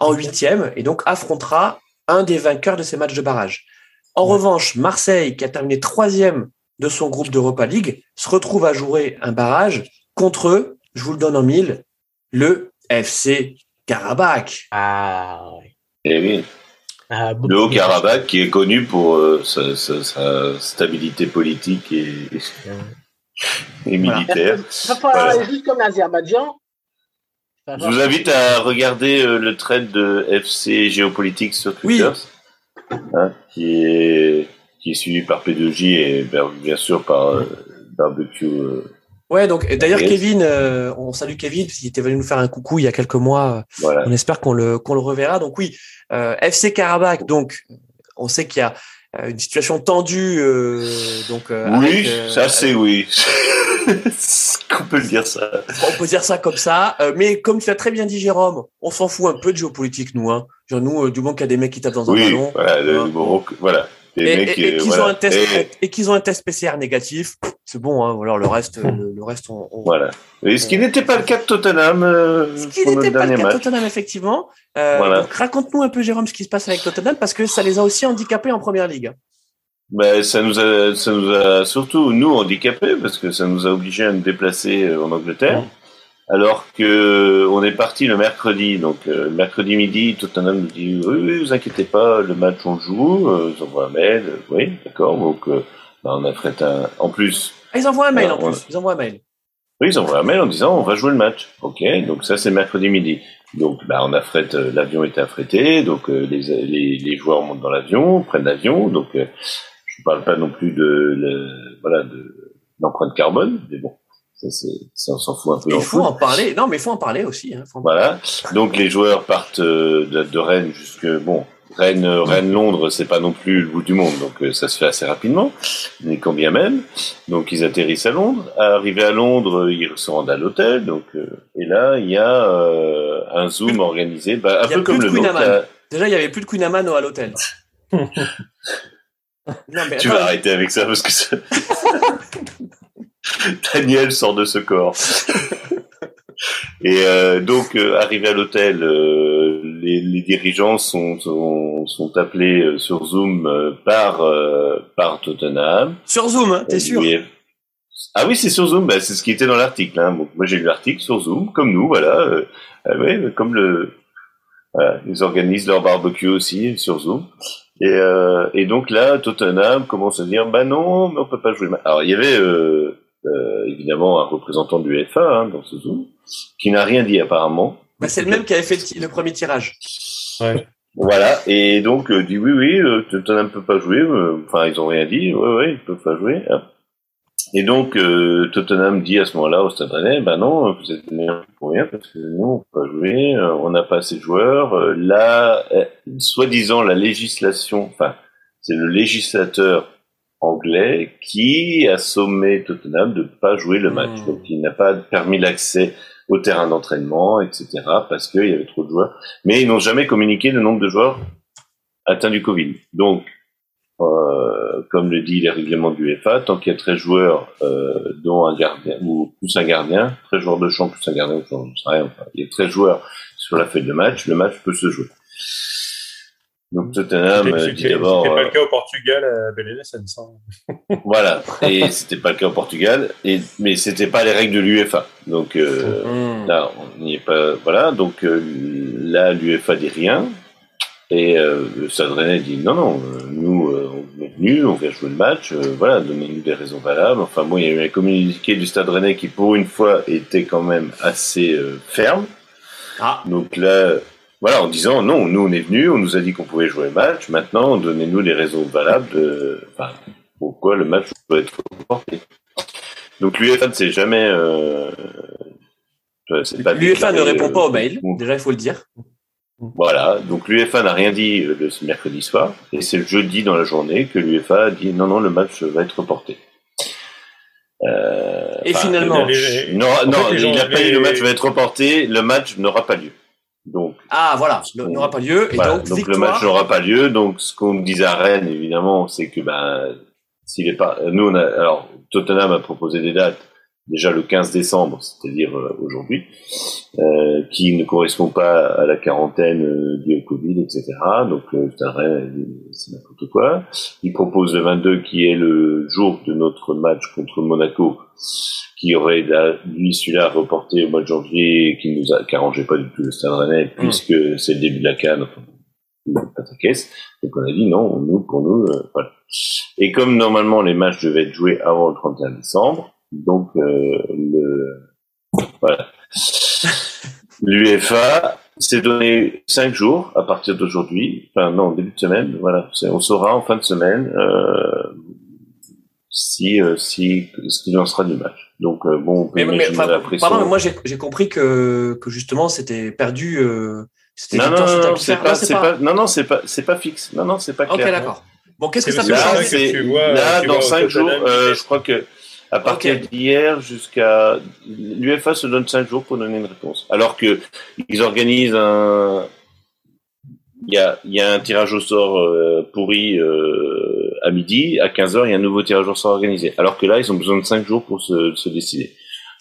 en huitième et donc affrontera un des vainqueurs de ces matchs de barrage. En revanche, Marseille, qui a terminé troisième de son groupe d'Europa League, se retrouve à jouer un barrage contre eux, je vous le donne en mille, le FC Karabakh. Ah oui. Eh oui. Ah, le Haut-Karabakh qui est connu pour euh, sa, stabilité politique et, et militaire. Juste comme l'Azerbaïdjan, je vous invite à regarder euh, le trade de FC Géopolitique sur Twitter, hein, qui, est, qui est suivi par P2J et bien sûr par euh, Barbecue. Euh, ouais, donc d'ailleurs Kevin, on salue Kevin parce qu'il était venu nous faire un coucou il y a quelques mois. On espère qu'on le qu'on le reverra. Donc oui, FC Karabakh. Donc on sait qu'il y a une situation tendue. donc oui, ça c'est oui. <laughs> on peut dire ça? On peut dire ça comme ça. Euh, mais comme tu as très bien dit, Jérôme, on s'en fout un peu de géopolitique, nous. Hein. Genre, nous, euh, du moment qu'il y a des mecs qui tapent dans un ballon. Voilà, hein. voilà. Et, qu'ils ont un test et, qu'ils ont un test PCR négatif, c'est bon. Hein, alors le reste, le, reste, on, voilà. Et ce qui n'était pas le cas de Tottenham. Euh, ce qui n'était pas le cas de Tottenham, effectivement. Euh, raconte-nous un peu, Jérôme, ce qui se passe avec Tottenham, parce que ça les a aussi handicapés en première ligue. Ben, ça nous a, ça nous a surtout nous handicapés parce que ça nous a obligés à nous déplacer euh, en Angleterre. Alors que on est parti le mercredi, donc euh, mercredi midi, Tottenham nous dit oui, oui, vous inquiétez pas, le match on joue, euh, ils envoient un mail, oui, d'accord, donc ben, on a fait un, en plus. Ah, ils envoient un mail en plus, ils envoient un mail. Oui, ils envoient un mail en disant on va jouer le match, ok, donc ça c'est mercredi midi. Donc, bah, on affrète, l'avion est affrété, donc les, les, les, joueurs montent dans l'avion, prennent l'avion, donc je parle pas non plus de, le, voilà, de l'empreinte carbone, mais bon, ça, ça on s'en fout un peu. Il faut en parler. Non, mais il faut en parler aussi. Hein, voilà. Donc les joueurs partent euh, de, de Rennes jusque bon. Rennes, Rennes, Londres, c'est pas non plus le bout du monde, donc euh, ça se fait assez rapidement, mais quand bien même. Donc ils atterrissent à Londres. Arrivés à Londres, ils se rendent à l'hôtel. Donc euh, et là, il y a un zoom organisé, bah, un peu comme le. Déjà, il y avait plus de Queen Amano à l'hôtel. <laughs> tu vas arrêter avec ça parce que ça... <laughs> Daniel sort de ce corps. <laughs> Et euh, donc, euh, arrivé à l'hôtel, euh, les, les, dirigeants sont, sont, sont appelés sur Zoom euh, par, par Tottenham. Sur Zoom, hein, t'es sûr Ah oui, c'est sur Zoom, bah, c'est ce qui était dans l'article. Hein. moi, j'ai lu l'article sur Zoom, comme nous, voilà. ouais, comme le... Voilà, ils organisent leur barbecue aussi sur Zoom. Et, euh, et, donc là, Tottenham commence à dire, bah non, mais on peut pas jouer. Alors il y avait euh, euh, évidemment un représentant du FA hein, dans ce Zoom qui n'a rien dit apparemment. Bah, c'est le même qui avait fait le, premier tirage. Ouais. Voilà, et donc dit oui, oui, Tottenham peut pas jouer. Enfin, ils ont rien dit. Ouais, ouais, ils peuvent pas jouer. Hein. Et donc euh, Tottenham dit à ce moment-là au Stade Rennais, ben non, vous êtes meilleur pour rien parce que nous on peut pas jouer, euh, on n'a pas assez de joueurs. Euh, là, soi-disant la législation, enfin c'est le législateur anglais qui a sommé Tottenham de pas jouer le match, mmh. donc il n'a pas permis l'accès au terrain d'entraînement, etc. parce qu'il y avait trop de joueurs. Mais ils n'ont jamais communiqué le nombre de joueurs atteints du Covid. Donc comme le dit les règlements du UEFA, tant qu'il y a 13 joueurs, euh, dont un gardien, ou plus un gardien, 13 joueurs de champ plus un gardien, je ne sais rien, enfin, il y a 13 joueurs sur la feuille de match, le match peut se jouer. Donc Tottenham euh, dit d'abord. C'était pas le cas au Portugal à Belenenses. <laughs> voilà, et c'était pas le cas au Portugal, et mais c'était pas les règles de l'UEFA. Donc euh, mmh. là, on n'y est pas. Voilà, donc euh, là l'UEFA dit rien, et euh, le Stade Rennais dit non non, nous on est venus, on vient jouer le match, voilà, donnez-nous des raisons valables. Enfin bon, il y a eu un communiqué du Stade Rennais qui pour une fois était quand même assez ferme. Ah. Donc là voilà, en disant non, nous on est venus, on nous a dit qu'on pouvait jouer le match, maintenant donnez-nous les raisons valables de enfin, pourquoi le match doit être reporté. Donc l'UEFA ne sait jamais. Euh, L'UEFA ne répond pas aux mails, déjà il faut le dire. Voilà, donc l'UEFA n'a rien dit euh, ce mercredi soir, et c'est le jeudi dans la journée que l'UEFA a dit non, non, le match va être reporté. Euh, et finalement, non, il n'a pas dit le match va être reporté, le match n'aura pas lieu. Donc, ah voilà, n'aura pas lieu. Et donc, le match n'aura pas lieu. Donc ce qu'on disait à Rennes, évidemment, c'est que ben s'il est pas, nous on a, alors Tottenham a proposé des dates déjà le 15 décembre, c'est-à-dire euh, aujourd'hui, euh, qui ne correspond pas à la quarantaine euh, du Covid, etc. Donc euh, c'est n'importe quoi. Il propose le 22 qui est le jour de notre match contre Monaco, qui aurait lui celui-là reporté au mois de janvier, qui nous a, qui arrangeait pas du tout le Stade Rennais, hmm. puisque c'est le début de la canne. Caisse. Donc on a dit non, nous pour nous, voilà. Et comme normalement les matchs devaient être joués avant le 31 décembre, donc euh, le voilà. L'UEFA s'est donné cinq jours à partir d'aujourd'hui, enfin non, début de semaine, voilà, on saura en fin de semaine euh, si euh, si ce qu'il en sera du match. Donc euh, bon, on peut mais, mais, pardon, mais moi j'ai compris que que justement c'était perdu. Euh, non, non, non, c'est pas, c'est pas, non, non, c'est pas, c'est pas fixe. Non, non, c'est pas clair. Ok, d'accord. Bon, qu'est-ce que ça peut changer Là, dans cinq jours, euh, je crois que à partir d'hier jusqu'à l'UFA se donne cinq jours pour donner une réponse. Alors que ils organisent un il y a, y a un tirage au sort euh, pourri euh, à midi, à 15h, il y a un nouveau tirage au sort organisé. Alors que là, ils ont besoin de cinq jours pour se, se décider.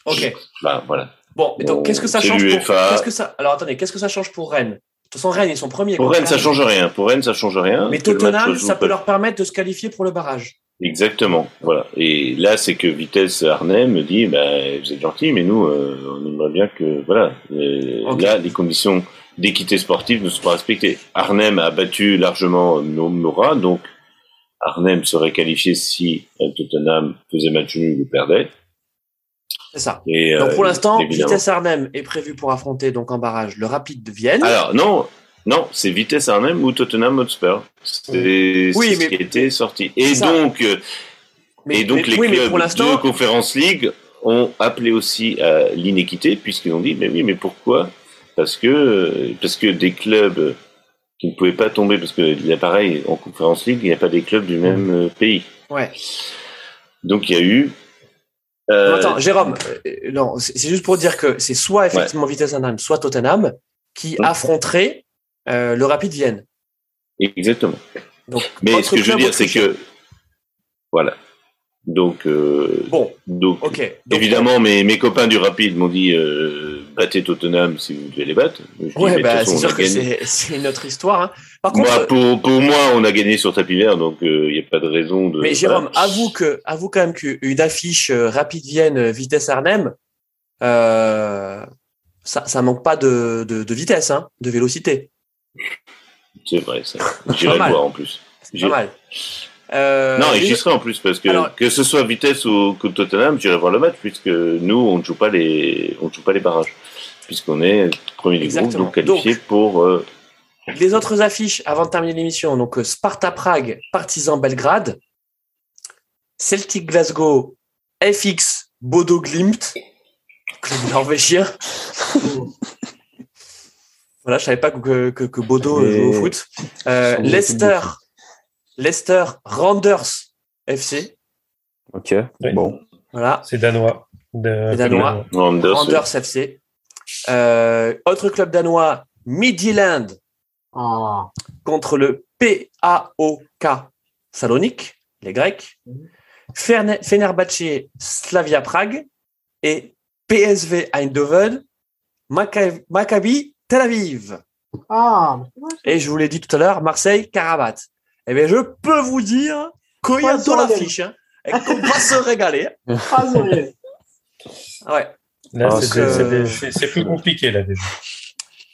Ok. Bah, voilà. Bon, mais donc qu'est-ce que ça change pour qu'est-ce que ça Alors attendez, qu'est-ce que ça change pour Rennes? De toute façon, Rennes ils sont premiers. Pour Rennes, ça change rien. Pour Rennes, ça change rien. Mais Tottenham, ça peut leur permettre de se qualifier pour le barrage. Exactement, voilà. Et là, c'est que Vitesse Arnhem me dit, ben, vous êtes gentil, mais nous, euh, on aimerait bien que, voilà, là, les conditions d'équité sportive ne sont pas respectées. Arnhem a battu largement Nora, donc Arnhem serait qualifié si Tottenham faisait match nul ou perdait. C'est ça. Et, donc pour euh, l'instant, Vitesse Arnhem est prévu pour affronter donc en barrage le Rapide de Vienne. Alors non, non, c'est Vitesse Arnhem ou Tottenham Hotspur. C'est oui, ce qui été sorti. Et donc, euh, et donc les clubs de Conference League ont appelé aussi à l'inéquité puisqu'ils ont dit mais oui mais pourquoi? Parce que parce que des clubs qui ne pouvaient pas tomber parce que l'appareil en Conference League il n'y a pas des clubs du même euh, pays. Ouais. Donc il y a eu euh, attends, Jérôme, non, c'est juste pour dire que c'est soit effectivement Vitesse Arnhem, soit Tottenham qui affronteraient euh, le Rapide Vienne. Exactement. Mais ce que je veux dire, c'est que voilà. Donc, euh, bon, donc, évidemment, mes, mes copains du Rapide m'ont dit euh, battez Tottenham si vous devez les battre. ouais, bah, c'est sûr que c'est notre histoire. Hein. Par contre, pour, pour, moi, on a gagné sur tapis vert, donc il n'y a pas de raison de. Mais Jérôme, avoue que, avoue quand même qu'une affiche Rapide Vienne vitesse Arnhem, ça, ça manque pas de, de, de vitesse, hein, de vélocité. C'est vrai, ça. <laughs> J'irai voir en plus. Pas mal. Euh, non, et j'y serai en plus parce que que ce soit Vitesse ou que Tottenham, j'irai voir le match puisque nous on ne joue pas les on joue pas les barrages puisqu'on est premier du groupe donc qualifié pour euh, les autres affiches avant de terminer l'émission donc euh, Sparta Prague, Partizan Belgrade, Celtic Glasgow, FX Bodo Glimt, club norvégien. <laughs> Voilà, je savais pas que, que, que Bodo joue au foot. Euh, Leicester, Leicester Randers FC. Ok, bon. Voilà. C'est danois. Danois. Randers, FC. Euh, autre club danois, Midland. Oh. Contre le PAOK Salonique. les Grecs, Fenerbahce, Slavia Prague et PSV Eindhoven, Maccabi Tel Aviv. Ah. Et je vous l'ai dit tout à l'heure, Marseille, Carabat. Eh bien, je peux vous dire qu'il y a de l'affiche. Hein, et qu'on va se régaler. <laughs> Ah, ouais. C'est plus compliqué là déjà.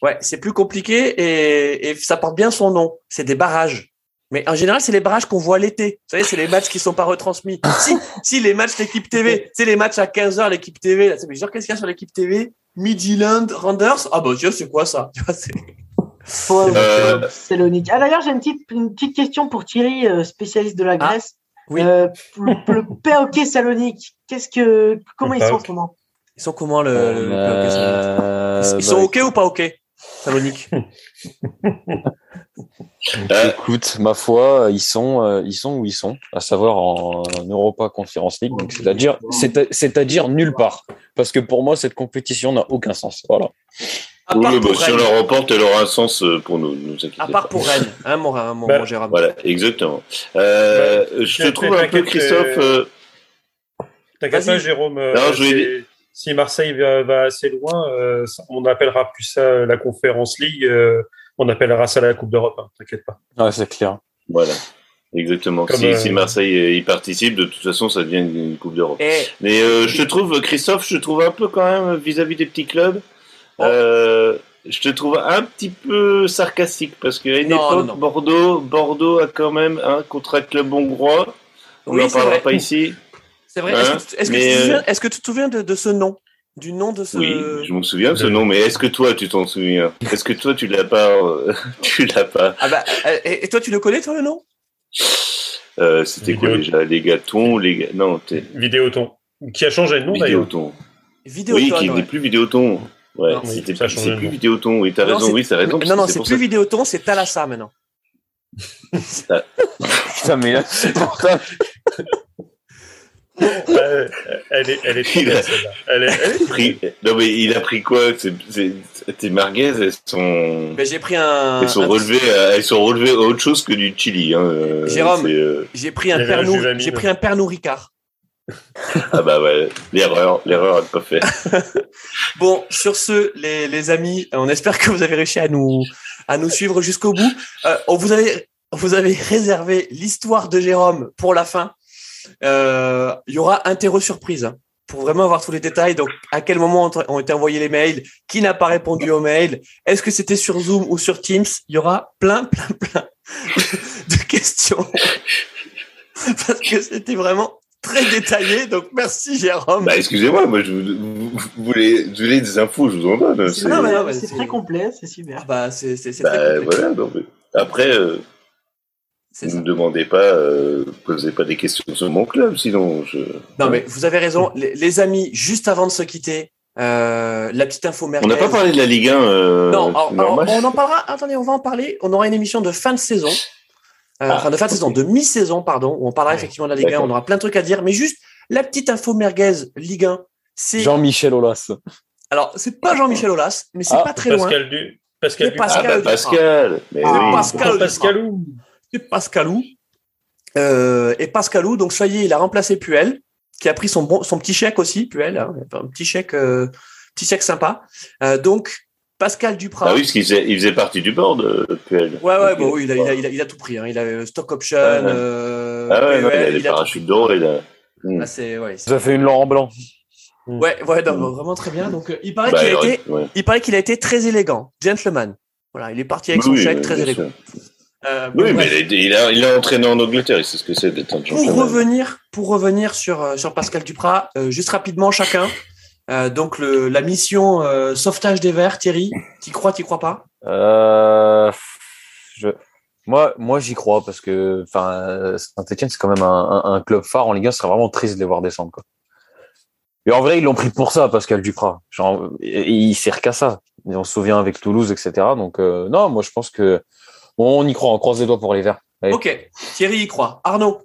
Ouais, c'est plus compliqué et, et, ça porte bien son nom. C'est des barrages. Mais en général, c'est les barrages qu'on voit l'été. Vous savez, c'est les matchs qui sont pas retransmis. si, si, les matchs l'équipe TV, c'est les matchs à 15h, l'équipe TV. Là, genre, qu'est-ce qu'il y a sur l'équipe TV Midland Randers Ah bah tiens, c'est quoi ça? Tu vois, c'est... Euh... Ah d'ailleurs, j'ai une petite, une petite question pour Thierry, euh, spécialiste de la ah, Grèce. oui. Euh, le, le <laughs> POK Salonique, qu'est-ce que, comment ils sont en ce moment? Ils sont comment le, euh, Ils, sont bah, OK ou pas OK Salonique? <laughs> Écoute, ma foi, ils sont, ils sont où ils sont, à savoir en, Europa Conference League, donc c'est-à-dire, c'est-à-dire nulle part, parce que pour moi cette compétition n'a aucun sens. Voilà oui, bah, si on la remporte, elle aura un sens euh, pour nous. nous à part pour Rennes, hein, mon, mon, bah, Gérard. Voilà, exactement. Euh, bah, je te trouve un peu, Christophe. Euh... T'inquiète pas, Jérôme. Euh, non, je Si Marseille va, va assez loin, euh, on appellera plus ça la Conférence League. on appellera ça la Coupe d'Europe. Hein, T'inquiète pas. Ouais, c'est clair. Voilà. Exactement. si, si, Marseille y participe, de toute façon, ça devient une Coupe d'Europe. Mais je te trouve, Christophe, je te trouve un peu quand même vis-à-vis -vis des petits clubs. Euh, je te trouve un petit peu sarcastique parce qu'à une époque, Bordeaux, Bordeaux a quand même un contrat club hongrois. On n'en parlera pas ici. C'est vrai. Est-ce que, est que, tu te souviens de, ce nom? Du nom de ce. Oui, je me souviens de ce nom, mais est-ce que toi tu t'en souviens? Est-ce que toi tu l'as pas euh, <laughs> Tu l'as pas? Ah bah, euh, et toi tu le connais toi le nom? C'était quoi déjà? Les gâtons, les non. Vidéoton. Qui a changé de nom d'ailleurs Vidéoton. Vidéoton. Oui, qui n'est plus Vidéoton. Ouais, c'était c'est plus Vidéoton. Oui, t'as raison. Oui, t'as raison. Non, non, c'est plus Vidéoton, c'est Talassa maintenant. <laughs> Putain, mais là, c'est pour ça. Euh, elle est, elle est il a, elle est, elle est pris, non mais il a pris quoi? Tes merguez, elles sont. Mais j'ai pris un. Elles sont relevées, elles sont relevées à autre chose que du chili. Hein. Euh, Jérôme, euh, j'ai pris un Pernod, j'ai pris un Pernod Ricard ah bah ouais, l'erreur, l'erreur pas fait. <laughs> bon, sur ce, les, amis, on espère que vous avez réussi à nous suivre jusqu'au bout. Euh, vous avez réservé l'histoire de Jérôme pour la fin. Euh, il y aura interro surprise hein, pour vraiment avoir tous les détails. Donc, à quel moment ont été envoyés les mails? Qui n'a pas répondu aux mails? Est-ce que c'était sur Zoom ou sur Teams? Il y aura plein, plein, plein <laughs> de questions <laughs> parce que c'était vraiment très détaillé. Donc merci Jérôme. Bah, excusez-moi, moi je vous, voulez, des infos, je vous en donne. C'est très complet, c'est super. Ah bah, c'est bah, voilà, Après, euh, ne me demandez pas, euh, posez pas des questions sur mon club, sinon je. Non mais vous avez raison, les, amis, juste avant de se quitter. Euh, la petite info merguez. On n'a pas parlé de la Ligue 1. Euh, non, on en parlera. Attendez, on va en parler. On aura une émission de fin de saison euh, ah, enfin de fin de saison, de mi-saison, pardon, où on parlera effectivement de la Ligue 1, on aura plein de trucs à dire, mais juste la petite info merguez Ligue 1, c'est Jean-Michel Aulas. Alors, c'est pas Jean-Michel Aulas, mais c'est ah, pas très Pascal loin. Du... Pascal, du... Pascal, ah, bah, Pascal. Mais oui. Pascal Pascalou. C'est Pascalou. Euh, et Pascalou, donc ça y est, il a remplacé Puel, qui a pris son bon, son petit chèque aussi, Puel, hein, un petit chèque, euh, petit chèque sympa. Euh, donc Pascal Duprat. Ah oui, parce qu'il faisait, il faisait partie du board, euh, PL. Ouais, ouais, bon, oui, il a, il, a, il, a, il a, tout pris. Hein. Il a euh, stock option. Ah, euh, ah ouais, PEL, non, il a des parachutes d'or. Il a... Hmm. Ah, c'est, ouais, Ça fait une Laurent Blanc. Hmm. Ouais, ouais, non, hmm. vraiment très bien. Donc, il paraît bah, qu'il a été, ouais. il paraît qu'il a été très élégant, gentleman. Voilà, il est parti avec son chèque, très élégant. Euh, oui, mais il a, il a entraîné en Angleterre, il sait ce que c'est d'être un Pour revenir, pour revenir sur, sur Pascal Duprat, euh, juste rapidement chacun, euh, donc le, la mission euh, sauvetage des verts, Thierry, t'y crois, t'y crois pas? Euh, je... Moi, moi j'y crois parce que enfin Saint-Etienne c'est quand même un, un, un, club phare en Ligue 1, ce serait vraiment triste de les voir descendre quoi. Et en vrai ils l'ont pris pour ça Pascal Duprat. Genre il sert qu'à ça. on se souvient avec Toulouse etc. Donc euh, non moi je pense que on y croit, on croise les doigts pour les verts. Ok Thierry y croit. Arnaud?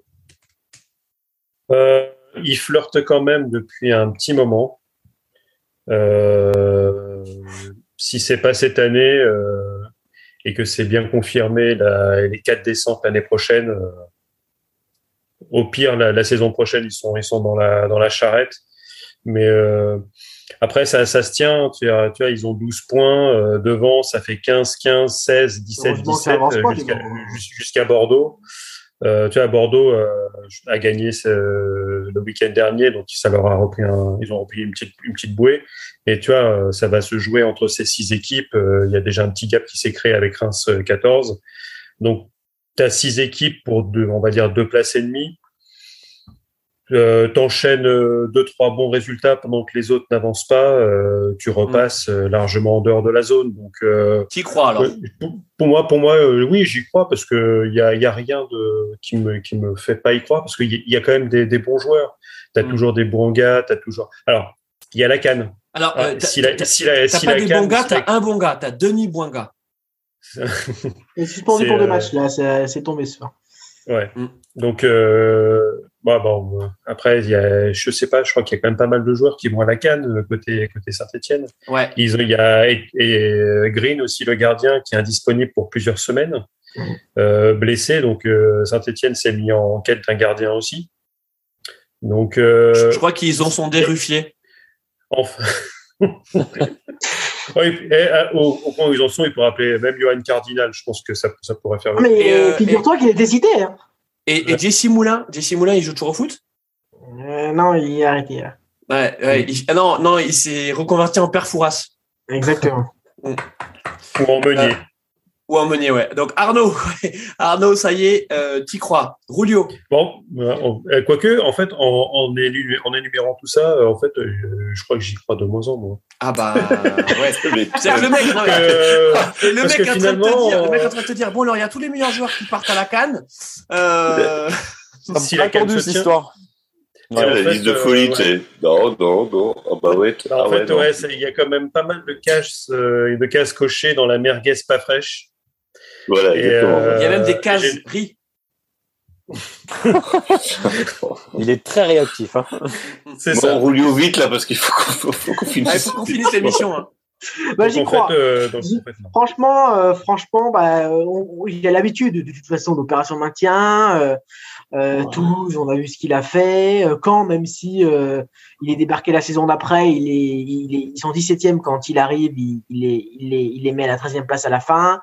il flirte quand même depuis un petit moment. Euh, si c'est pas cette année euh, et que c'est bien confirmé la, les quatre descentes l'année prochaine, au pire, la, saison prochaine, ils sont, ils sont dans la, dans la charrette. Mais euh, après, ça, ça se tient. Tu vois, tu vois, ils ont 12 points. Euh, devant, ça fait 15, 15, 16, 17, 17 jusqu'à Bordeaux. Euh, tu vois, Bordeaux euh, a gagné ce, le week-end dernier, donc ça leur a repris un, ils ont repris une petite, une petite bouée. Et tu vois, ça va se jouer entre ces six équipes. Il y a déjà un petit gap qui s'est créé avec Reims 14. Donc, tu as six équipes pour deux, on va dire deux places et demie. Euh, t'enchaînes euh, deux trois bons résultats pendant que les autres n'avancent pas, euh, tu repasses mm. largement en dehors de la zone. Donc, tu crois alors? pour, moi, pour moi, oui, j'y crois parce que il y a, y a rien de qui me qui me fait pas y croire parce qu'il y, a quand même des, des bons joueurs. T'as mm. toujours des bons gars, t'as toujours. Alors, il y a la canne. Alors, ah, si la, si la, si pas des bons gars, t'as un bon gars, t'as Denis Boinga. Il est suspendu pour deux matchs là, c'est tombé ce soir. Ouais. Mm. Donc, euh, bon, après, il y a, je sais pas, je crois qu'il y a quand même pas mal de joueurs qui vont à la canne euh, côté côté Saint-Etienne. Ouais. il y a et, euh, Green aussi le gardien qui est indisponible pour plusieurs semaines, mmh. euh, blessé. Donc Saint-Etienne s'est mis en quête d'un gardien aussi. Donc, je, crois qu'ils en sont déruffiés. Enfin. <laughs> au, point où ils en sont, ils pourraient appeler même Johan Cardinal. Je pense que ça, ça pourrait faire. Mais figure-toi qu'il était cité. Hein. Et, Jesse Moulin, Jesse Moulin, il joue toujours au foot? Euh, Non, il est arrêté. Ouais, ouais ah non, non, il s'est reconverti en père Fouras. Exactement. Ou en meunier. Euh, ou en meunier, ouais. Donc Arnaud, <laughs> Arnaud, ça y est, euh, t'y crois. Roulio. Bon, euh, quoique, en fait, en, en, énumérant tout ça, euh, en fait, je crois que j'y crois de moins en moins. Ah bah <laughs> ouais. <laughs> C'est le mec, non, le mec, est en train de te dire, le mec est en train de te dire, bon alors il y a tous les meilleurs joueurs qui partent à la canne. Euh... si la canne cette histoire. Ouais, la liste de folie, non, non, non. Ah bah ouais. en ah fait, ouais, il y a quand même pas mal de cases, de cases cochées dans la merguez pas fraîche. Voilà, euh, Il y a même des cases riz. <laughs> il est très réactif. Hein. C'est bon, ça. On roule vite là parce qu'il faut qu'on finisse. Ah, il faut qu'on finisse l'émission. Hein. Bah, j'y crois. Euh, franchement, euh, franchement, bah, il a l'habitude de, toute façon d'opération maintien. Euh, euh, Toulouse, on a vu ce qu'il a fait. Quand, même si il est débarqué la saison d'après, il est, il est, ils sont 17e quand il arrive, il, il, est, il, est, il les met à la 13e place à la fin.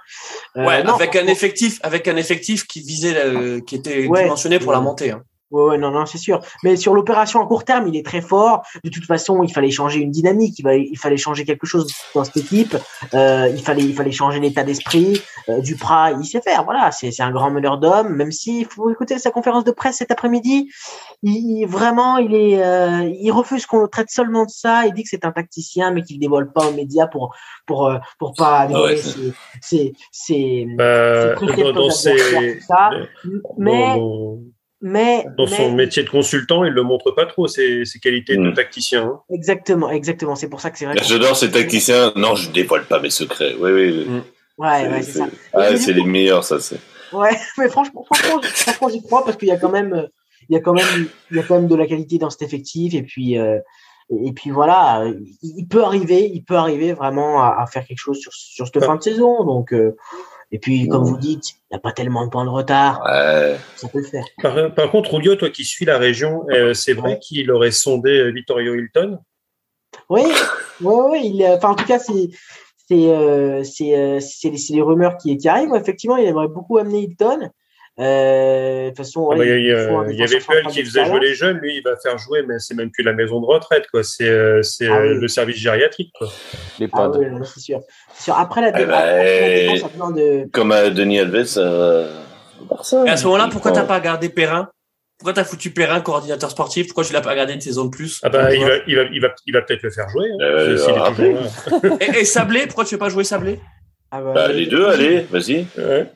ouais, avec un effectif, avec un effectif qui visait, qui était dimensionné pour la montée. Hein. Ouais, non, non, c'est sûr. Mais sur l'opération à court terme, il est très fort. De toute façon, il fallait changer une dynamique, il, va, il fallait changer quelque chose dans cette équipe. Euh, il fallait, il fallait changer l'état d'esprit. Euh, Duprat, il sait faire. Voilà, c'est, c'est un grand meneur d'hommes. Même s'il faut écouter sa conférence de presse cet après-midi, il, vraiment, il est, euh, il refuse qu'on traite seulement de ça. Il dit que c'est un tacticien, mais qu'il dévoile pas aux médias pour, pour, euh, pour pas. Ah ouais, c'est, c'est, c'est. Mais mais dans son métier de consultant, il le montre pas trop ses, ses qualités de hmm. tacticien. Hein. Exactement, exactement. C'est pour ça que c'est vrai. J'adore ces tacticiens. Non, je dévoile pas mes secrets. Oui, oui. Hmm. Ouais, ouais, c'est ça. Ah, c'est les meilleurs, ça. C'est. Ouais, <laughs> mais franchement, franchement, franchement j'y crois parce qu'il y a quand même, il y a quand même, il y a quand même de la qualité dans cet effectif et puis. Euh, et puis voilà, il peut arriver, il peut arriver vraiment à, à faire quelque chose sur, sur cette fin de saison. Donc, euh, et puis, comme vous dites, il n'y a pas tellement de points de retard. Ouais. Ça peut le faire. Par, contre, Julio, toi qui suis la région, euh, c'est vrai qu'il aurait sondé euh, Vittorio Hilton? Oui, oui, oui. Il, enfin, en tout cas, c'est. C'est euh, c'est les, rumeurs qui, qui arrivent. Effectivement, il aimerait beaucoup amener Hilton. Euh, de toute façon, ah bah, il, y, avait Paul qui faisait jouer les jeunes, lui il va faire jouer, mais c'est même plus la maison de retraite, quoi. C'est euh, c'est ah le service gériatrique, quoi. Les ah, oui, c'est sûr. sûr. Après la, eh défense, de... Comme à Denis Alves, euh, Barça. Et à ce moment-là, pourquoi t'as pas gardé Perrin? Pourquoi t'as foutu Perrin coordinateur sportif? Pourquoi tu l'as pas gardé une saison de plus? Ah bah il va, il va, il va, il va peut-être le faire jouer. Hein, euh, et, et Sablé, pourquoi tu veux pas jouer Sablé? Ah bah, bah, les deux, allez, vas-y.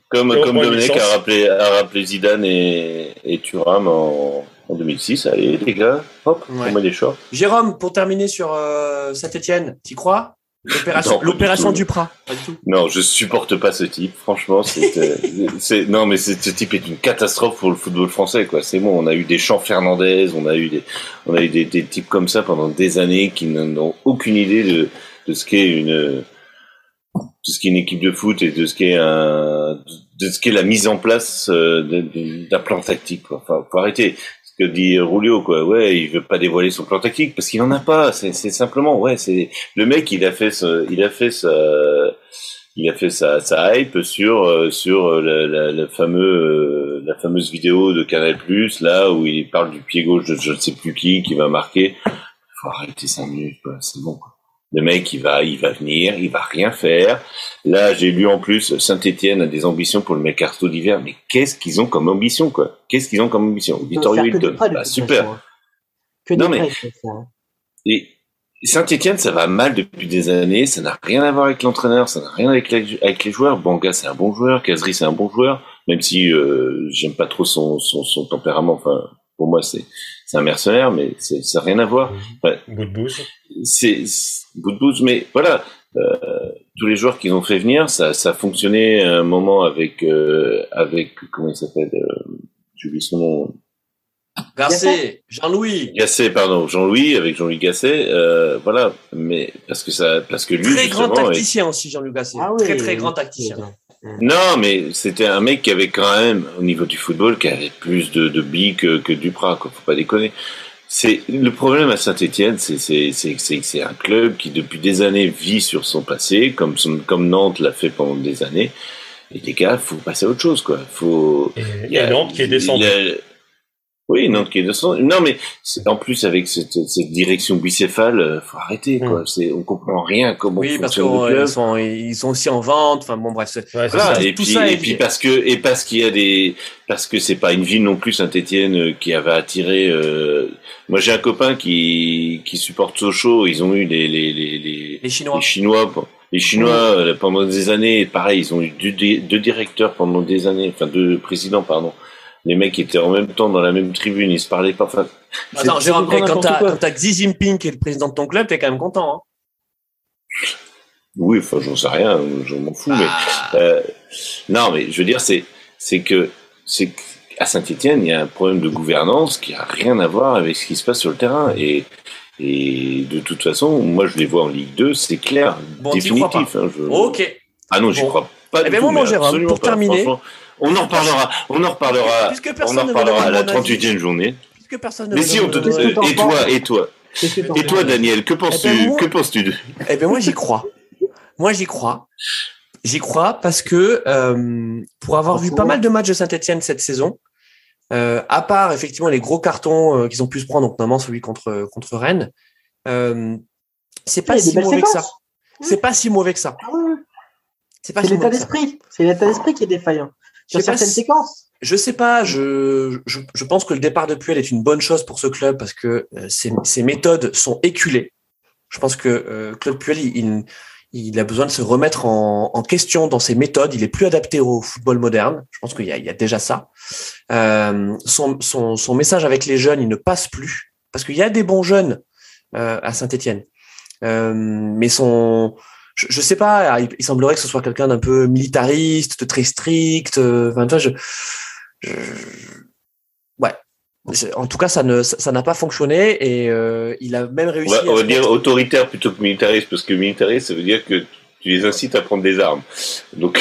Comme, comme Dominique a rappelé, a rappelé Zidane et, et Thuram en, en 2006, allez les gars, hop, on met des shorts. Jérôme, pour terminer sur euh, Saint-Etienne, t'y crois? L'opération du Prat. Non, je supporte pas ce type. Franchement, c'est <laughs> non, mais ce type est une catastrophe pour le football français. Quoi, c'est bon. On a eu des champs Fernandez, on a eu des, on a eu des, des types comme ça pendant des années qui n'ont aucune idée de, de ce qu'est une de ce qu'est une équipe de foot et de ce qu'est un, de ce qu'est la mise en place d'un plan tactique. Quoi. Enfin, faut arrêter ce que dit Rulio, quoi. Ouais, il veut pas dévoiler son plan tactique parce qu'il en a pas. C'est simplement, ouais, c'est le mec, il a fait, ce, il a fait sa, il a fait sa, sa hype sur sur la, la, la fameux la fameuse vidéo de Canal Plus là où il parle du pied gauche de je ne sais plus qui qui va marquer. Faut arrêter cinq minutes, C'est bon. Quoi. Le mec, il va, il va venir, il va rien faire. Là, j'ai lu en plus, Saint-Etienne a des ambitions pour le mercato d'hiver. Mais qu'est-ce qu'ils ont comme ambition, quoi? Qu'est-ce qu'ils ont comme ambition? Vittorio Hilton, bah, super. Hein. Que non mais hein. et Saint-Etienne, ça va mal depuis des années. Ça n'a rien à voir avec l'entraîneur, ça n'a rien avec, avec les joueurs. Banga, c'est un bon joueur. Kazri, c'est un bon joueur. Même si euh, j'aime pas trop son, son, son tempérament. Enfin, pour moi, c'est c'est un mercenaire, mais ça n'a rien à voir. Ouais. Bout de bouse. C'est bout de bouse, mais voilà. Euh, tous les joueurs qu'ils ont fait venir, ça, ça a fonctionné un moment avec euh, avec comment il s'appelle, euh, j'oublie son nom. Gasset, Jean-Louis. Gasset, pardon, Jean-Louis avec Jean-Louis Gasset, euh, voilà. Mais parce que ça, parce que lui. Très grand tacticien aussi, Jean-Louis Gasset. Ah très très grand tacticien. Non, mais c'était un mec qui avait quand même, au niveau du football, qui avait plus de, de billes que, que Duprat, quoi. Faut pas déconner. C'est le problème à Saint-Étienne, c'est c'est c'est c'est un club qui depuis des années vit sur son passé, comme son, comme Nantes l'a fait pendant des années. Et les gars, faut passer à autre chose, quoi. Faut. il y a Nantes qui est descendu. Oui, est Non, mais en plus avec cette, cette direction bicéphale, euh, faut arrêter quoi. Mm. C'est on comprend rien comment. Oui, parce qu'ils sont ils sont aussi en vente. Enfin bon bref. Ouais, voilà, et, puis, et puis parce que et parce qu'il y a des parce que c'est pas une ville non plus Saint-Étienne euh, qui avait attiré. Euh... Moi j'ai un copain qui qui supporte Sochaux. Ils ont eu les les les les, les Chinois. Les Chinois. Les Chinois, pendant des années, pareil, ils ont eu deux, deux directeurs pendant des années, enfin deux présidents, pardon, les mecs étaient en même temps dans la même tribune, ils se parlaient pas. Enfin, Attends, j'ai rencontré quand t'as Xi Jinping qui est le président de ton club, t'es quand même content. Hein oui, enfin, j'en sais rien, je m'en fous. Mais ah. euh, non, mais je veux dire, c'est c'est que c'est à Saint-Étienne, il y a un problème de gouvernance qui a rien à voir avec ce qui se passe sur le terrain et et de toute façon, moi, je les vois en Ligue 2, c'est clair, définitif. Hein, Ok. Ah non, j'y crois pas. Eh bien, moi, Jérôme, pour terminer, on en reparlera. On en reparlera. On en reparlera à la 38e journée. Puisque personne Mais si on te et toi et toi et toi Daniel, que penses-tu eh ben, Que penses-tu Eh ben moi j'y crois. Moi j'y crois. J'y crois parce que euh, pour avoir vu pas mal de matchs de Saint-Etienne cette saison, euh, à part effectivement les gros cartons euh, qu'ils ont pu se prendre, notamment celui contre contre Rennes, c'est pas si mauvais que ça. C'est pas si mauvais que ça. C'est pas l'état d'esprit. C'est l'état d'esprit qui est défaillant sur certaines séquences. Je sais pas, je, je, je, pense que le départ de Puel est une bonne chose pour ce club parce que euh, ses, ses, méthodes sont éculées. Je pense que euh, Claude Puel, il, il, a besoin de se remettre en, en, question dans ses méthodes. Il est plus adapté au football moderne. Je pense qu'il y, y, a déjà ça. Euh, son, son, son, message avec les jeunes, il ne passe plus parce qu'il y a des bons jeunes euh, à Saint-Étienne, mais son je, je sais pas, il, semblerait que ce soit quelqu'un d'un peu militariste, de très strict. Euh, enfin, je, ouais. En tout cas, ça ne ça n'a pas fonctionné et euh, il a même réussi. On va, dire autoritaire plutôt que militariste parce que militariste, ça veut dire que tu les incites à prendre des armes. Donc.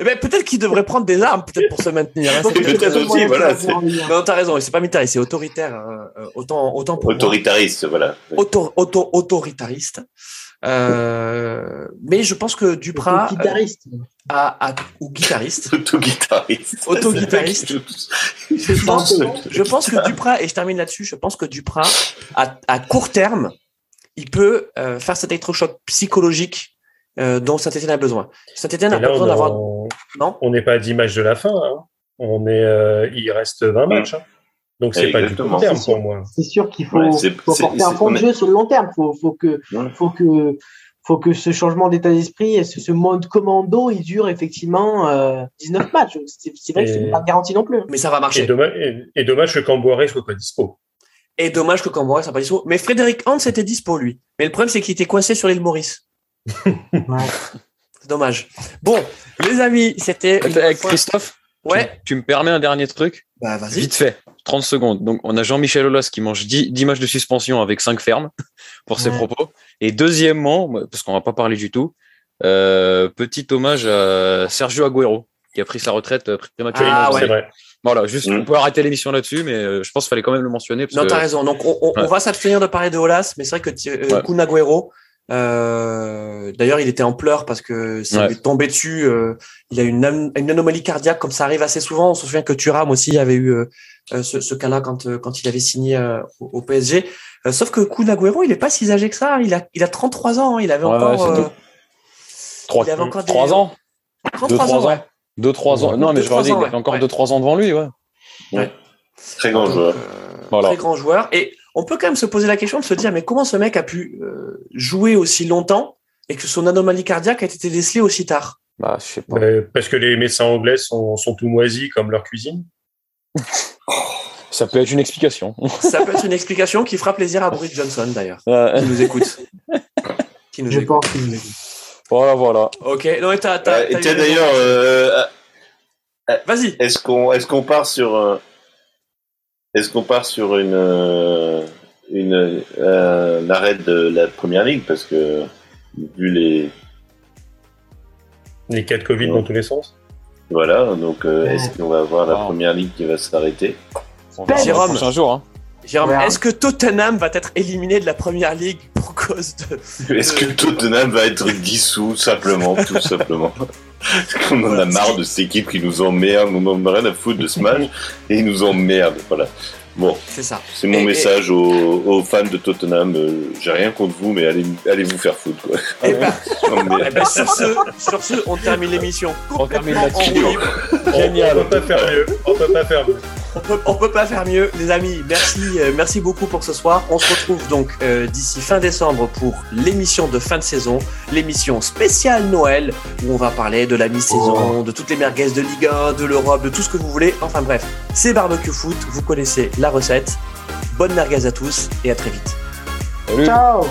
Eh ben, peut-être qu'il devrait prendre des armes, peut-être pour se maintenir. Hein, <laughs> peut-être aussi, voilà. Non, t'as raison, c'est pas militariste, c'est autoritaire. Hein, euh, autant, autant pour Autoritariste, voilà. Auto, auto, autoritariste. Euh, mais je pense que Duprat guitariste. A, a, ou guitariste. <laughs> Auto-guitariste. Auto-guitariste. je, pense, je pense que Duprat, et je termine là-dessus, je pense que Duprat, à, à court terme, il peut euh, faire cet électrochoc psychologique euh, dont Saint-Etienne a besoin. Saint-Etienne a besoin d'avoir. Non On n'est pas à 10 matchs de la fin. Hein. On est, euh, il reste 20 matchs. Hein. Donc c'est pas du tout long terme pour moi. C'est sûr qu'il faut, faut porter un fond de jeu sur le long terme. Faut, faut que, faut que, faut que ce changement d'état d'esprit et ce, mode commando, il dure effectivement euh, 19 matchs. C'est vrai que c'est pas garanti non plus. Mais ça va marcher. Et dommage, et, dommage que Camboiré soit pas dispo. Et dommage que Camboiré soit pas dispo. Mais Frédéric Hans était dispo lui. Mais le problème c'est qu'il était coincé sur l'île Maurice. <laughs> dommage. Bon, les amis, c'était. Christophe. Ouais. Tu, me permets un dernier truc Bah vas-y. Vite fait. 30 secondes. Donc, on a Jean-Michel Aulas qui mange 10, 10, matchs de suspension avec 5 fermes <laughs> pour ses propos. Et deuxièmement, parce qu'on va pas parler du tout, petit hommage à Sergio Agüero, qui a pris sa retraite prématurément. Ah, ouais. c'est vrai. Voilà, juste, mm. on peut arrêter l'émission là-dessus, mais je pense qu'il fallait quand même le mentionner. Parce non, t'as raison. Donc, on, va s'abstenir de parler de Olas, mais c'est vrai que euh, Kun Agüero, euh, d'ailleurs, il était en pleurs parce que ça lui est tombé dessus. Euh, il a une, une anomalie cardiaque, comme ça arrive assez souvent. On se souvient que Thuram aussi avait eu euh, ce, ce cas-là quand quand il avait signé au, PSG. sauf que Kun Agüero, il est pas si âgé que ça. Il a il a 33 ans. Hein. Il avait encore. 3, il avait encore 3 ans. 33 ans. Ouais. 2-3 ans. Non, mais je veux dire, il a encore 2-3 ans devant lui, ouais. ouais. Très grand joueur. Très grand joueur. Et on peut quand même se poser la question de se dire, mais comment ce mec a pu euh, jouer aussi longtemps et que son anomalie cardiaque a été décelée aussi tard? Bah, je sais pas. parce que les médecins anglais sont, sont tout moisis comme leur cuisine. <laughs> Ça peut être une explication. Ça peut être une explication qui fera plaisir à Boris Johnson d'ailleurs, qui nous écoute. <laughs> qui nous écoute. Voilà, voilà. Ok. Non, et t'as, tiens d'ailleurs, euh, euh, vas-y. Est-ce qu'on, est-ce qu'on part sur est-ce qu'on part sur une, euh, une euh, de la première ligue? Parce que vu les les cas de Covid dans tous les sens. Voilà, donc euh, est-ce qu'on va avoir la première ligue qui va s'arrêter? Jérôme, un jour. Hein. Jérôme, est-ce que Tottenham va être éliminé de la première ligue pour cause de. Est-ce que Tottenham va être dissous simplement, tout simplement? <laughs> Parce qu'on en a marre de cette équipe qui nous emmerde, on en a rien à foutre de ce match et ils nous emmerdent. Voilà. Bon, c'est ça. C'est mon message Aux, fans de Tottenham. Euh, j'ai rien contre vous, mais allez, allez vous faire foutre. Quoi. Et eh ben, <laughs> eh ben, sur, ce, sur ce, on termine l'émission. On termine là-dessus. Génial. On peut pas faire mieux. On peut pas faire mieux on peut, peut pas faire mieux, les amis. Merci, euh, merci beaucoup pour ce soir. On se retrouve donc euh, d'ici fin décembre pour l'émission de fin de saison, l'émission spéciale Noël, où on va parler de la mi-saison, de toutes les merguez de Ligue 1, de l'Europe, de tout ce que vous voulez. Enfin bref, c'est barbecue foot. Vous connaissez la recette. Bonne merguez à tous et à très vite. Ciao